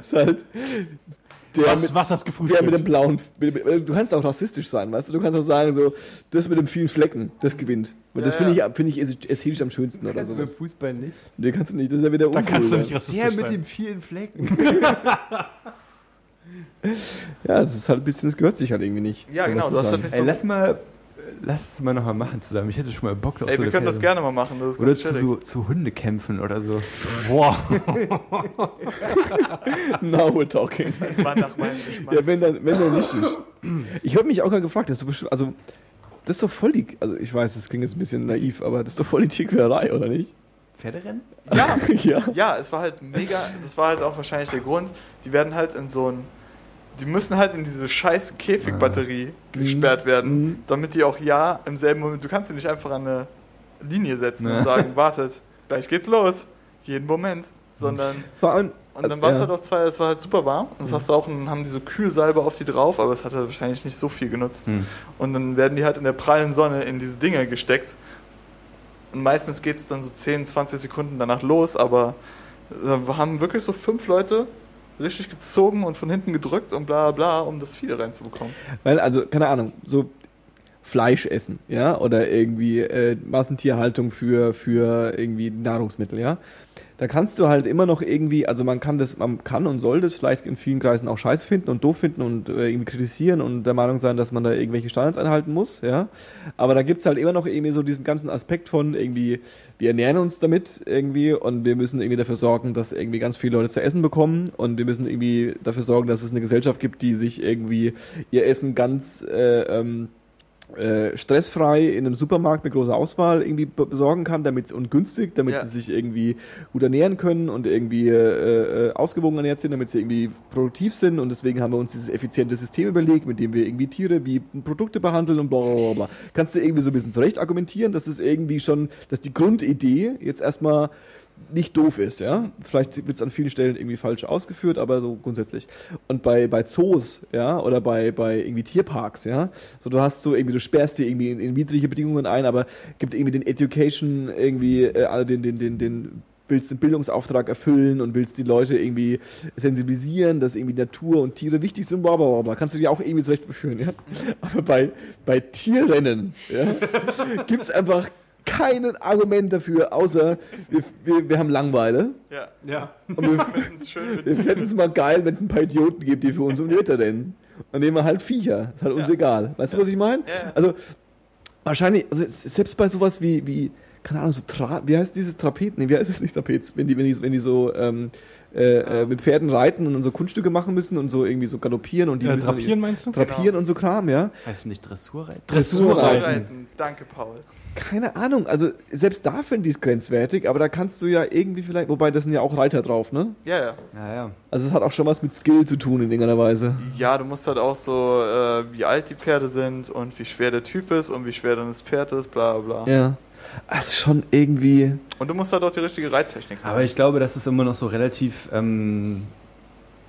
S2: ist halt *laughs* der
S4: Was,
S2: mit,
S4: was hast
S2: der
S4: gefrühstückt?
S2: mit dem blauen, mit, mit, du kannst auch rassistisch sein, weißt du, du kannst auch sagen so, das mit dem vielen Flecken, das gewinnt. Weil
S1: Ja,
S2: das finde
S1: ja.
S2: ich, finde ich ästhetisch am schönsten
S3: Das
S2: oder
S3: kannst
S2: so.
S3: du beim Fußball nicht.
S2: Den kannst du nicht, das ist ja wieder
S4: da kannst du nicht rassistisch
S3: Der mit
S4: sein.
S3: den vielen Flecken. *laughs*
S2: Ja, das ist halt ein bisschen, das gehört sich halt irgendwie nicht.
S1: Ja,
S2: So
S1: genau, du hast halt nicht
S3: Ey,
S1: so.
S3: lass mal, lass es mal nochmal machen zusammen. Ich hätte schon mal Bock auf
S1: Ey,
S3: so
S1: wir können das
S3: Pferde.
S1: gerne mal machen. Das ist
S3: Oder zu, so, zu Hundekämpfen oder so.
S4: Boah. *laughs*
S2: Now we're talking.
S1: War nach meinem Geschmack.
S2: Ja, wenn dann, wenn dann nicht. Ich habe mich auch gerade gefragt, das ist, doch bestimmt, also, das ist doch voll die, also ich weiß, das klingt jetzt ein bisschen naiv, aber das ist doch voll die Tierquälerei, oder nicht?
S3: Pferderennen?
S1: Ja, *laughs*
S2: ja.
S1: ja, es war halt mega. Das war halt auch wahrscheinlich der Grund. Die werden halt in so ein. Die müssen halt in diese scheiß Käfigbatterie gesperrt werden,
S2: Mhm.
S1: damit die auch ja im selben Moment. Du kannst die nicht einfach an eine Linie setzen
S3: Ja.
S1: und sagen, wartet, gleich geht's los. Jeden Moment. Sondern. *laughs*
S2: Vor allem,
S1: Und dann war es
S2: ja.
S1: halt auch zwei, es war halt super warm. Und das hast du auch, und dann haben die so Kühlsalbe auf die drauf, aber es hat halt wahrscheinlich nicht so viel genutzt.
S3: Hm.
S1: Und dann werden die halt in der prallen Sonne in diese Dinger gesteckt. Und meistens geht es dann so 10, 20 Sekunden danach los, aber äh, wir haben wirklich so fünf Leute richtig gezogen und von hinten gedrückt und bla bla, um das da reinzubekommen.
S2: Weil, also, keine Ahnung, so Fleisch essen, ja, oder irgendwie äh, Massentierhaltung für, für irgendwie Nahrungsmittel, ja. Da kannst du halt immer noch irgendwie, also man kann das, man kann und soll das vielleicht in vielen Kreisen auch scheiße finden und doof finden und äh, irgendwie kritisieren und der Meinung sein, dass man da irgendwelche Standards einhalten muss, ja. Aber da gibt's halt immer noch irgendwie so diesen ganzen Aspekt von irgendwie, wir ernähren uns damit irgendwie und wir müssen irgendwie dafür sorgen, dass irgendwie ganz viele Leute zu essen bekommen und wir müssen irgendwie dafür sorgen, dass es eine Gesellschaft gibt, die sich irgendwie ihr Essen ganz äh, ähm, äh, stressfrei in einem Supermarkt mit großer Auswahl irgendwie be- besorgen kann, damit und günstig, damit
S1: Ja.
S2: sie sich irgendwie gut ernähren können und irgendwie äh, äh, ausgewogen ernährt sind, damit sie irgendwie produktiv sind und deswegen haben wir uns dieses effiziente System überlegt, mit dem wir irgendwie Tiere wie Produkte behandeln und bla bla bla, bla. Kannst du irgendwie so ein bisschen zurecht argumentieren, dass es irgendwie schon, dass die Grundidee jetzt erstmal nicht doof ist, ja. Vielleicht wird es an vielen Stellen irgendwie falsch ausgeführt, aber so grundsätzlich. Und bei, bei Zoos, ja, oder bei, bei irgendwie Tierparks, ja, so du hast so irgendwie, du sperrst dir irgendwie in, in widrige Bedingungen ein, aber gibt irgendwie den Education irgendwie, äh, den, den, den, den willst den Bildungsauftrag erfüllen und willst die Leute irgendwie sensibilisieren, dass irgendwie Natur und Tiere wichtig sind, bla, bla, bla, kannst du dir auch irgendwie zurecht beführen, ja. Aber bei, bei Tierrennen, ja, *laughs* gibt's einfach kein Argument dafür, außer wir, wir, wir haben Langeweile.
S1: Ja.
S4: Ja.
S2: Und wir, *laughs* wir fänden es mal geil, wenn es ein paar Idioten gibt, die für uns um die Wette rennen. Dann nehmen wir halt Viecher. Ist halt uns
S1: Ja.
S2: egal. Weißt du, was ich meine?
S1: Ja.
S2: Also, wahrscheinlich, also selbst bei sowas wie, wie keine Ahnung, so Tra wie heißt dieses Trapez? Nee, wie heißt es nicht Trapez? Wenn die, wenn die, wenn die so ähm, äh, äh, mit Pferden reiten und dann so Kunststücke machen müssen und so irgendwie so galoppieren und die
S4: Äh,
S2: müssen
S4: drapieren meinst du?
S2: drapieren und so Kram, ja.
S3: Heißt es nicht Dressurreiten?
S2: Dressurreiten.
S1: Reiten. Danke, Paul.
S2: Keine Ahnung, also selbst da finde ich es grenzwertig, aber da kannst du ja irgendwie vielleicht, wobei das sind ja auch Reiter drauf, ne?
S1: Ja, ja.
S3: Ja, ja.
S2: Also es hat auch schon was mit Skill zu tun in irgendeiner Weise.
S1: Ja, du musst halt auch so, äh, wie alt die Pferde sind und wie schwer der Typ ist und wie schwer dann das Pferd ist, bla bla.
S2: Ja. Das ist schon irgendwie.
S1: Und du musst halt auch die richtige Reittechnik haben.
S3: Aber ich glaube, dass es immer noch so relativ, ähm,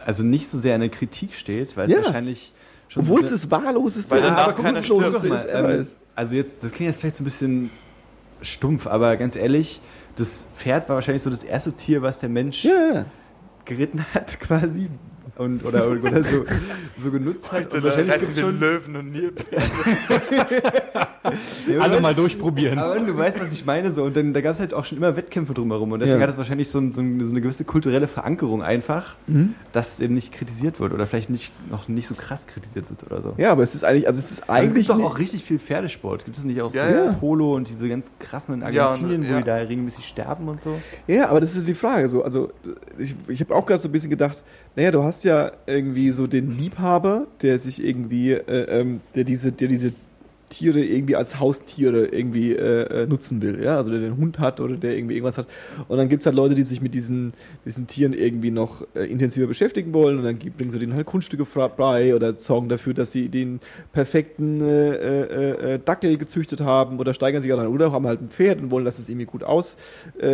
S3: also nicht so sehr in der Kritik steht, weil es
S2: Ja.
S3: wahrscheinlich schon
S2: Obwohl
S3: so
S2: es das wahlloseste
S1: Weil
S2: und
S1: danach
S2: aber
S1: keiner
S2: nutzloseste
S1: stirbt.
S2: ist,
S3: Guck mal, ähm,
S2: ist.
S3: also jetzt, das klingt jetzt vielleicht so ein bisschen stumpf, aber ganz ehrlich, das Pferd war wahrscheinlich so das erste Tier, was der Mensch
S2: Ja, ja.
S3: geritten hat, *laughs* quasi. Und, oder, oder so, so genutzt hat. Und wahrscheinlich gibt es schon.
S1: Löwen und Nilpferde. *laughs*
S3: Ja,
S4: Alle mal durchprobieren.
S3: Aber du weißt, was ich meine. So. Und dann, da gab es halt auch schon immer Wettkämpfe drumherum. Und deswegen
S2: Ja.
S3: hat es wahrscheinlich so, ein, so, ein, so eine gewisse kulturelle Verankerung einfach,
S2: Mhm.
S3: dass es eben nicht kritisiert wird oder vielleicht nicht, noch nicht so krass kritisiert wird oder so.
S2: Ja, aber es ist eigentlich, also es ist
S3: Aber es
S2: eigentlich
S3: gibt doch auch richtig viel Pferdesport. Gibt es nicht auch
S1: Ja,
S3: so
S1: ja.
S3: Polo und diese ganz krassen in
S1: Ja, und-
S3: Argentinien, wo
S1: ja.
S3: die da regelmäßig sterben und so?
S2: Ja, aber das ist die Frage. So, also ich, ich habe auch gerade so ein bisschen gedacht, naja, du hast ja irgendwie so den Liebhaber, der sich irgendwie, äh, ähm, der diese, der diese Tiere irgendwie als Haustiere irgendwie äh, äh, nutzen will, ja, also der den Hund hat oder der irgendwie irgendwas hat. Und dann gibt's halt Leute, die sich mit diesen, diesen Tieren irgendwie noch äh, intensiver beschäftigen wollen und dann gibt- bringen sie denen halt Kunststücke frei oder sorgen dafür, dass sie den perfekten äh, äh, äh, Dackel gezüchtet haben oder steigern sich daran oder haben halt ein Pferd und wollen, dass es irgendwie gut aus äh,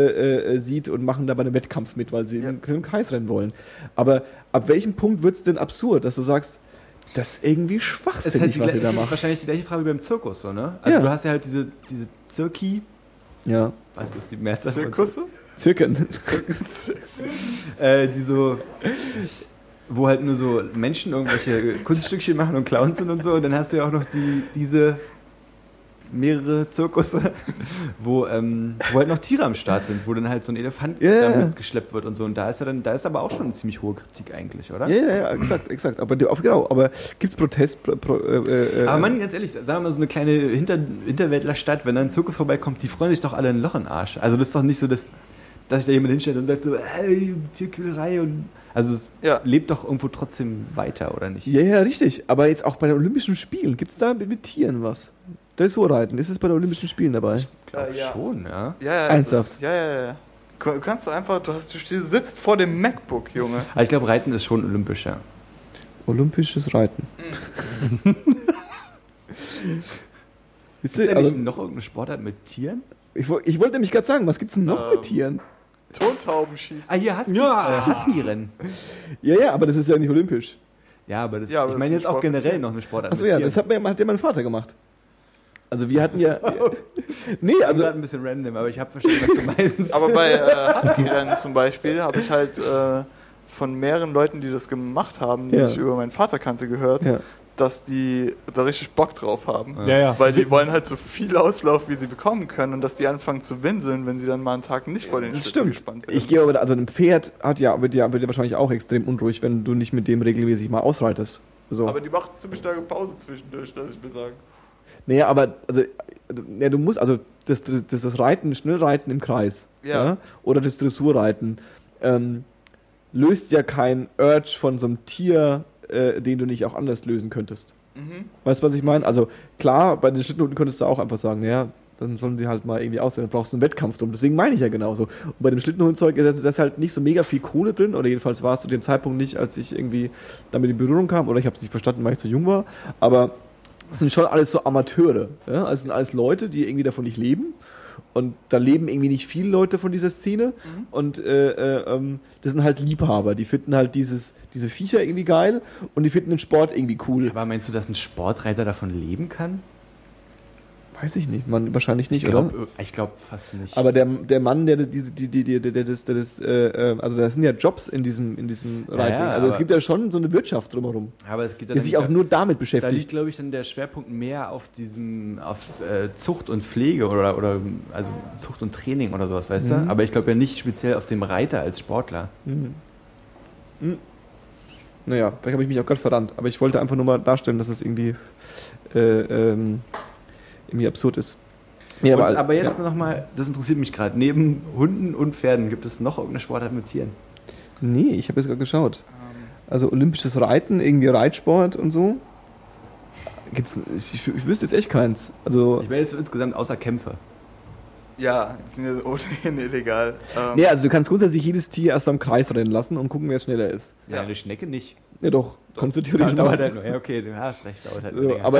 S2: äh, sieht und machen dabei einen Wettkampf mit, weil sie
S1: Ja.
S2: im Kreis rennen wollen. Aber ab welchem Punkt wird's denn absurd, dass du sagst, das ist irgendwie schwachsinnig,
S3: halt die,
S2: was ihr da macht.
S3: wahrscheinlich die gleiche Frage wie beim Zirkus, so, ne? Also
S2: Ja.
S3: du hast ja halt diese, diese Zirki,
S2: Ja.
S3: was ist die Mehrzahl? von
S1: Zirkusse?
S2: Zirken. *laughs*
S3: äh, die so, wo halt nur so Menschen irgendwelche Kunststückchen machen und Clowns sind und so. Und dann hast du ja auch noch die, diese mehrere Zirkusse, *laughs* wo, ähm, wo halt noch Tiere am Start sind, wo dann halt so ein Elefant
S2: Ja, ja,
S3: da
S2: ja.
S3: mitgeschleppt wird und so. Und da ist ja dann, da ist aber auch schon eine ziemlich hohe Kritik eigentlich, oder?
S2: Ja, ja, ja, exakt, exakt. Aber genau, aber gibt's Protest? Pro, pro, äh, äh,
S3: Aber man, ganz ehrlich, sagen wir mal so eine kleine Hinter Hinterwäldlerstadt, wenn da ein Zirkus vorbeikommt, die freuen sich doch alle ein Loch in den Arsch. Also das ist doch nicht so, dass, dass sich da jemand hinstellt und sagt so, hey, Tierquälerei und... Also es
S1: Ja.
S3: lebt doch irgendwo trotzdem weiter, oder nicht?
S2: Ja, ja, richtig. Aber jetzt auch bei den Olympischen Spielen, gibt's da mit, mit Tieren was? Dressurreiten, ist es bei den Olympischen Spielen dabei?
S3: Glaub
S1: Äh, ja.
S3: schon, ja.
S1: Ja, ja.
S2: Ernsthaft?
S1: es Ist, ja, ja, ja. Kannst du einfach, du hast, du sitzt vor dem MacBook, Junge.
S3: Aber ich glaube, Reiten ist schon olympisch, ja.
S2: Olympisches Reiten. Wisst
S3: Gibt es
S2: also,
S3: eigentlich noch irgendeine Sportart mit Tieren?
S2: ich, ich wollte nämlich gerade sagen, was gibt's denn noch
S1: Ähm,
S2: mit Tieren?
S1: Tontauben schießen.
S3: Ah, hier, Husky,
S4: Ja.
S3: äh, Husky-Rennen.
S2: Ja, ja, aber das ist ja nicht olympisch.
S3: Ja, aber das,
S1: Ja, aber
S3: ich meine
S1: ist
S3: jetzt auch generell noch eine Sportart
S2: Achso, ja, das hat, mir, hat ja mein Vater gemacht. Also wir hatten ja... *laughs* nee,
S3: also, gerade ein bisschen random, aber ich habe verstanden, was du meinst.
S1: Aber bei äh, *laughs* Husky-Rennen zum Beispiel habe ich halt äh, von mehreren Leuten, die das gemacht haben, die
S2: Ja.
S1: ich über meinen Vater kannte, gehört,
S2: Ja.
S1: dass die da richtig Bock drauf haben.
S4: Ja, ja.
S1: Weil die wollen halt so viel Auslauf, wie sie bekommen können und dass die anfangen zu winseln, wenn sie dann mal einen Tag nicht vor den
S2: Das
S1: Schlitten
S2: stimmt.
S1: gespannt werden.
S2: Ich gehe aber, also ein Pferd hat ja, wird ja, wird ja wahrscheinlich auch extrem unruhig, wenn du nicht mit dem regelmäßig mal ausreitest. So.
S1: Aber die macht ziemlich starke Pause zwischendurch, lass ich mir sagen.
S2: Naja, aber also, ja, du musst, also das, das, das, das Reiten, Schnellreiten im Kreis
S1: Ja.
S2: oder das Dressurreiten ähm, löst ja kein Urge von so einem Tier, äh, den du nicht auch anders lösen könntest.
S1: Mhm.
S2: Weißt du, was ich meine? Also klar, bei den Schlittenhunden könntest du auch einfach sagen, naja, dann sollen sie halt mal irgendwie aussehen, dann brauchst du einen Wettkampf drum. Deswegen meine ich ja genauso. Und bei dem Schlittenhundzeug ist da ist halt nicht so mega viel Kohle drin, oder jedenfalls war es zu dem Zeitpunkt nicht, als ich irgendwie damit in Berührung kam, oder ich habe es nicht verstanden, weil ich zu jung war, aber es sind schon alles so Amateure. Ja? Also es sind alles Leute, die irgendwie davon nicht leben Und da leben irgendwie nicht viele Leute von dieser Szene. Und äh, äh, ähm, das sind halt Liebhaber. Die finden halt dieses, diese Viecher irgendwie geil und die finden den Sport irgendwie cool.
S3: Aber meinst du, dass ein Sportreiter davon leben kann?
S2: Weiß ich nicht, man wahrscheinlich nicht,
S3: ich
S2: oder?
S3: glaube glaub fast nicht.
S2: Aber der, der Mann, der, die, die, die, die, der, das, der das, äh, äh, also da sind ja Jobs in diesem, in diesem
S3: Ja,
S2: Reitding.
S3: ja,
S2: also es gibt ja schon so eine Wirtschaft drumherum,
S3: aber es geht
S2: die sich auch nur damit
S3: Da
S2: beschäftigt.
S3: liegt, glaube ich, dann der Schwerpunkt mehr auf diesem, auf äh, Zucht und Pflege oder, oder also Zucht und Training oder sowas, weißt
S2: Mhm.
S3: du? Aber ich glaube ja nicht speziell auf dem Reiter als Sportler.
S2: Mhm. Mhm. Naja, vielleicht habe ich mich auch gerade verrannt, aber ich wollte einfach nur mal darstellen, dass es irgendwie, äh, ähm, irgendwie absurd ist. Nee,
S3: und, aber jetzt
S2: ja.
S3: nochmal, das interessiert mich gerade, neben Hunden und Pferden gibt es noch irgendeine Sportart mit Tieren?
S2: Nee, ich habe jetzt gerade geschaut.
S1: Ähm,
S2: Also olympisches Reiten, irgendwie Reitsport und so. Gibt's, ich, ich, ich wüsste jetzt echt keins. Also,
S3: Ich meine jetzt insgesamt außer Kämpfe.
S1: ja, die sind ja *laughs* ohnehin illegal. Ähm,
S2: nee, also du kannst grundsätzlich jedes Tier erst beim Kreis rennen lassen und gucken, wer schneller ist.
S3: Ja,
S1: Ja.
S3: eine Schnecke nicht.
S2: Ja doch, kannst du theoretisch
S3: dauert
S2: machen.
S3: halt nur. Ja, okay, du hast recht, dauert halt nur
S2: So,
S3: länger.
S2: aber,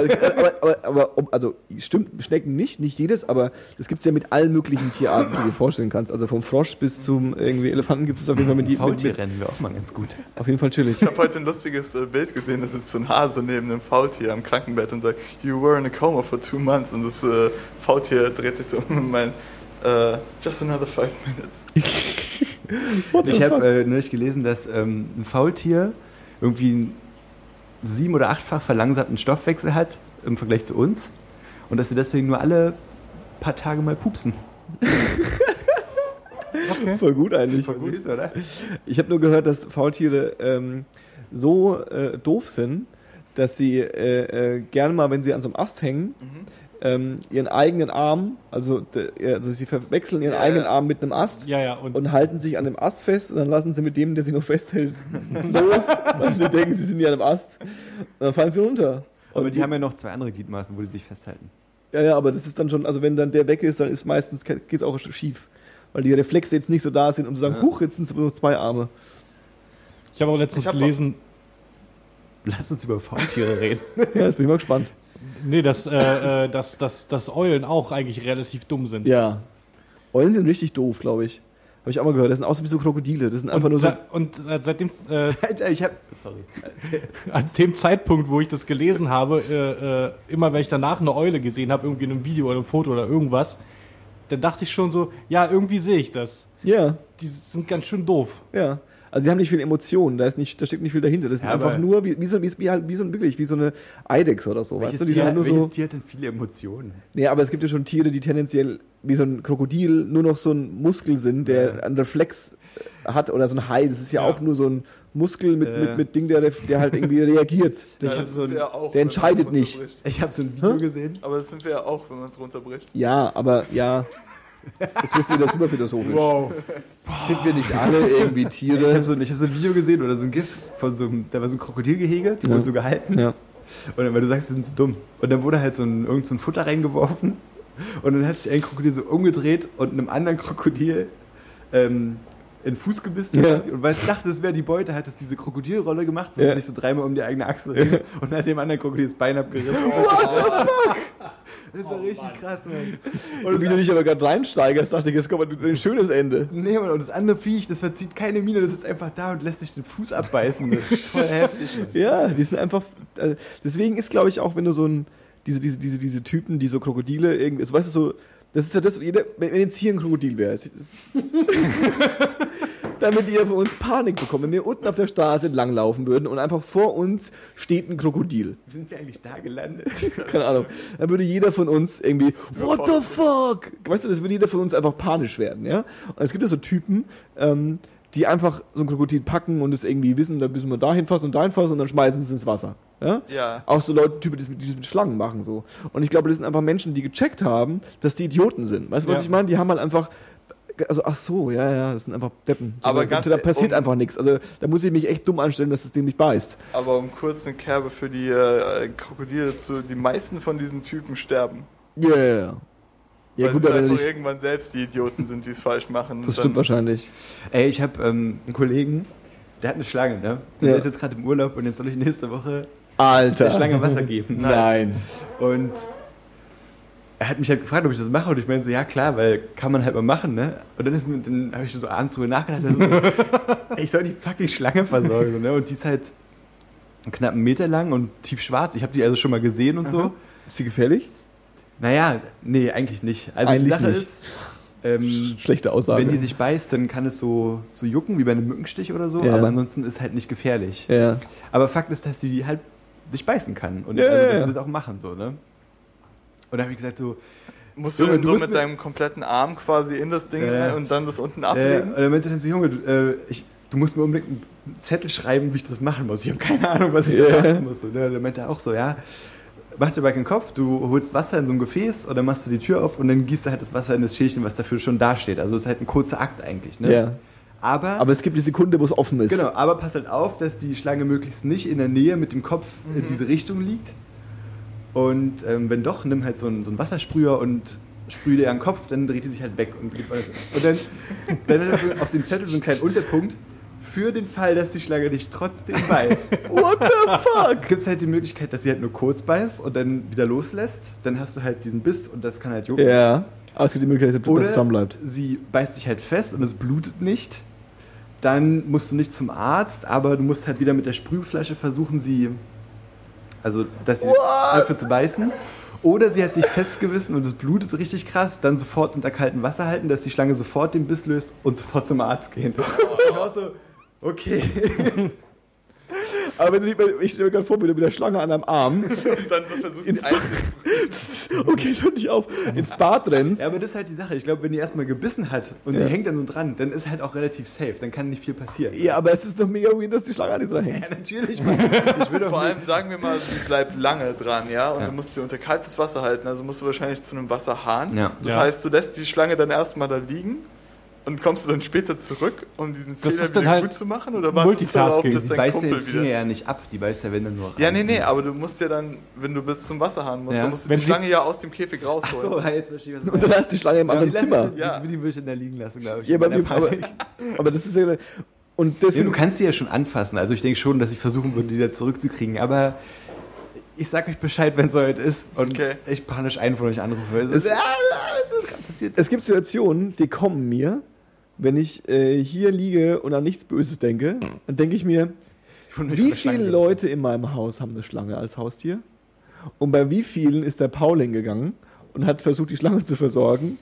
S2: aber, aber, aber also stimmt, Schnecken nicht, nicht jedes, aber das gibt es ja mit allen möglichen Tierarten, die du dir vorstellen kannst. Also vom Frosch bis zum irgendwie Elefanten gibt es auf jeden Fall mit, mit, mit
S3: Faultierrennen wäre auch mal ganz gut.
S2: auf jeden Fall chillig.
S1: Ich habe heute ein lustiges äh, Bild gesehen, das ist so ein Hase neben einem Faultier am Krankenbett und sagt, You were in a coma for two months. Und das äh, Faultier dreht sich so um und meint, äh, Just another five minutes. *laughs*
S3: Ich habe äh, neulich gelesen, dass ähm, ein Faultier irgendwie einen sieben- oder achtfach verlangsamten Stoffwechsel hat im Vergleich zu uns und dass sie deswegen nur alle paar Tage mal pupsen. *laughs*
S2: Voll gut eigentlich.
S3: Süß, oder?
S2: Ich habe nur gehört, dass Faultiere ähm, so äh, doof sind, dass sie äh, äh, gerne mal, wenn sie an so einem Ast hängen, ähm, ihren eigenen Arm, also, de, also sie verwechseln ihren
S1: Ja,
S2: eigenen
S1: ja.
S2: Arm mit einem Ast
S4: Ja, ja, und,
S2: und halten sich an dem Ast fest und dann lassen sie mit dem, der sie noch festhält, *laughs* los, weil sie denken, sie sind ja an dem Ast. Und dann fallen sie runter.
S3: Aber
S2: Und
S3: die haben ja noch zwei andere Gliedmaßen, wo die sich festhalten.
S2: ja, ja, aber das ist dann schon, also wenn dann der weg ist, dann ist meistens geht's auch schief. Weil die Reflexe jetzt nicht so da sind, um zu sagen,
S3: Ja.
S2: huch, jetzt sind es nur zwei Arme.
S4: ich habe auch letztens
S1: hab
S4: gelesen,
S3: Lass uns über Faultiere reden.
S2: Ja, jetzt bin ich mal gespannt. *laughs*
S4: nee, dass, äh, äh, dass, dass, dass Eulen auch eigentlich relativ dumm sind.
S2: Ja. Eulen sind richtig doof, glaube ich. Habe ich auch mal gehört. Das sind aus wie so Krokodile. Das sind einfach
S4: Und,
S2: nur so.
S4: und seitdem, äh, *laughs*
S3: Alter, ich hab. Sorry. *laughs*
S4: an dem Zeitpunkt, wo ich das gelesen habe, äh, äh, immer wenn ich danach eine Eule gesehen habe, irgendwie in einem Video oder einem Foto oder irgendwas, dann dachte ich schon so, ja, irgendwie sehe ich das.
S2: Ja,
S4: Die sind ganz schön doof.
S2: ja. Also die haben nicht viel Emotionen, da, ist nicht, da steckt nicht viel dahinter. Das sind
S3: Ja,
S2: einfach nur wie, wie, so, wie, wie, halt, wie so ein wirklich, wie so eine Eidechse oder so.
S3: Welches,
S2: weißt du? Die
S3: Tier,
S2: sind halt nur
S3: welches
S2: so.
S3: Tier hat denn viele Emotionen?
S2: Nee, aber es gibt ja schon Tiere, die tendenziell wie so ein Krokodil nur noch so ein Muskel sind, der
S3: Ja.
S2: einen Reflex äh, hat oder so ein Hai. Das ist ja,
S4: Ja.
S2: auch nur so ein Muskel mit,
S3: Ja.
S2: mit, mit Ding, der, der halt irgendwie reagiert. *laughs*
S3: Ich
S1: Ja,
S3: so ein-
S1: ja auch,
S2: der entscheidet nicht.
S3: Ich habe so ein Video
S2: Hä?
S3: gesehen.
S1: Aber das sind wir ja auch, wenn man es runterbricht.
S2: Ja, aber ja. Jetzt wirst du wieder super philosophisch.
S3: Wow.
S2: Sind wir nicht alle irgendwie
S3: Ich habe
S2: Tiere?
S3: so, hab so ein Video gesehen oder so ein GIF von so einem, da war so ein Krokodilgehege, die
S2: Ja.
S3: wurden so gehalten.
S2: Ja.
S3: Und dann, weil du sagst, die sind so dumm. Und dann wurde halt so ein, irgend so ein Futter reingeworfen. Und dann hat sich ein Krokodil so umgedreht und einem anderen Krokodil ähm, in den Fuß gebissen.
S2: Ja.
S3: Und weil es dachte, es wäre die Beute, hat es diese Krokodilrolle gemacht, wo
S2: Ja.
S3: sich so dreimal um die eigene Achse dreht und hat dem anderen Krokodil das Bein abgerissen. Das ist doch richtig krass, Mann.
S2: Und wie du dich aber gerade reinsteigerst, dachte ich, jetzt kommt ein schönes Ende.
S3: Nee, Mann, und das andere Viech, das verzieht keine Miene, das ist einfach da und lässt sich den Fuß abbeißen. Das ist voll heftig, Mann.
S2: Ja, die sind einfach. äh, Deswegen ist, glaube ich, auch, wenn du so ein. Diese, diese, diese, diese Typen, die so Krokodile irgendwie. Also, weißt du, so. Das ist ja das, jeder, wenn jetzt hier ein Krokodil wäre, *laughs* damit ihr von uns Panik bekommt, wenn wir unten auf der Straße entlang laufen würden und einfach vor uns steht ein Krokodil.
S3: Wie sind wir eigentlich da gelandet? *laughs*
S2: Keine Ahnung. Dann würde jeder von uns irgendwie, what the fuck? Weißt du, das würde jeder von uns einfach panisch werden, ja? Und es gibt ja so Typen, ähm, die einfach so ein Krokodil packen und es irgendwie wissen, da müssen wir dahin fassen und dahin fassen und dann schmeißen sie es ins Wasser. Ja?
S1: Ja.
S2: Auch so Leute, Typen, die das mit, die das mit Schlangen machen so. Und ich glaube, das sind einfach Menschen, die gecheckt haben, dass die Idioten sind. Weißt du, was
S4: Ja.
S2: ich meine? Die haben halt einfach also ach so, ja, ja, das sind einfach Deppen. So,
S1: Aber
S2: da,
S1: ganz
S2: da passiert
S1: um-
S2: einfach nichts. Also da muss ich mich echt dumm anstellen, dass das Ding nicht beißt.
S1: Aber um kurz eine Kerbe für die äh, Krokodile zu. Die meisten von diesen Typen sterben.
S2: Yeah. Ja
S1: weil
S2: gut, aber ich,
S1: irgendwann selbst die Idioten sind, die es falsch machen.
S2: das stimmt wahrscheinlich.
S3: Ey, ich habe ähm, einen Kollegen, der hat eine Schlange, ne?
S2: Ja.
S3: Der ist jetzt gerade im Urlaub und jetzt soll ich nächste Woche
S2: Alter.
S3: der Schlange Wasser geben.
S2: Nein.
S3: Und er hat mich halt gefragt, ob ich das mache und ich meine so, ja klar, weil kann man halt mal machen, ne? Und dann, ist mir- dann habe ich so abends drüber nachgedacht, ist so, *laughs* ich soll die fucking Schlange versorgen, so, ne? Und die ist halt knapp einen Meter lang und tiefschwarz. Ich habe die also schon mal gesehen und so.
S2: Ist die gefährlich?
S3: Naja, nee, eigentlich nicht. Also
S2: Eigentlich
S3: die Sache
S2: nicht.
S3: ist, ähm,
S2: Schlechte Aussage.
S3: wenn die dich beißt, dann kann es so, so jucken, wie bei einem Mückenstich oder so,
S2: Ja.
S3: aber ansonsten ist halt nicht gefährlich.
S2: ja.
S3: Aber Fakt ist, dass die halt dich beißen kann und
S2: Ja,
S3: also, dass sie das auch machen, so, ne? Und da habe ich gesagt, so,
S1: Musst
S3: Du-
S1: du so
S3: musst
S1: mit deinem kompletten Arm quasi in das Ding rein und dann das unten
S3: äh,
S1: ablegen?
S3: und dann meinte er dann so, Junge, du, äh, ich, du musst mir unbedingt einen Zettel schreiben, wie ich das machen muss. Ich habe keine Ahnung, was ich
S2: Ja.
S3: da machen muss. Und dann meinte er auch so, ja, mach dir bei den Kopf, du holst Wasser in so ein Gefäß und dann machst du die Tür auf und dann gießt du halt das Wasser in das Schälchen, was dafür schon dasteht. Also es ist halt ein kurzer Akt eigentlich, ne?
S2: ja.
S3: Aber,
S2: Aber es gibt die Sekunde, wo es offen ist.
S3: genau, aber pass halt auf, dass die Schlange möglichst nicht in der Nähe mit dem Kopf in
S1: Mhm.
S3: diese Richtung liegt. Und ähm, wenn doch, nimm halt so einen, so einen Wassersprüher und sprühe dir an den Kopf, dann dreht die sich halt weg und geht alles. Und dann, dann hat er so auf dem Zettel so einen kleinen Unterpunkt. Für den Fall, dass die Schlange dich trotzdem beißt,
S2: What the fuck?
S3: gibt es halt die Möglichkeit, dass sie halt nur kurz beißt und dann wieder loslässt. Dann hast du halt diesen Biss und das kann halt jucken.
S2: Ja. Aber es gibt die Möglichkeit, dass es
S3: Oder
S2: dran bleibt.
S3: sie beißt sich halt fest und es blutet nicht. Dann musst du nicht zum Arzt, aber du musst halt wieder mit der Sprühflasche versuchen, sie. Also, dass sie aufhört zu beißen. Oder sie hat sich festgebissen und es blutet richtig krass, dann sofort unter kaltem Wasser halten, dass die Schlange sofort den Biss löst und sofort zum Arzt gehen. Und auch so, okay.
S2: Aber wenn du nicht, mehr- ich stelle mir gerade vor, wie du mit der Schlange an deinem Arm, *laughs*
S1: Und dann so versuchst
S2: Ins
S1: die einzeln. *laughs*
S2: okay, ich hör dich auf, ins Bad rennst.
S3: Ja, aber das ist halt die Sache. Ich glaube, wenn die erstmal gebissen hat und
S2: Ja.
S3: die hängt dann so dran, dann ist halt auch relativ safe. Dann kann nicht viel passieren.
S2: Ja, aber es ist doch mega weird, dass die Schlange an dir dran hängt.
S3: Ja, natürlich. Mann. Ich will
S1: Vor allem sagen wir mal, sie bleibt lange dran, ja, und
S3: Ja.
S1: du musst sie unter kaltes Wasser halten, also musst du wahrscheinlich zu einem Wasserhahn.
S3: Ja.
S1: Das
S4: Ja.
S1: heißt, du lässt die Schlange dann erstmal da liegen und kommst du dann später zurück, um diesen
S4: Das
S1: Fehler wieder
S4: halt
S1: gut zu machen? Oder wartest du darauf,
S4: Multitasking.
S1: dass
S3: Die
S1: dein
S3: beißt ja
S1: Kumpel
S3: den Finger
S1: wieder...
S3: ja nicht ab, die beißt ja, wenn dann nur rein.
S1: Ja, nee, nee, aber du musst ja dann, wenn du bis zum Wasserhahn musst,
S3: Ja.
S1: dann musst du
S4: Wenn
S1: die Schlange ja aus dem Käfig
S3: Ach
S1: rausholen.
S3: so, ja, jetzt verstehe ich, was
S2: Und dann hast du die Schlange im anderen
S3: die lass
S2: Zimmer.
S3: Ich,
S1: Ja.
S3: die, die würde ich dann da liegen lassen, glaube ich.
S2: Ja, aber, aber, *laughs* aber das ist ja. Und das
S3: Nee, du kannst sie ja schon anfassen. Also ich denke schon, dass ich versuchen würde, die da zurückzukriegen. Aber ich sag euch Bescheid, wenn es soweit ist. Und
S1: Okay.
S3: ich panisch einen von euch anrufe.
S2: Es-
S3: ja, ist gerade passiert?
S2: es gibt Situationen, die kommen mir, wenn ich äh, hier liege und an nichts Böses denke, dann denke ich mir, wie viele. Leute in meinem Haus haben eine Schlange als Haustier? Und bei wie vielen ist der Paul hingegangen und hat versucht, die Schlange zu versorgen?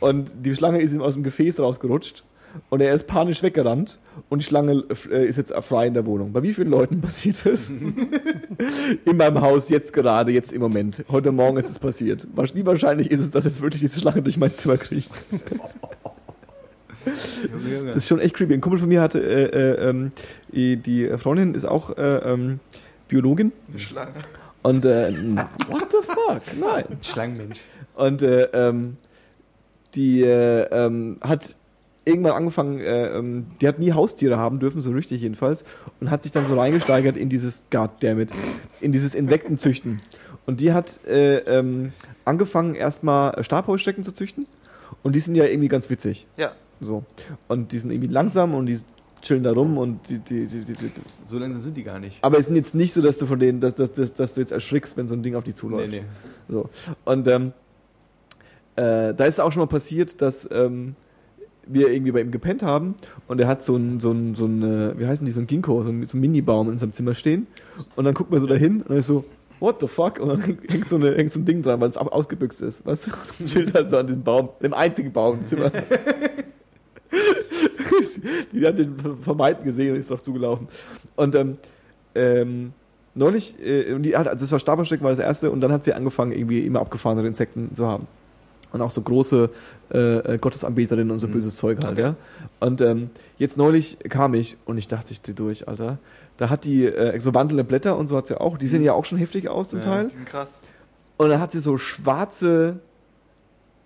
S2: Und die Schlange ist ihm aus dem Gefäß rausgerutscht und er ist panisch weggerannt und die Schlange äh, ist jetzt frei in der Wohnung. Bei wie vielen Leuten *laughs* passiert das? *laughs* in meinem Haus jetzt gerade, jetzt im Moment. Heute Morgen ist es passiert. Wie wahrscheinlich ist es, dass jetzt wirklich diese Schlange durch mein Zimmer kriegt? *laughs* Das ist schon echt creepy. Ein Kumpel von mir hatte, äh, äh, ähm, die, Freundin ist auch äh, ähm, Biologin
S1: Eine Schlange.
S2: und äh, what the fuck? Nein.
S3: Schlangenmensch.
S2: Und äh, ähm, die äh, ähm, hat irgendwann angefangen, äh, ähm, die hat nie Haustiere haben dürfen, so richtig jedenfalls, und hat sich dann so reingesteigert in dieses Goddammit, in dieses Insektenzüchten. Und die hat äh, ähm, angefangen, erstmal Stabheuschrecken zu züchten. Und die sind ja irgendwie ganz witzig.
S1: Ja.
S2: So. Und die sind irgendwie langsam und die chillen da rum und die, die, die, die, die
S3: So langsam sind die gar nicht.
S2: aber es sind jetzt nicht so, dass du von denen, dass, dass, dass, dass du jetzt erschrickst, wenn so ein Ding auf dich zuläuft.
S3: Nee, nee.
S2: So. Und ähm, äh, da ist auch schon mal passiert, dass ähm, wir irgendwie bei ihm gepennt haben und er hat so ein, so ein, so ein äh, wie heißen die, so ein Ginkgo, so ein, so ein Mini-Baum in seinem Zimmer stehen und dann guckt man so dahin und dann ist so, what the fuck? Und dann *laughs* hängt so, eine, hängt so ein Ding dran, weil es ausgebüxt ist, weißt du? Und chillt halt so an diesem Baum, dem einzigen Baum im Zimmer. *laughs* die hat den vermeiden gesehen und ist drauf zugelaufen. Und ähm, ähm, neulich, äh, und die hat, also das war Stabversteck, war das erste, und dann hat sie angefangen, irgendwie immer abgefahrenere Insekten zu haben. Und auch so große äh, äh, Gottesanbeterinnen und so
S3: Mhm.
S2: böses Zeug halt,
S1: Okay.
S2: ja. Und ähm, jetzt neulich kam ich und ich dachte, ich dreh durch, Alter. Da hat die äh, so wandelnde Blätter und so hat sie auch. Die sehen ja auch schon heftig aus zum
S3: Ja.
S2: Teil.
S1: Die sind krass.
S2: Und dann hat sie so schwarze,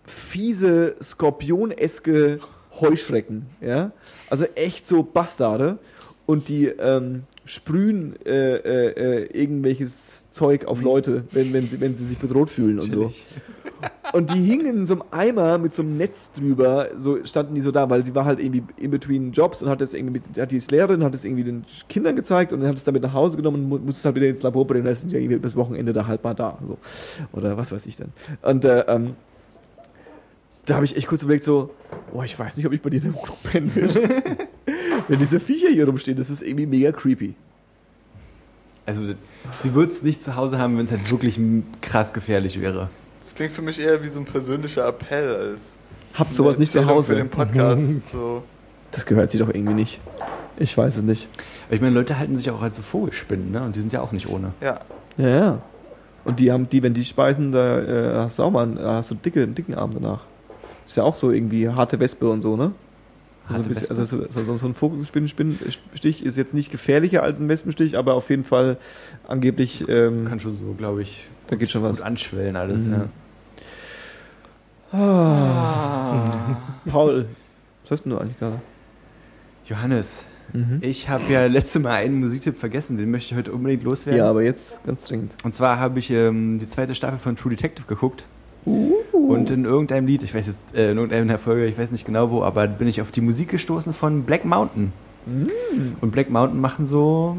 S2: fiese, skorpioneske *laughs* Heuschrecken, ja. Also echt so Bastarde. Und die ähm, sprühen äh, äh, äh, irgendwelches Zeug auf Leute, wenn, wenn, sie, wenn sie sich bedroht fühlen und so. Und die hingen in so einem Eimer mit so einem Netz drüber, so standen die so da, weil sie war halt irgendwie in between Jobs und hat das irgendwie mit, hat die Lehrerin, hat das irgendwie den Kindern gezeigt und dann hat es damit nach Hause genommen und mu- musste es halt wieder ins Labor bringen, dann sind ja irgendwie bis Wochenende da halt mal da, so. Oder was weiß ich denn. Und, äh, ähm, da habe ich echt kurz überlegt, so, oh, ich weiß nicht, ob ich bei dir in der Wohnung pennen will. *laughs* Wenn diese Viecher hier rumstehen, das ist irgendwie mega creepy.
S3: Also, sie würde es nicht zu Hause haben, wenn es halt wirklich krass gefährlich wäre.
S1: Das klingt für mich eher wie so ein persönlicher Appell als
S2: Habt sowas
S1: eine
S2: nicht zu Hause.
S1: für den Podcast. *laughs* So.
S2: Das gehört sich doch irgendwie nicht. Ich weiß es nicht.
S3: Aber ich meine, Leute halten sich auch als so Vogelspinnen, ne? Und die sind ja auch nicht ohne.
S1: Ja,
S2: Ja, ja. Und die haben, die, wenn die speisen, da äh, hast du auch mal einen, da hast du dicke, einen dicken Arm danach. Ist ja auch so irgendwie harte Wespe und so, ne? Also, ein bisschen, also so, so, so ein Vogelspinnenstich ist jetzt nicht gefährlicher als ein Wespenstich, aber auf jeden Fall angeblich, ähm,
S3: Kann schon so, glaube ich,
S2: da geht schon was.
S3: gut anschwellen alles,
S2: Mhm.
S3: ja.
S2: Ah. *laughs* Paul, was hast denn du eigentlich gerade?
S3: Johannes,
S2: Mhm.
S3: ich habe ja letzte Mal einen Musiktipp vergessen, den möchte ich heute unbedingt loswerden.
S2: Ja, aber jetzt ganz dringend.
S3: Und zwar habe ich ähm, die zweite Staffel von True Detective geguckt.
S2: Uh.
S3: Und in irgendeinem Lied, ich weiß jetzt, äh, in irgendeiner Folge, ich weiß nicht genau wo, aber bin ich auf die Musik gestoßen von Black Mountain.
S2: Mm.
S3: Und Black Mountain machen so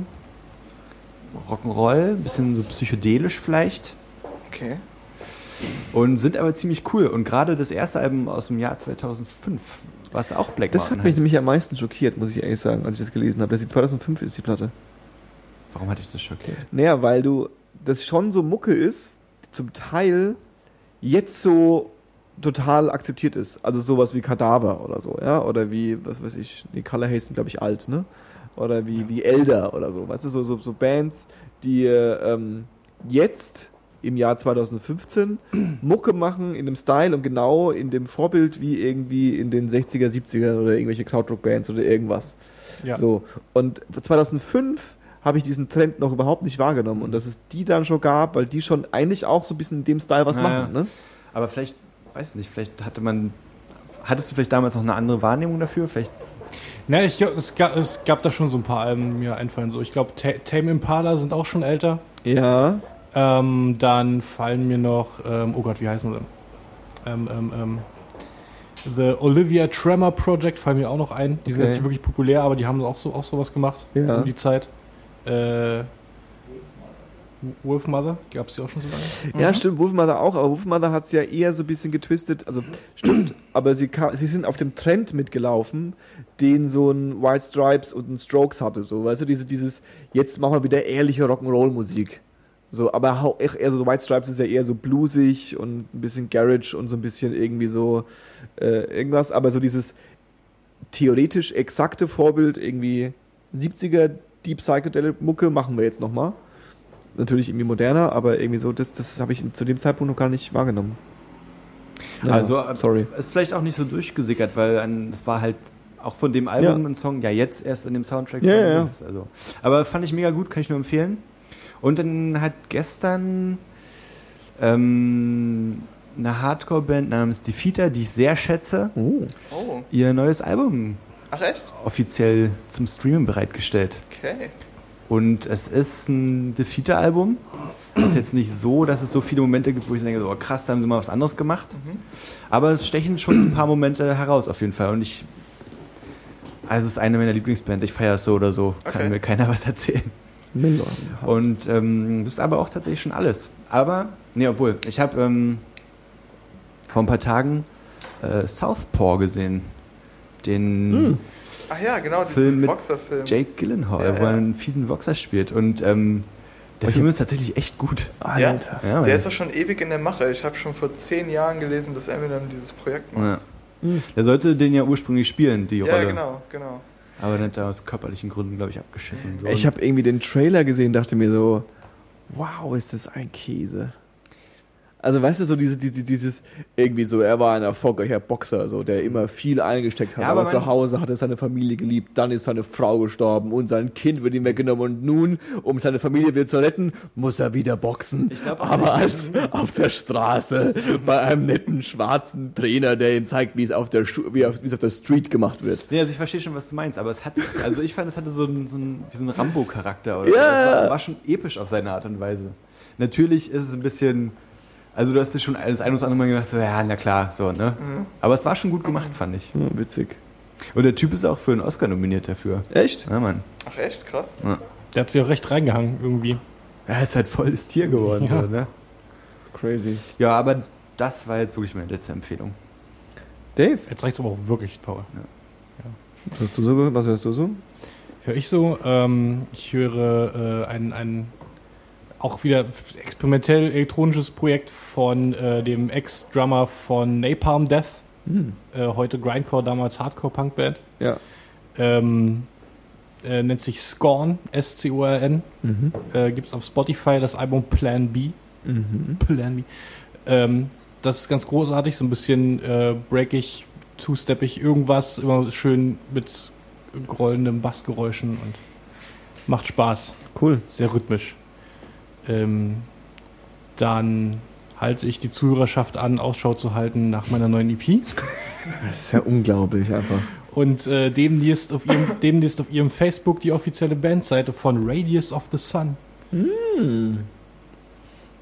S3: Rock'n'Roll, ein bisschen so psychedelisch vielleicht.
S1: okay.
S3: Und sind aber ziemlich cool. Und gerade das erste Album aus dem Jahr 2005, was auch Black
S2: Das hat
S3: Mountain
S2: mich
S3: heißt.
S2: nämlich am meisten schockiert, muss ich ehrlich sagen, als ich das gelesen habe. dass die 2005 ist, die Platte.
S3: Warum hatte ich das schockiert?
S2: Naja, weil du das schon so Mucke ist, zum Teil jetzt so total akzeptiert ist. Also sowas wie Kadaver oder so, ja, oder wie, was weiß ich, die Color Haze sind, glaube ich, alt, ne? Oder wie, wie Elder oder so, weißt du, so, so, so Bands, die ähm, jetzt im Jahr 2015 Mucke machen in dem Style und genau in dem Vorbild wie irgendwie in den 60er, 70er oder irgendwelche Krautrock-Bands oder irgendwas.
S4: Ja.
S2: So. Und 2005 habe ich diesen Trend noch überhaupt nicht wahrgenommen und dass es die dann schon gab, weil die schon eigentlich auch so ein bisschen in dem Style was
S3: Ja,
S2: machen, ne?
S3: Aber vielleicht, weiß nicht, vielleicht hatte man. Hattest du vielleicht damals noch eine andere Wahrnehmung dafür? Vielleicht.
S4: Na, ich glaube, es gab, es gab da schon so ein paar Alben, die mir einfallen. So, ich glaube, Ta- Tame Impala sind auch schon älter.
S2: Ja.
S4: Ähm, dann fallen mir noch, ähm, oh Gott, wie heißen sie? Ähm, ähm, ähm, The Olivia Tremor Project fallen mir auch noch ein. Die sind
S2: Okay.
S4: jetzt nicht wirklich populär, aber die haben auch so auch sowas gemacht
S2: Ja.
S4: um die Zeit. Äh, Wolfmother, gab es die auch schon so lange?
S2: Ja, stimmt, Wolfmother auch, aber Wolfmother hat es ja eher so ein bisschen getwistet. Also, stimmt, aber sie, ka- sie sind auf dem Trend mitgelaufen, den so ein White Stripes und ein Strokes hatte. So, weißt du, diese, dieses, jetzt machen wir wieder ehrliche Rock'n'Roll-Musik. So, aber echt eher so, White Stripes ist ja eher so bluesig und ein bisschen Garage und so ein bisschen irgendwie so äh, irgendwas, aber so dieses theoretisch exakte Vorbild, irgendwie 70er Deep Psychedelic Mucke machen wir jetzt nochmal. Natürlich irgendwie moderner, aber irgendwie so, das, das habe ich zu dem Zeitpunkt noch gar nicht wahrgenommen. Naja,
S3: Also, äh,
S2: sorry.
S3: Ist vielleicht auch nicht so durchgesickert, weil es war halt auch von dem Album
S2: Ja.
S3: ein Song, ja, jetzt erst in dem Soundtrack.
S2: Ja, ja, ja.
S3: Also. Aber fand ich mega gut, kann ich nur empfehlen. Und dann hat gestern ähm, eine Hardcore-Band namens Defeater, die ich sehr schätze,
S2: Oh.
S1: Oh,
S3: ihr neues Album
S1: ach echt?
S3: offiziell zum Streamen bereitgestellt.
S1: Okay.
S3: Und es ist ein Defeater-Album. Es ist jetzt nicht so, dass es so viele Momente gibt, wo ich denke, so, oh, krass, da haben sie mal was anderes gemacht.
S1: Mhm.
S3: Aber es stechen schon ein paar Momente heraus, auf jeden Fall. Und ich. Also, es ist eine meiner Lieblingsbands. Ich feiere es so oder so. Kann
S1: Okay.
S3: mir keiner *laughs* was erzählen. Und ähm, das ist aber auch tatsächlich schon alles. Aber, nee, obwohl, ich habe ähm, vor ein paar Tagen äh, Southpaw gesehen. Den
S2: Hm.
S1: Ach ja, genau,
S3: Film
S1: diesen
S3: mit
S1: Boxerfilm.
S3: Jake Gyllenhaal,
S1: Ja,
S3: wo er
S1: ja.
S3: einen fiesen Boxer spielt. Und ähm, der Film ist tatsächlich echt gut.
S2: Alter.
S3: Ja,
S1: Der ist doch schon ewig in der Mache. Ich habe schon vor zehn Jahren gelesen, dass Eminem dieses Projekt macht.
S3: Der sollte den ja ursprünglich spielen, die
S1: Ja,
S3: Rolle.
S1: genau, genau.
S3: Aber dann hat er aus körperlichen Gründen, glaube ich, abgeschissen. So.
S2: Ich habe irgendwie den Trailer gesehen, dachte mir so, wow, ist das ein Käse. Also weißt du, so diese, diese, dieses, irgendwie so, er war ein erfolgreicher Boxer, so, der immer viel eingesteckt hat,
S3: Ja,
S2: aber,
S3: aber
S2: zu Hause hat er seine Familie geliebt, dann ist seine Frau gestorben und sein Kind wird ihm weggenommen und nun, um seine Familie wieder zu retten, muss er wieder boxen.
S3: Ich glaub
S2: aber als auf der Straße bei einem netten schwarzen Trainer, der ihm zeigt, wie es auf der, Schu- wie auf, wie es auf der Street gemacht wird.
S3: Nee, also ich verstehe schon, was du meinst, aber es hat, also ich fand, es hatte so einen, so einen, so einen Rambo-Charakter oder
S2: Ja.
S3: so. Es war, war schon episch auf seine Art und Weise. Natürlich ist es ein bisschen, Also du hast dir schon das ein oder andere Mal gedacht, so, ja, na klar, so, ne?
S1: Mhm.
S3: Aber es war schon gut gemacht, fand ich.
S2: Ja, witzig.
S3: Und der Typ ist auch für einen Oscar nominiert dafür.
S2: Echt?
S3: Ja, Mann.
S1: Ach echt? Krass.
S4: Der hat sich auch recht reingehangen irgendwie.
S3: Er ist halt voll das Tier geworden,
S4: Ja.
S3: so, ne?
S2: Crazy.
S3: Ja, aber das war jetzt wirklich meine letzte Empfehlung.
S2: Dave,
S4: Jetzt reicht aber auch wirklich, Paul.
S2: was hast du so? Was hörst du so?
S4: Höre ich so? Ähm, ich höre äh, ein, ein auch wieder experimentell elektronisches Projekt von äh, dem Ex-Drummer von Napalm Death.
S2: Hm.
S4: Äh, heute Grindcore, damals Hardcore-Punk-Band.
S2: Ja.
S4: Ähm, äh, nennt sich Scorn, S-C-O-R-N.
S2: Mhm.
S4: Äh, Gibt es auf Spotify das Album Plan B.
S2: Mhm.
S4: Plan B. Ähm, das ist ganz großartig, so ein bisschen äh, breakig, two-steppig, irgendwas, immer schön mit grollenden Bassgeräuschen und macht Spaß,
S2: Cool.
S4: sehr rhythmisch. Ähm, dann halte ich die Zuhörerschaft an, Ausschau zu halten nach meiner neuen EP.
S2: Das ist ja unglaublich einfach.
S4: Und äh, demnächst, auf ihrem, demnächst auf ihrem Facebook die offizielle Bandseite von Radius of the Sun.
S2: Hm.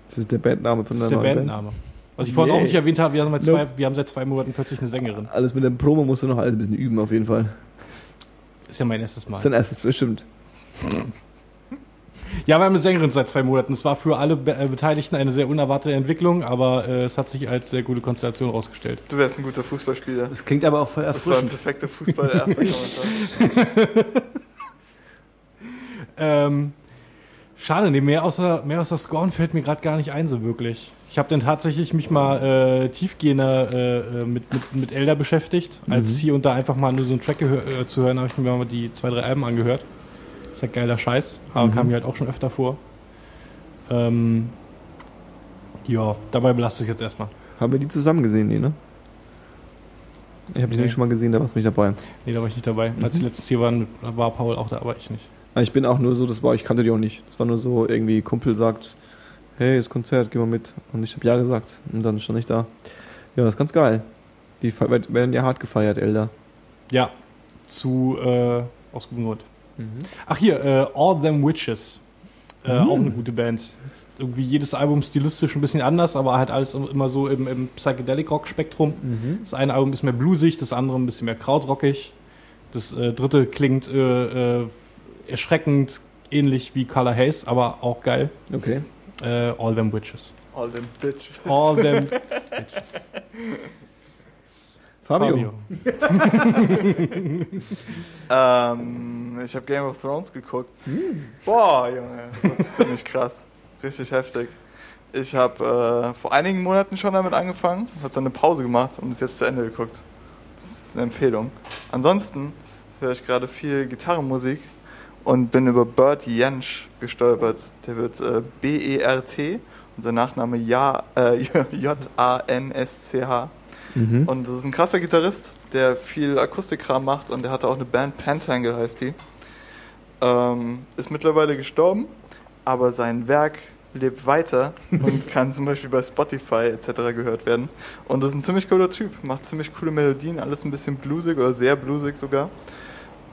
S2: Das ist der Bandname von
S4: Das
S2: der
S4: ist der
S2: neuen
S4: Bandname. Was ich vorhin auch
S2: Yay.
S4: nicht erwähnt habe, wir haben, zwei, wir haben seit zwei Monaten plötzlich eine Sängerin.
S2: Band. Alles mit dem Promo musst du noch alles ein bisschen üben, auf jeden Fall.
S4: Ist ja mein erstes
S2: Das
S4: Mal.
S2: ist dein erstes bestimmt.
S4: Ja, wir haben eine Sängerin seit zwei Monaten. Es war für alle Be äh, Beteiligten eine sehr unerwartete Entwicklung, aber äh, es hat sich als sehr gute Konstellation herausgestellt.
S1: Du wärst ein guter Fußballspieler.
S3: Das klingt aber auch voll
S1: Das war ein
S3: erfrischend.
S1: perfekter Fußball-After-Kommentar. *laughs*
S4: Ähm, schade, nee, mehr außer, mehr außer Scorn fällt mir gerade gar nicht ein, so wirklich. Ich habe dann tatsächlich mich mal äh, tiefgehender äh, äh, mit, mit, mit Elder beschäftigt. Als hier und da einfach mal nur so einen Track äh, zu hören, habe ich mir mal die zwei, drei Alben angehört. Ja geiler Scheiß, aber
S2: Mhm.
S4: kam mir halt auch schon öfter vor. Ähm, ja, dabei belasse ich jetzt erstmal.
S2: Haben wir die zusammen gesehen, nee, ne? Ich habe die
S4: Nee.
S2: nämlich schon mal gesehen, da warst du nicht dabei.
S4: Nee, da war ich nicht dabei. Als die letztens hier waren, war Paul auch da, aber ich nicht.
S2: Aber Ich bin auch nur so, das war, ich kannte die auch nicht. Das war nur so, irgendwie Kumpel sagt, hey, das Konzert, geh mal mit. Und ich habe ja gesagt. Und dann stand ich da. Ja, das ist ganz geil. Die werden ja hart gefeiert, Elder.
S4: Ja, zu äh, aus gutem Grund. Ach hier, äh, All Them Witches. Äh,
S2: Mhm.
S4: Auch eine gute Band. Irgendwie jedes Album stilistisch ein bisschen anders, aber halt alles immer so im, im Psychedelic-Rock-Spektrum.
S2: Mhm.
S4: Das eine Album ist mehr bluesig, das andere ein bisschen mehr krautrockig. Das äh, dritte klingt äh, äh, erschreckend ähnlich wie Color Haze, aber auch geil.
S2: Okay.
S4: Äh, All Them Witches.
S1: All them bitch.
S4: All Them *laughs*
S2: Fabio. *laughs*
S1: Ähm, ich habe Game of Thrones geguckt. Boah, Junge, das ist ziemlich krass. Richtig heftig. Ich habe äh, vor einigen Monaten schon damit angefangen, habe dann eine Pause gemacht und es jetzt zu Ende geguckt. Das ist eine Empfehlung. Ansonsten höre ich gerade viel Gitarrenmusik und bin über Bert Jensch gestolpert. Der wird äh, B-E-R-T und sein Nachname ja, äh, *laughs* J-A-N-S-C-H.
S2: Mhm.
S1: Und das ist ein krasser Gitarrist, der viel Akustikkram macht und der hatte auch eine Band, Pentangle heißt die. Ähm, ist mittlerweile gestorben, aber sein Werk lebt weiter *laughs* und kann zum Beispiel bei Spotify etc. gehört werden. Und das ist ein ziemlich cooler Typ, macht ziemlich coole Melodien, alles ein bisschen bluesig oder sehr bluesig sogar.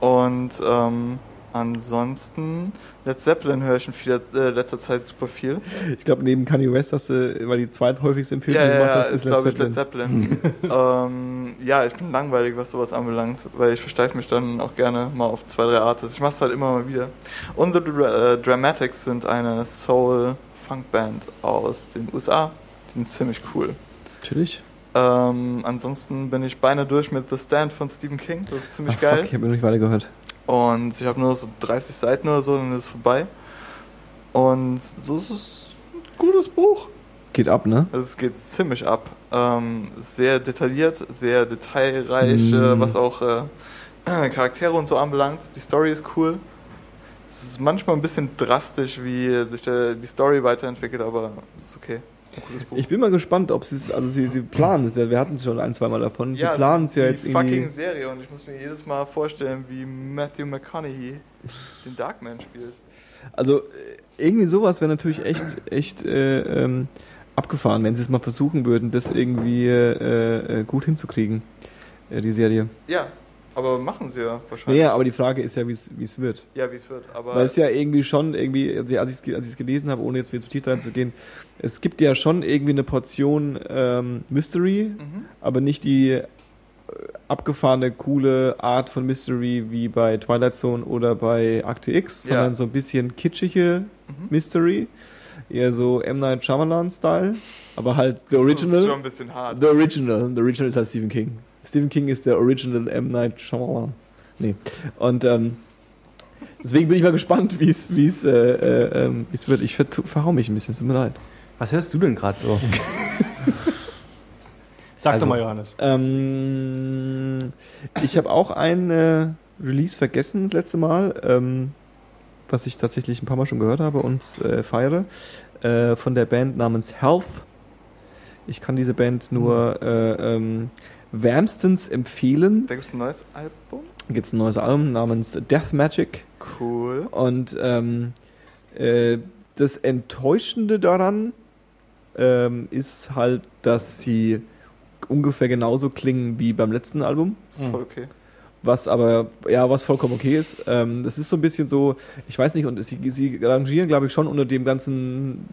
S1: Und ähm, ansonsten, Led Zeppelin höre ich in vieler, äh, letzter Zeit super viel.
S2: Ich glaube, neben Kanye West hast du, weil die zweithäufigste Empfehlung
S1: Ja, ja,
S2: gemacht
S1: ja,
S2: hast,
S1: ist glaube ich Led Zeppelin. *laughs* ähm, ja, ich bin langweilig, was sowas anbelangt, weil ich versteife mich dann auch gerne mal auf zwei, drei Artists. Ich mache es halt immer mal wieder. Und The Dra- äh, Dramatics sind eine Soul-Funk-Band aus den USA. Die sind ziemlich cool.
S2: Chillig.
S1: Ähm, ansonsten bin ich beinahe durch mit The Stand von Stephen King. Das ist ziemlich
S2: Ach,
S1: geil.
S2: Fuck, ich habe noch nicht weiter gehört.
S1: Und ich habe nur so 30 Seiten oder so, dann ist es vorbei. Und so ist es ein gutes Buch.
S2: Geht ab, ne?
S1: Also es geht ziemlich ab. Ähm, sehr detailliert, sehr detailreich,
S2: Mm.
S1: äh, was auch äh, *clears throat* Charaktere und so anbelangt. Die Story ist cool. Es ist manchmal ein bisschen drastisch, wie sich der, die Story weiterentwickelt, aber es ist okay.
S2: Ich bin mal gespannt, ob sie es, also sie, sie planen es ja, wir hatten es schon ein, zweimal davon. sie planen es ja jetzt irgendwie.
S1: fucking Serie und ich muss mir jedes Mal vorstellen, wie Matthew McConaughey den Darkman spielt.
S2: Also äh, irgendwie sowas wäre natürlich echt, echt äh, ähm, abgefahren, wenn sie es mal versuchen würden, das irgendwie äh, äh, gut hinzukriegen, äh, die Serie.
S1: Ja, Aber machen sie ja wahrscheinlich.
S2: Naja, aber die Frage ist ja, wie es wird.
S1: Ja, wie es wird. Aber
S2: Weil es ja irgendwie schon irgendwie, also als ich es gelesen habe, ohne jetzt wieder zu tief reinzugehen, es gibt ja schon irgendwie eine Portion ähm, Mystery,
S1: Mhm.
S2: aber nicht die äh, abgefahrene, coole Art von Mystery wie bei Twilight Zone oder bei Akte X,
S1: Ja.
S2: sondern so ein bisschen kitschige
S1: Mhm.
S2: Mystery. Eher so M. Night Shyamalan-Style, aber halt the
S1: Das ist schon
S2: original.
S1: ein bisschen hart.
S2: The original. The original ist halt Stephen King. Stephen King ist der original M. Night Shyamalan. Nee. Und ähm, deswegen bin ich mal gespannt, wie es wie es äh, äh, ähm, wie es wird. Ich ver verhau mich ein bisschen, es tut mir leid.
S3: Was hörst du denn gerade so? *laughs*
S4: Sag
S3: Also-
S4: doch mal, Johannes.
S2: Ähm, ich habe auch ein äh, Release vergessen das letzte Mal, ähm, was ich tatsächlich ein paar Mal schon gehört habe und äh, feiere, äh, von der Band namens Health. Ich kann diese Band nur äh, ähm, wärmstens empfehlen.
S1: Da gibt es ein neues Album.
S2: Gibt es ein neues Album namens Death Magic
S1: Cool.
S2: und ähm, äh, das Enttäuschende daran ähm, ist halt, dass sie ungefähr genauso klingen wie beim letzten Album.
S1: Ist voll okay.
S2: Was aber, ja, was vollkommen okay ist. Ähm, das ist so ein bisschen so, ich weiß nicht, und sie, sie rangieren, glaube ich, schon unter dem ganzen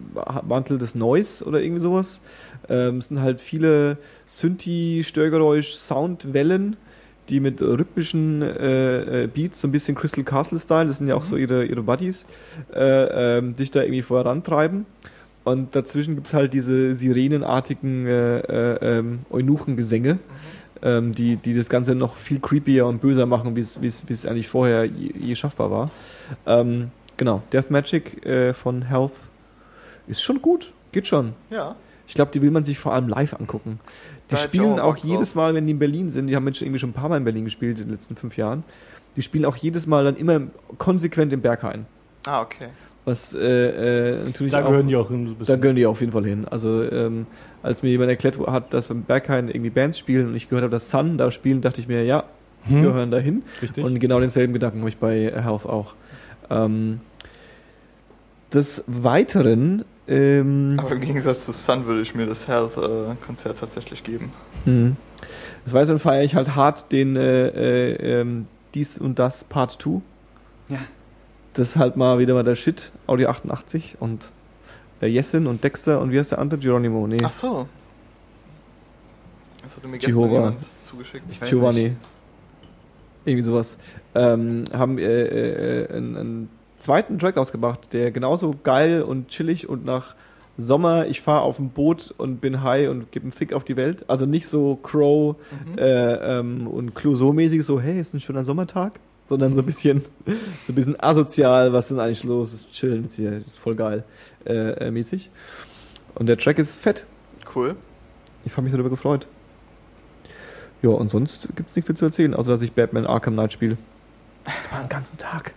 S2: Mantel des Noise oder irgendwie sowas. Ähm, es sind halt viele Synthi, Störgeräusch, Soundwellen, die mit rhythmischen äh, äh, Beats, so ein bisschen Crystal Castle-Style, das sind ja auch so ihre, ihre Buddies, äh, ähm, dich da irgendwie vorantreiben. Und dazwischen gibt es halt diese sirenenartigen äh, äh, ähm, Eunuchengesänge, ähm, die, die das Ganze noch viel creepier und böser machen, wie es eigentlich vorher je, je schaffbar war. Ähm, genau, Death Magic äh, von Health ist schon gut, geht schon.
S1: Ja.
S2: Ich glaube, die will man sich vor allem live angucken. Die
S1: Da
S2: spielen
S1: auch
S2: auch jedes. Mal, wenn die in Berlin sind, die haben jetzt irgendwie schon ein paar Mal in Berlin gespielt in den letzten fünf Jahren, die spielen auch jedes Mal dann immer konsequent im Berghain.
S1: Ah, okay.
S2: Was äh, äh, natürlich
S4: Da
S2: auch,
S4: gehören die auch ein
S2: da
S4: bisschen.
S2: gehören die auf jeden Fall hin. Also ähm, als mir jemand erklärt hat, dass beim Berghain irgendwie Bands spielen und ich gehört habe, dass Sun da spielen, dachte ich mir, ja, die
S4: Hm,
S2: gehören dahin.
S4: richtig.
S2: Und genau denselben Gedanken habe ich bei Health auch. Ähm, des Weiteren ähm,
S1: Aber im Gegensatz zu Sun würde ich mir das Health-Konzert tatsächlich geben.
S2: Mhm. Des Weiteren feiere ich halt hart den äh, äh, ähm, Dies und Das Part 2.
S3: Ja.
S2: Das ist halt mal wieder mal der Shit. Audio 88 und äh, Jessin und Dexter und wie heißt der andere? Geronimo. Nee,
S1: Ach so. Das hatte mir gestern
S2: Jehovah.
S1: jemand zugeschickt.
S3: Ich weiß
S2: Giovanni.
S3: nicht.
S2: Irgendwie sowas. Ähm, haben äh, äh, einen, einen zweiten Track rausgebracht, der genauso geil und chillig und nach Sommer, ich fahre auf dem Boot und bin high und gebe einen Fick auf die Welt. Also nicht so Crow
S1: Mhm.
S2: äh, ähm, und Clouseau-mäßig, so, hey, ist ein schöner Sommertag, sondern so ein bisschen, *laughs* so ein bisschen asozial, was ist denn eigentlich los, ist chillen jetzt hier, ist voll geil, äh, äh, mäßig. Und der Track ist fett.
S1: Cool.
S2: Ich habe mich darüber gefreut. Ja, und sonst gibt's nicht viel zu erzählen, außer dass ich Batman Arkham Knight spiele. Das war einen ganzen Tag.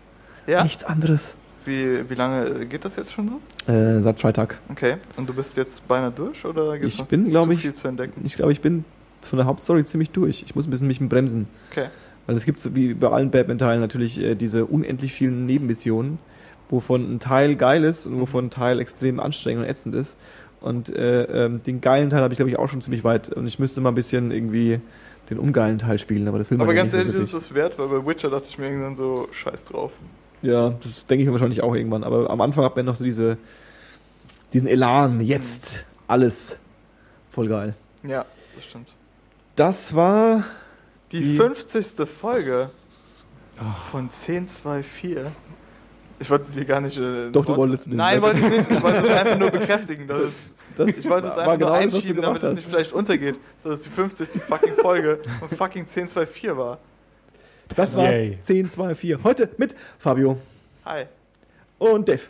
S1: Ja.
S2: Nichts anderes.
S1: Wie, wie lange geht das jetzt schon so?
S2: Äh, seit Freitag.
S1: Okay. Und du bist jetzt beinahe durch oder gibt's
S2: Ich
S1: noch
S2: bin,
S1: zu
S2: ich-
S1: viel zu entdecken?
S2: Ich glaube, ich bin von der Hauptstory ziemlich durch. Ich muss ein bisschen mich bremsen.
S1: Okay.
S2: Weil es gibt, so wie bei allen Batman-Teilen, natürlich äh, diese unendlich vielen Nebenmissionen, wovon ein Teil geil ist und wovon ein Teil extrem anstrengend und ätzend ist. Und äh, ähm, den geilen Teil habe ich, glaube ich, auch schon ziemlich weit. Und ich müsste mal ein bisschen irgendwie den ungeilen Teil spielen, aber das will man
S1: Aber
S2: ja
S1: ganz
S2: nicht so
S1: ehrlich, ist es wert, weil bei Witcher dachte ich mir irgendwann so, scheiß drauf.
S2: Ja, das denke ich mir wahrscheinlich auch irgendwann. Aber am Anfang hat man noch so diese, diesen Elan, jetzt alles. Voll geil.
S1: Ja, das stimmt.
S2: Das war.
S1: Die,
S2: Die-
S1: 50. Folge von 1024. Ich wollte dir gar nicht. Äh,
S2: Doch, du wolltest mir-
S1: Nein, wollte ich nicht. Ich wollte es einfach nur bekräftigen. Dass es,
S2: Das
S1: ich wollte es einfach
S2: genau
S1: nur einschieben, damit
S2: gemacht
S1: es
S2: hast.
S1: nicht vielleicht untergeht, dass es die 50. fucking Folge von fucking 1024 war.
S2: Das war
S4: Yay.
S2: 10, 2, 4. Heute mit Fabio
S1: Hi.
S2: und Dave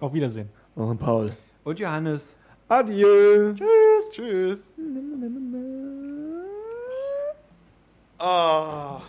S4: Auf Wiedersehen.
S2: und Paul.
S3: Und Johannes.
S2: Adieu.
S1: Tschüss, tschüss. Ah.